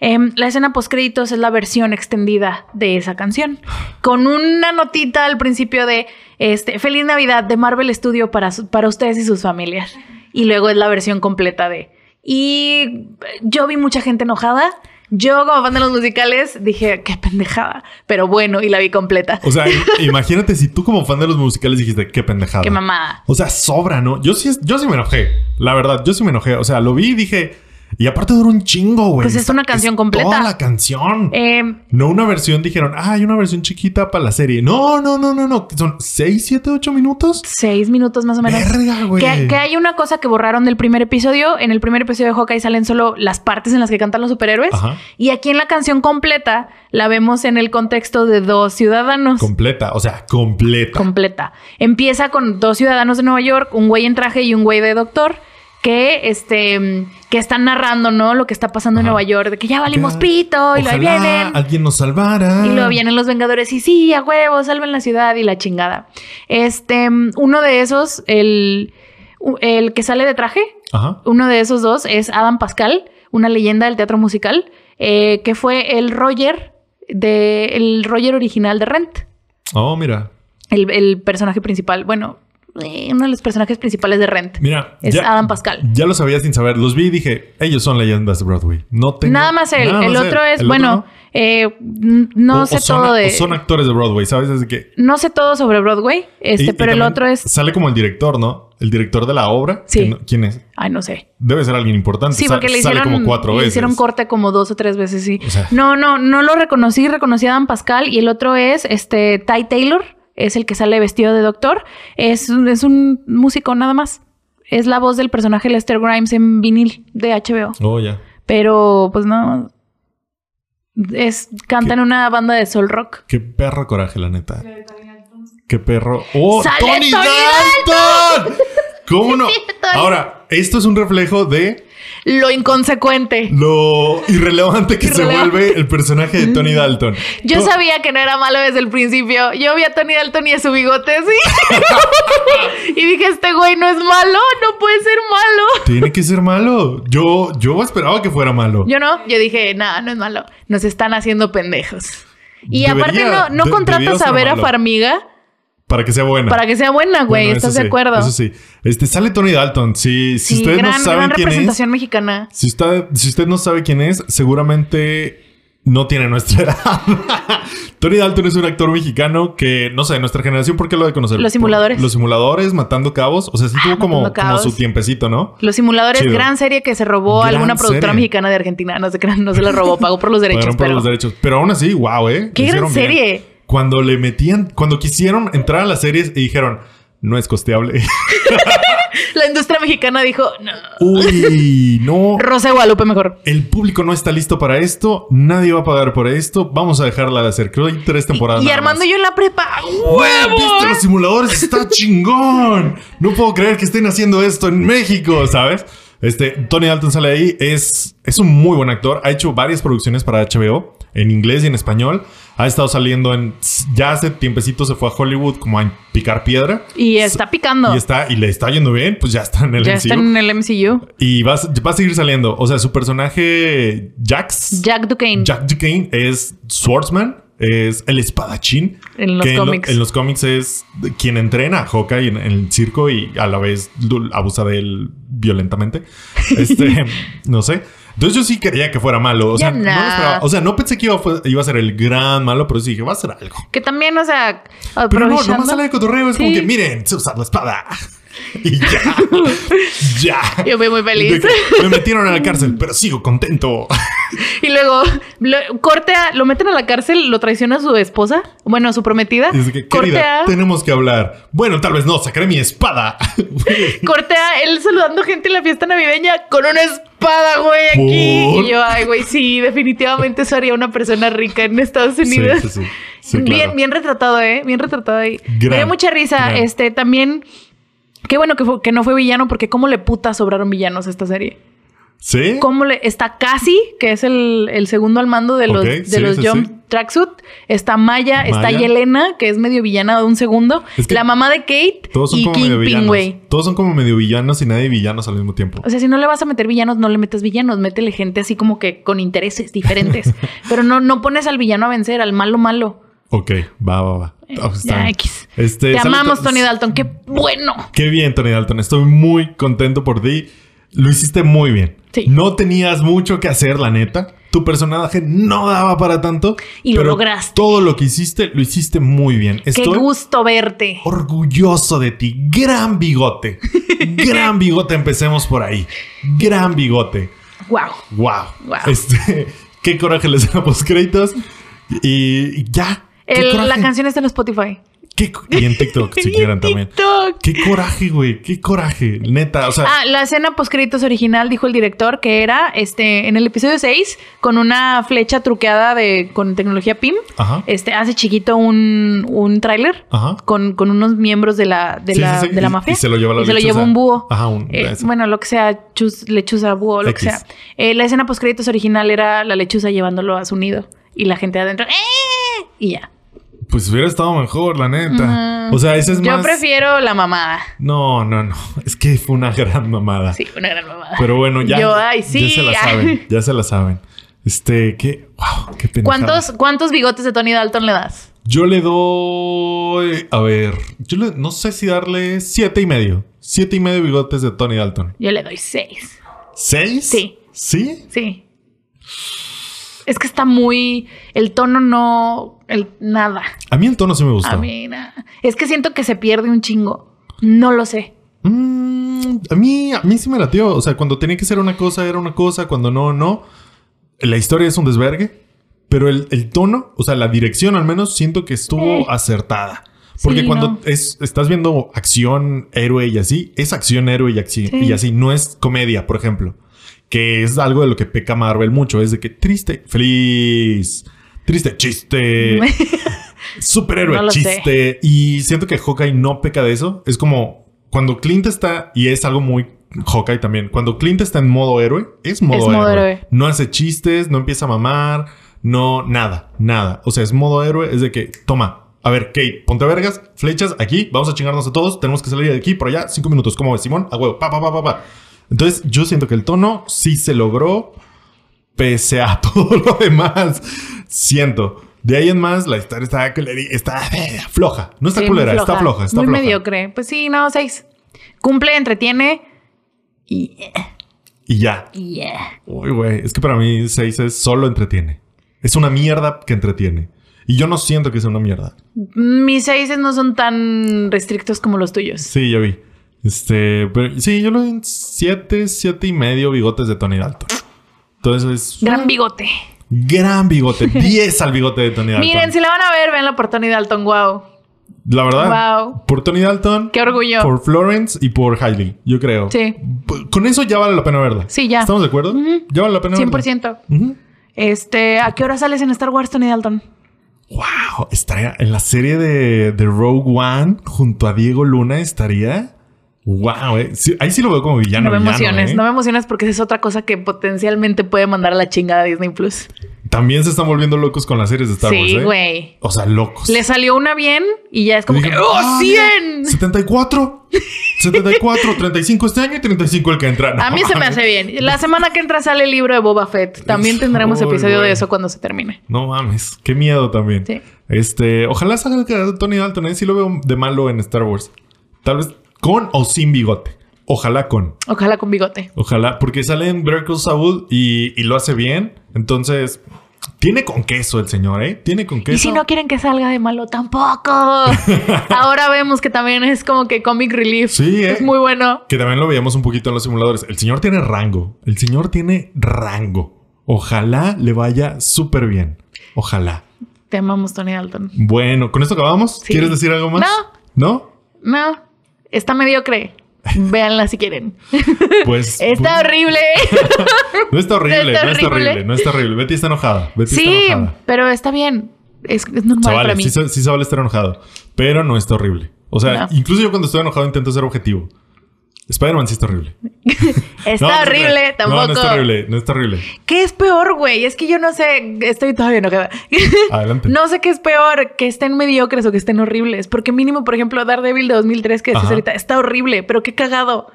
[SPEAKER 2] Em, la escena post créditos es la versión extendida de esa canción. Con una notita al principio de este Feliz Navidad de Marvel Studio para, su- para ustedes y sus familias. Y luego es la versión completa de. Y yo vi mucha gente enojada. Yo, como fan de los musicales, dije, qué pendejada. Pero bueno, y la vi completa.
[SPEAKER 1] O sea, imagínate si tú como fan de los musicales dijiste, qué pendejada.
[SPEAKER 2] Qué mamada.
[SPEAKER 1] O sea, sobra, ¿no? Yo sí, yo sí me enojé. La verdad, yo sí me enojé. O sea, lo vi y dije... Y aparte dura un chingo, güey.
[SPEAKER 2] Pues es
[SPEAKER 1] Está-
[SPEAKER 2] una canción completa.
[SPEAKER 1] Toda la canción.
[SPEAKER 2] Em,
[SPEAKER 1] No una versión, dijeron, ah, hay una versión chiquita para la serie. No, no, no, no, no. Son 6, 7, 8 minutos.
[SPEAKER 2] seis minutos más o menos.
[SPEAKER 1] Verga, güey.
[SPEAKER 2] Que, que hay una cosa que borraron del primer episodio. En el primer episodio de Hawkeye salen solo las partes en las que cantan los superhéroes.
[SPEAKER 1] Ajá.
[SPEAKER 2] Y aquí en la canción completa la vemos en el contexto de dos ciudadanos.
[SPEAKER 1] Completa, o sea, completa.
[SPEAKER 2] completa. Empieza con dos ciudadanos de Nueva York, un güey en traje y un güey de doctor. Que, este, que están narrando, ¿no? Lo que está pasando en. Nueva York. De que ya valimos
[SPEAKER 1] Ya,
[SPEAKER 2] pito y lo ahí
[SPEAKER 1] Ojalá
[SPEAKER 2] vienen.
[SPEAKER 1] alguien nos salvara.
[SPEAKER 2] Y luego vienen los Vengadores y sí, a huevo, salven la ciudad y la chingada. Este, uno de esos, el, el que sale de traje,
[SPEAKER 1] Ajá.
[SPEAKER 2] uno de esos dos es Adam Pascal, una leyenda del teatro musical, eh, que fue el Roger de el Roger original de Rent,
[SPEAKER 1] Oh, mira.
[SPEAKER 2] el, el personaje principal. Bueno, eh, uno de los personajes principales de Rent.
[SPEAKER 1] Mira.
[SPEAKER 2] Es Adam Pascal.
[SPEAKER 1] Ya lo sabía sin saber. Los vi y dije, ellos son leyendas de Broadway. No tengo.
[SPEAKER 2] Nada más él.
[SPEAKER 1] nada
[SPEAKER 2] el
[SPEAKER 1] más
[SPEAKER 2] otro
[SPEAKER 1] él.
[SPEAKER 2] es,
[SPEAKER 1] El
[SPEAKER 2] bueno,
[SPEAKER 1] no.
[SPEAKER 2] eh, n- no
[SPEAKER 1] O-
[SPEAKER 2] sé
[SPEAKER 1] o son,
[SPEAKER 2] todo
[SPEAKER 1] o
[SPEAKER 2] de.
[SPEAKER 1] son actores de Broadway, ¿sabes? Así que.
[SPEAKER 2] No sé todo sobre Broadway, este,
[SPEAKER 1] y- y
[SPEAKER 2] pero el otro es.
[SPEAKER 1] Sale como el director, ¿no? El director de la obra.
[SPEAKER 2] Sí.
[SPEAKER 1] no- ¿Quién es?
[SPEAKER 2] Ay, no sé.
[SPEAKER 1] Debe ser alguien importante.
[SPEAKER 2] Sí,
[SPEAKER 1] Sa-
[SPEAKER 2] porque le
[SPEAKER 1] sale
[SPEAKER 2] hicieron,
[SPEAKER 1] como cuatro
[SPEAKER 2] le
[SPEAKER 1] veces.
[SPEAKER 2] hicieron corte como dos o tres veces, sí.
[SPEAKER 1] O sea-
[SPEAKER 2] no, no, no lo reconocí, reconocí a Dan Pascal y el otro es este Ty Taylor, es el que sale vestido de doctor. Es, un- es un músico nada más. Es la voz del personaje Lester Grimes en vinil de HBO.
[SPEAKER 1] Oh, ya.
[SPEAKER 2] Pero, pues no. Es, canta
[SPEAKER 1] ¿Qué?
[SPEAKER 2] en una banda de soul rock.
[SPEAKER 1] Qué perro coraje, la neta. Qué perro. ¡Oh!
[SPEAKER 2] ¡Sale
[SPEAKER 1] ¡Tony
[SPEAKER 2] Tony
[SPEAKER 1] Dalton! ¿Cómo no? Ahora, esto es un reflejo de
[SPEAKER 2] Lo inconsecuente.
[SPEAKER 1] lo irrelevante que se vuelve el personaje de Tony Dalton.
[SPEAKER 2] Yo sabía que no era malo desde el principio. Yo vi a Tony Dalton y a su bigote así. y dije, este güey no es malo, no puede ser malo.
[SPEAKER 1] Tiene que ser malo. Yo, yo esperaba que fuera malo.
[SPEAKER 2] Yo no, yo dije, nada, no es malo. Nos están haciendo pendejos. Y
[SPEAKER 1] Debería-
[SPEAKER 2] aparte no, no contratas a Vera
[SPEAKER 1] malo.
[SPEAKER 2] Farmiga
[SPEAKER 1] Para que sea buena.
[SPEAKER 2] para que sea buena, güey.
[SPEAKER 1] Bueno,
[SPEAKER 2] ¿Estás de acuerdo?
[SPEAKER 1] Eso sí. Este, sale Tony Dalton. Si, ustedes
[SPEAKER 2] gran,
[SPEAKER 1] no saben
[SPEAKER 2] gran
[SPEAKER 1] quién es,
[SPEAKER 2] representación mexicana.
[SPEAKER 1] si usted, si usted no sabe quién es, seguramente no tiene nuestra edad. Tony Dalton es un actor mexicano que, no sé, de nuestra generación, ¿por qué lo de conocer?
[SPEAKER 2] Los simuladores.
[SPEAKER 1] Por- Los simuladores, matando cabos. O sea, sí
[SPEAKER 2] Ah,
[SPEAKER 1] tuvo como, como su tiempecito, ¿no?
[SPEAKER 2] Los simuladores,
[SPEAKER 1] Chido.
[SPEAKER 2] gran serie que se robó
[SPEAKER 1] Gran
[SPEAKER 2] alguna productora
[SPEAKER 1] serie.
[SPEAKER 2] mexicana de Argentina. No se crean, no se la robó, pagó por los derechos.
[SPEAKER 1] Pagaron por
[SPEAKER 2] pero...
[SPEAKER 1] los derechos. Pero aún así, wow, ¿eh?
[SPEAKER 2] ¡Qué gran
[SPEAKER 1] bien. Cuando le metían, cuando quisieron entrar a las series y dijeron, no es costeable.
[SPEAKER 2] La industria mexicana dijo, no.
[SPEAKER 1] Uy, no.
[SPEAKER 2] Rosa de Guadalupe mejor.
[SPEAKER 1] El público no está listo para esto. Nadie va a pagar por esto. Vamos a dejarla de hacer. Creo que hay tres temporadas.
[SPEAKER 2] Y Armando
[SPEAKER 1] más.
[SPEAKER 2] y yo en la prepa. ¡Huevo!
[SPEAKER 1] ¿Viste los simuladores? Está chingón. No puedo creer que estén haciendo esto en México, ¿sabes? Este, Tony Dalton sale ahí. Es, es un muy buen actor. Ha hecho varias producciones para HBO en inglés y en español. Ha estado saliendo en. Ya hace tiempecito se fue a Hollywood como a picar piedra.
[SPEAKER 2] Y está picando.
[SPEAKER 1] Y está, y le está yendo bien, pues ya está en el
[SPEAKER 2] ya
[SPEAKER 1] MCU.
[SPEAKER 2] está en el MCU.
[SPEAKER 1] Y va, a- va a seguir saliendo. O sea, su personaje Jax.
[SPEAKER 2] Jack Duquesne.
[SPEAKER 1] Jack Duquesne es Swordsman, es el espadachín.
[SPEAKER 2] En los
[SPEAKER 1] que
[SPEAKER 2] cómics.
[SPEAKER 1] En, los cómics es quien entrena a Hawkeye en, en el circo y a la vez abusa de él violentamente. Este, no sé. Entonces yo sí quería que fuera malo. O sea, no, esperaba. O sea, no pensé que iba, a fu- iba a ser el gran malo, pero sí dije, va a ser algo.
[SPEAKER 2] Que también, o sea,
[SPEAKER 1] Pero no, nomás sale de cotorreo. Es como que, miren, sé usar la espada. Y ya. ya.
[SPEAKER 2] Yo fui muy feliz.
[SPEAKER 1] Me metieron a la cárcel, pero sigo contento.
[SPEAKER 2] Y luego lo, corte a, lo meten a la cárcel, lo traiciona su esposa, bueno, su prometida.
[SPEAKER 1] Es que,
[SPEAKER 2] corte
[SPEAKER 1] querida,
[SPEAKER 2] a,
[SPEAKER 1] tenemos que hablar. Bueno, tal vez no, sacaré mi espada.
[SPEAKER 2] corte a él saludando gente en la fiesta navideña con una espada, güey, aquí.
[SPEAKER 1] ¿Por?
[SPEAKER 2] Y yo, ay, güey, sí, definitivamente eso haría una persona rica en Estados Unidos.
[SPEAKER 1] Sí, sí, sí. Sí,
[SPEAKER 2] bien, bien retratado, ¿eh? Bien retratado ahí.
[SPEAKER 1] Gran,
[SPEAKER 2] Me dio mucha risa.
[SPEAKER 1] gran.
[SPEAKER 2] Este, también... Qué bueno que, fue- que no fue villano, porque cómo le puta sobraron villanos a esta serie.
[SPEAKER 1] ¿Sí?
[SPEAKER 2] cómo le está Casi, que es el, el segundo al mando de los, de
[SPEAKER 1] sí,
[SPEAKER 2] los
[SPEAKER 1] sí,
[SPEAKER 2] Jump
[SPEAKER 1] sí.
[SPEAKER 2] Tracksuit. Está Maya, está. Yelena, que es medio villana de un segundo.
[SPEAKER 1] Es que
[SPEAKER 2] la mamá de Kate
[SPEAKER 1] Todos son
[SPEAKER 2] y
[SPEAKER 1] como medio
[SPEAKER 2] Kingpin,
[SPEAKER 1] villanos.
[SPEAKER 2] güey.
[SPEAKER 1] Todos son como medio villanos y nadie villanos al mismo tiempo.
[SPEAKER 2] O sea, si no le vas a meter villanos, no le metes villanos. Métele gente así como que con intereses diferentes. Pero no, no pones al villano a vencer, al malo malo.
[SPEAKER 1] Ok, va, va, va. Oh, está
[SPEAKER 2] Ya,
[SPEAKER 1] bien.
[SPEAKER 2] X.
[SPEAKER 1] Este,
[SPEAKER 2] Te amamos,
[SPEAKER 1] to-
[SPEAKER 2] Tony Dalton. ¡Qué bueno!
[SPEAKER 1] Qué bien, Tony Dalton. Estoy muy contento por ti. Lo hiciste muy bien.
[SPEAKER 2] Sí.
[SPEAKER 1] No tenías mucho que hacer, la neta. Tu personaje no daba para tanto.
[SPEAKER 2] Y lo
[SPEAKER 1] pero
[SPEAKER 2] lograste.
[SPEAKER 1] Todo lo que hiciste, lo hiciste muy bien.
[SPEAKER 2] ¡Qué gusto verte!
[SPEAKER 1] orgulloso de ti. Gran bigote. Gran bigote. Empecemos por ahí. Gran bigote.
[SPEAKER 2] ¡Wow!
[SPEAKER 1] Wow.
[SPEAKER 2] Wow.
[SPEAKER 1] Este, qué coraje les da post créditos. Y, ya.
[SPEAKER 2] El- la canción está en Spotify.
[SPEAKER 1] Qué y en TikTok, si
[SPEAKER 2] Y en
[SPEAKER 1] quieran también. Qué coraje, güey. Qué coraje. Neta, o sea.
[SPEAKER 2] Ah, la escena post créditos original dijo el director que era este en el episodio 6 con una flecha truqueada de con tecnología PIM.
[SPEAKER 1] Ajá.
[SPEAKER 2] Este hace chiquito un, un tráiler con, con unos miembros de la de
[SPEAKER 1] Sí,
[SPEAKER 2] la,
[SPEAKER 1] sí, sí.
[SPEAKER 2] de la mafia
[SPEAKER 1] y se lo lleva la
[SPEAKER 2] y se lo lleva un búho.
[SPEAKER 1] Ajá, un-
[SPEAKER 2] Eh, bueno, lo que sea, chus- lechuza, búho, lo
[SPEAKER 1] X.
[SPEAKER 2] que sea. Eh, la escena post créditos original era la lechuza llevándolo a su nido y la gente adentro ¡eh! y ya.
[SPEAKER 1] Pues hubiera estado mejor, la neta. O sea, ese es
[SPEAKER 2] Yo
[SPEAKER 1] más.
[SPEAKER 2] prefiero la mamada.
[SPEAKER 1] No, no, no. Es que fue una gran mamada.
[SPEAKER 2] Sí, una gran mamada.
[SPEAKER 1] Pero bueno, ya.
[SPEAKER 2] Yo, ay,
[SPEAKER 1] Ya
[SPEAKER 2] sí.
[SPEAKER 1] se la saben. Ya se la saben. Este, qué. Wow, qué.
[SPEAKER 2] ¿Cuántos, ¿Cuántos bigotes de Tony Dalton le das?
[SPEAKER 1] Yo le doy. A ver. Yo le- no sé si darle siete y medio. Siete y medio bigotes de Tony Dalton.
[SPEAKER 2] Yo le doy seis.
[SPEAKER 1] ¿Seis?
[SPEAKER 2] Sí.
[SPEAKER 1] ¿Sí?
[SPEAKER 2] Sí. Es que está muy. El tono no. El, nada.
[SPEAKER 1] A mí el tono sí me gustó.
[SPEAKER 2] A mí nada. Es que siento que se pierde un chingo. No lo sé.
[SPEAKER 1] Mm, a mí, a mí sí me latió. O sea, cuando tenía que ser una cosa, era una cosa. Cuando no, no. La historia es un desvergue. Pero el, el tono, o sea, la dirección al menos, siento que estuvo
[SPEAKER 2] Eh.
[SPEAKER 1] acertada. Porque
[SPEAKER 2] Sí,
[SPEAKER 1] cuando
[SPEAKER 2] no.
[SPEAKER 1] es, estás viendo acción, héroe y así, es acción, héroe y, acci-
[SPEAKER 2] Sí.
[SPEAKER 1] y así. No es comedia, por ejemplo. Que es algo de lo que peca Marvel mucho. Es de que triste, feliz, triste, chiste. Superhéroe,
[SPEAKER 2] No lo sé.
[SPEAKER 1] chiste. Y siento que Hawkeye no peca de eso. Es como cuando Clint está, y es algo muy Hawkeye también, cuando Clint está en modo héroe, es modo,
[SPEAKER 2] Es modo
[SPEAKER 1] héroe. No hace chistes, no empieza a mamar, no, nada, nada. O sea, es modo héroe, es de que, toma, a ver, Kate, ponte vergas, flechas, aquí, vamos a chingarnos a todos, tenemos que salir de aquí por allá, cinco minutos, ¿cómo ves, Simón? A huevo, pa, pa, pa, pa, pa. Entonces, yo siento que el tono sí se logró, pese a todo lo demás. Siento. De ahí en más, la historia está, está eh, floja. No está
[SPEAKER 2] Sí,
[SPEAKER 1] culera, está floja, está
[SPEAKER 2] Muy
[SPEAKER 1] floja.
[SPEAKER 2] mediocre. Pues sí, no, seis. Cumple, entretiene. Y.
[SPEAKER 1] Y ya.
[SPEAKER 2] Yeah.
[SPEAKER 1] Uy, güey. Es que para mí 6 es solo entretiene. Es una mierda que entretiene. Y yo no siento que sea una mierda.
[SPEAKER 2] Mis seises no son tan restrictos como los tuyos.
[SPEAKER 1] Sí, ya vi. Este, pero sí, yo lo doy en 7, 7 y medio bigotes de Tony Dalton. Entonces,
[SPEAKER 2] Gran bigote.
[SPEAKER 1] gran bigote. 10 al bigote de Tony Dalton.
[SPEAKER 2] Miren, si la van a ver, ven la por Tony Dalton. Wow.
[SPEAKER 1] La verdad,
[SPEAKER 2] Wow.
[SPEAKER 1] por Tony Dalton,
[SPEAKER 2] Qué orgullo.
[SPEAKER 1] por Florence y por Hailey, yo creo.
[SPEAKER 2] Sí.
[SPEAKER 1] Con eso ya vale la pena verla.
[SPEAKER 2] Sí, ya.
[SPEAKER 1] ¿Estamos de acuerdo? Ya vale la pena verla.
[SPEAKER 2] 100%.
[SPEAKER 1] Ujú.
[SPEAKER 2] Este, ¿a qué hora sales en Star Wars, Tony Dalton?
[SPEAKER 1] Wow, estaría en la serie de, de Rogue One junto a Diego Luna estaría. Wow, eh. Sí, ahí sí lo veo como villano.
[SPEAKER 2] no me
[SPEAKER 1] villano,
[SPEAKER 2] emociones,
[SPEAKER 1] eh.
[SPEAKER 2] no me emociones porque esa es otra cosa que potencialmente puede mandar a la chingada a Disney Plus.
[SPEAKER 1] También se están volviendo locos con las series de Star Wars.
[SPEAKER 2] Sí,
[SPEAKER 1] eh.
[SPEAKER 2] güey.
[SPEAKER 1] O sea, locos.
[SPEAKER 2] Le salió una bien y ya es como que ¡Oh,
[SPEAKER 1] "Ah,
[SPEAKER 2] 100!
[SPEAKER 1] mira, 74. 74, 35 este año y 35 el que entra. No
[SPEAKER 2] A mí se me hace bien. La semana que entra sale el libro de Boba Fett. También tendremos episodio
[SPEAKER 1] güey.
[SPEAKER 2] de eso cuando se termine.
[SPEAKER 1] No mames, qué miedo también.
[SPEAKER 2] Sí.
[SPEAKER 1] Este, ojalá salga el Tony Dalton, eh. Sí lo veo de malo en Star Wars. Tal vez con o sin bigote. Ojalá con.
[SPEAKER 2] Ojalá con bigote.
[SPEAKER 1] Ojalá, porque sale en Call Saul y, y lo hace bien. Entonces, tiene con queso el señor, ¿eh? Tiene con queso.
[SPEAKER 2] Y si no quieren que salga de malo, tampoco. Ahora vemos que también es como que comic relief.
[SPEAKER 1] Sí, ¿eh?
[SPEAKER 2] Es muy bueno.
[SPEAKER 1] Que también lo veíamos un poquito en los simuladores. El señor tiene rango. El señor tiene rango. Ojalá le vaya súper bien. Ojalá.
[SPEAKER 2] Te amamos, Tony Dalton.
[SPEAKER 1] Bueno, ¿con esto acabamos?
[SPEAKER 2] Sí.
[SPEAKER 1] ¿Quieres decir algo más?
[SPEAKER 2] No.
[SPEAKER 1] ¿No?
[SPEAKER 2] No, está mediocre. Véanla si quieren.
[SPEAKER 1] Pues.
[SPEAKER 2] Está horrible.
[SPEAKER 1] No está horrible,
[SPEAKER 2] Está
[SPEAKER 1] no está
[SPEAKER 2] horrible.
[SPEAKER 1] horrible, no está horrible. Betty está enojada. Betty
[SPEAKER 2] sí,
[SPEAKER 1] está enojada.
[SPEAKER 2] pero está bien. Es, es
[SPEAKER 1] Se
[SPEAKER 2] normal para
[SPEAKER 1] vale,
[SPEAKER 2] mí.
[SPEAKER 1] sí, se- sí se vale estar enojado. Pero no está horrible. O sea,
[SPEAKER 2] No.
[SPEAKER 1] incluso yo cuando estoy enojado intento ser objetivo. Spider-Man sí está horrible.
[SPEAKER 2] Está
[SPEAKER 1] No, no
[SPEAKER 2] horrible, tampoco.
[SPEAKER 1] No, no está horrible, no está horrible.
[SPEAKER 2] ¿Qué es peor, güey? Es que yo no sé. Estoy todavía enojada.
[SPEAKER 1] Adelante.
[SPEAKER 2] no sé qué es peor, que estén mediocres o que estén horribles. Porque mínimo, por ejemplo, Daredevil de 2003 que decís ahorita, está horrible, pero qué cagado.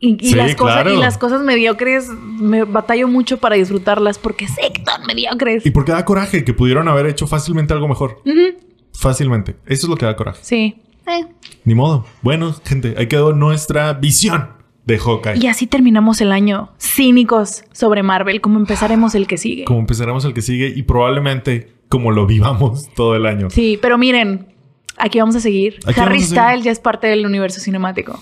[SPEAKER 2] Y, y
[SPEAKER 1] Sí,
[SPEAKER 2] las cosas,
[SPEAKER 1] claro.
[SPEAKER 2] y las cosas mediocres me batallo mucho para disfrutarlas porque sé que son mediocres.
[SPEAKER 1] Y porque da coraje que pudieron haber hecho fácilmente algo mejor. Fácilmente. Eso es lo que da coraje.
[SPEAKER 2] Sí. Eh.
[SPEAKER 1] Ni modo. Bueno, gente, ahí quedó nuestra visión de Hawkeye.
[SPEAKER 2] Y así terminamos el año. Cínicos sobre Marvel, como empezaremos el que sigue.
[SPEAKER 1] Como empezaremos el que sigue y probablemente como lo vivamos todo el año.
[SPEAKER 2] Sí, pero miren, aquí vamos a seguir.
[SPEAKER 1] Aquí
[SPEAKER 2] Harry. Styles ya es parte del universo cinemático.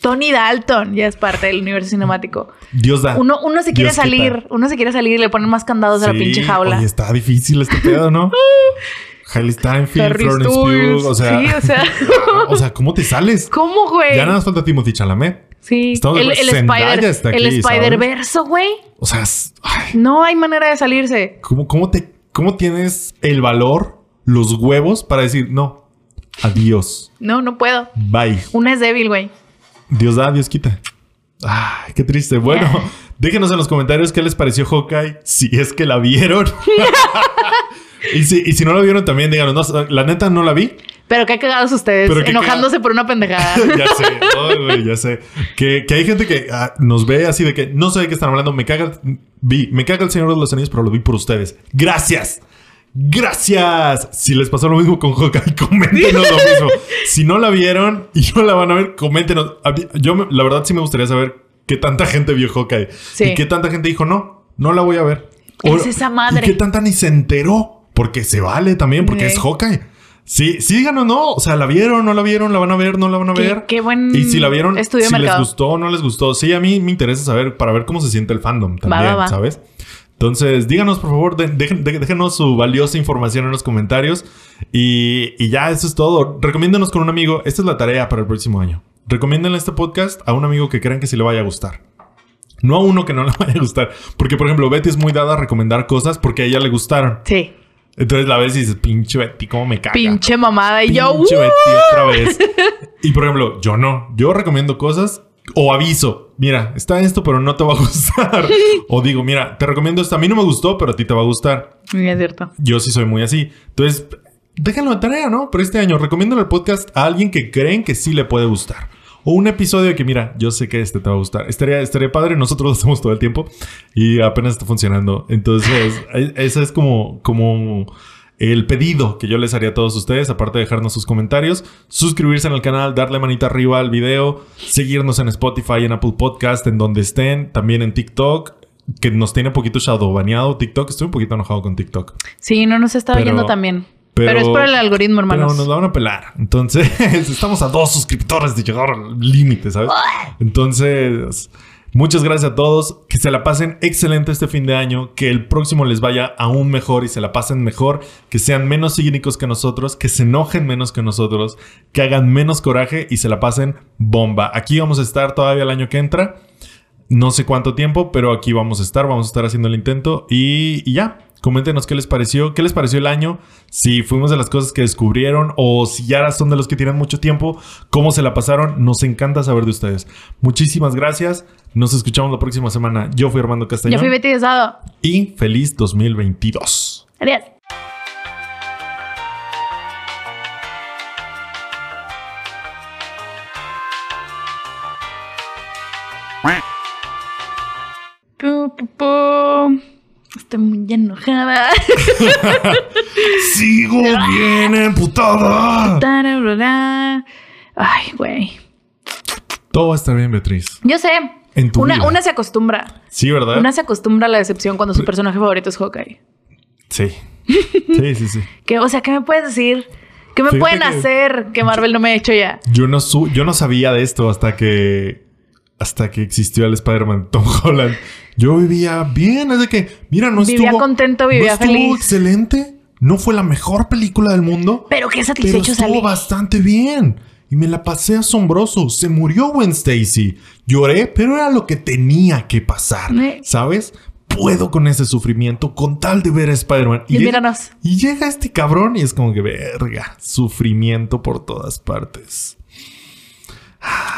[SPEAKER 2] Tony Dalton ya es parte del universo cinemático.
[SPEAKER 1] Dios da.
[SPEAKER 2] Uno, uno se quiere
[SPEAKER 1] Dios
[SPEAKER 2] salir, uno se quiere salir y le ponen más candados a la pinche jaula.
[SPEAKER 1] Oye, está difícil este pedo, ¿no? Hailey Steinfeld,
[SPEAKER 2] Harry
[SPEAKER 1] Florence. Pugh, o sea,
[SPEAKER 2] Sí, o sea.
[SPEAKER 1] o sea, ¿cómo te sales?
[SPEAKER 2] ¿Cómo, güey?
[SPEAKER 1] Ya nada más falta Timothy Chalamet.
[SPEAKER 2] Sí,
[SPEAKER 1] Estamos
[SPEAKER 2] el, el
[SPEAKER 1] Zendaya
[SPEAKER 2] Spider. Spider-Verso, güey.
[SPEAKER 1] O sea, ay,
[SPEAKER 2] No hay manera de salirse.
[SPEAKER 1] ¿cómo, cómo te, ¿cómo tienes el valor, los huevos para decir no? Adiós.
[SPEAKER 2] No, no puedo.
[SPEAKER 1] Bye.
[SPEAKER 2] Una es débil, güey.
[SPEAKER 1] Dios da, Dios quita. Ay, qué triste. Bueno,
[SPEAKER 2] Yeah.
[SPEAKER 1] déjenos en los comentarios qué les pareció Hawkeye, si es que la vieron. y, si, y si no la vieron también, díganos. No, la neta no la vi.
[SPEAKER 2] Pero qué cagados ustedes,
[SPEAKER 1] Pero qué
[SPEAKER 2] enojándose por una pendejada.
[SPEAKER 1] ya sé, ay, güey, ya sé. Que, que hay gente que ah, nos ve así de que no sé de qué están hablando. Me caga, el- vi, me caga el Señor de los Anillos, pero lo vi por ustedes. Gracias. Gracias. Si les pasó lo mismo con Hawkeye, coméntenos lo mismo. Si no la vieron y no la van a ver, coméntenos. Yo, la verdad, sí me gustaría saber qué tanta gente vio Hawkeye.
[SPEAKER 2] Sí.
[SPEAKER 1] Y qué tanta gente dijo, no, no la voy a ver.
[SPEAKER 2] Es esa madre.
[SPEAKER 1] Y qué tanta ni se enteró. Porque se vale también, porque es Hawkeye. Sí, sí, o no. O sea, ¿la vieron? ¿No la vieron? ¿La van a ver? ¿No la van a
[SPEAKER 2] Qué-
[SPEAKER 1] ver?
[SPEAKER 2] qué buen
[SPEAKER 1] Y si la vieron,
[SPEAKER 2] estudio
[SPEAKER 1] si les gustó o no les gustó. Sí, a mí me interesa saber para ver cómo se siente el fandom también,
[SPEAKER 2] va, va.
[SPEAKER 1] ¿sabes? Entonces, díganos, por favor, de- dejen- de- déjenos su valiosa información en los comentarios. Y, y ya, eso es todo. Recomiéndenos con un amigo. Esta es la tarea para el próximo año. Recomiéndenle este podcast a un amigo que crean que sí le vaya a gustar. No a uno que no le vaya a gustar. Porque, por ejemplo, Betty es muy dada a recomendar cosas porque a ella le gustaron.
[SPEAKER 2] Sí.
[SPEAKER 1] Entonces la ves y dices, pinche Betty, cómo me caga.
[SPEAKER 2] Pinche mamada. Y yo,
[SPEAKER 1] Pinche
[SPEAKER 2] ¡uh!
[SPEAKER 1] Betty otra vez. Y por ejemplo, yo no. Yo recomiendo cosas o aviso. Mira, está esto, pero no te va a gustar. o digo, mira, te recomiendo esto. A mí no me gustó, pero a ti te va a gustar.
[SPEAKER 2] Es cierto.
[SPEAKER 1] Yo sí soy muy así. Entonces, déjenlo de tarea, ¿no? Pero este año recomiendo el podcast a alguien que creen que sí le puede gustar. O un episodio que, mira, yo sé que este te va a gustar. Estaría, estaría padre, nosotros lo hacemos todo el tiempo y apenas está funcionando. Entonces, e- ese es como, como el pedido que yo les haría a todos ustedes, aparte de dejarnos sus comentarios, suscribirse en el canal, darle manita arriba al video, seguirnos en Spotify, en Apple Podcast, en donde estén, también en TikTok, que nos tiene poquito shadow baneado TikTok. Estoy un poquito enojado con TikTok.
[SPEAKER 2] Sí, no nos está oyendo también. Pero, es por el algoritmo, hermanos.
[SPEAKER 1] Pero nos la van a pelar. Entonces, estamos a dos suscriptores de llegar al límite, ¿sabes? Entonces, muchas gracias a todos. Que se la pasen excelente este fin de año. Que el próximo les vaya aún mejor y se la pasen mejor. Que sean menos cínicos que nosotros. Que se enojen menos que nosotros. Que hagan menos coraje y se la pasen bomba. Aquí vamos a estar todavía el año que entra. No sé cuánto tiempo, pero aquí vamos a estar. Vamos a estar haciendo el intento. Y, y ya. Coméntenos qué les pareció, qué les pareció el año, si fuimos de las cosas que descubrieron o si ya son de los que tienen mucho tiempo, cómo se la pasaron. Nos encanta saber de ustedes. Muchísimas gracias. Nos escuchamos la próxima semana. Yo fui Armando
[SPEAKER 2] Yo
[SPEAKER 1] Castellón
[SPEAKER 2] fui Betty Desado.
[SPEAKER 1] y feliz 2022.
[SPEAKER 2] Adiós. Estoy muy enojada.
[SPEAKER 1] Sigo bien emputada.
[SPEAKER 2] Ay, güey.
[SPEAKER 1] Todo va a estar bien, Beatriz.
[SPEAKER 2] Yo sé.
[SPEAKER 1] En tu
[SPEAKER 2] una,
[SPEAKER 1] vida.
[SPEAKER 2] una se acostumbra.
[SPEAKER 1] Sí, ¿verdad?
[SPEAKER 2] Una se acostumbra a la decepción cuando su personaje favorito es Hawkeye.
[SPEAKER 1] Sí. Sí, sí, sí.
[SPEAKER 2] Que, o sea, ¿qué me puedes decir? ¿Qué me
[SPEAKER 1] Fíjate
[SPEAKER 2] pueden
[SPEAKER 1] que-
[SPEAKER 2] hacer que Marvel no me ha hecho ya?
[SPEAKER 1] Yo no, su- yo no sabía de esto hasta que hasta que existió el Spider-Man Tom Holland. Yo vivía bien, es de que, mira, no
[SPEAKER 2] Vivía
[SPEAKER 1] estuvo
[SPEAKER 2] contento, vivía
[SPEAKER 1] no estuvo
[SPEAKER 2] feliz.
[SPEAKER 1] excelente, no fue la mejor película del mundo,
[SPEAKER 2] Pero qué
[SPEAKER 1] pero
[SPEAKER 2] satisfecho
[SPEAKER 1] estuvo
[SPEAKER 2] salí.
[SPEAKER 1] bastante bien. Y me la pasé asombroso. Se murió Gwen Stacy. Lloré, pero era lo que tenía que pasar. ¿Sabes? Puedo con ese sufrimiento con tal de ver a Spider-Man.
[SPEAKER 2] Y
[SPEAKER 1] llega-
[SPEAKER 2] míranos.
[SPEAKER 1] y llega este cabrón y es como que, verga, sufrimiento por todas partes.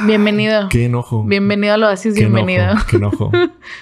[SPEAKER 2] Bienvenido.
[SPEAKER 1] Qué enojo.
[SPEAKER 2] Bienvenido al Oasis,
[SPEAKER 1] Qué enojo,
[SPEAKER 2] bienvenido.
[SPEAKER 1] Qué enojo.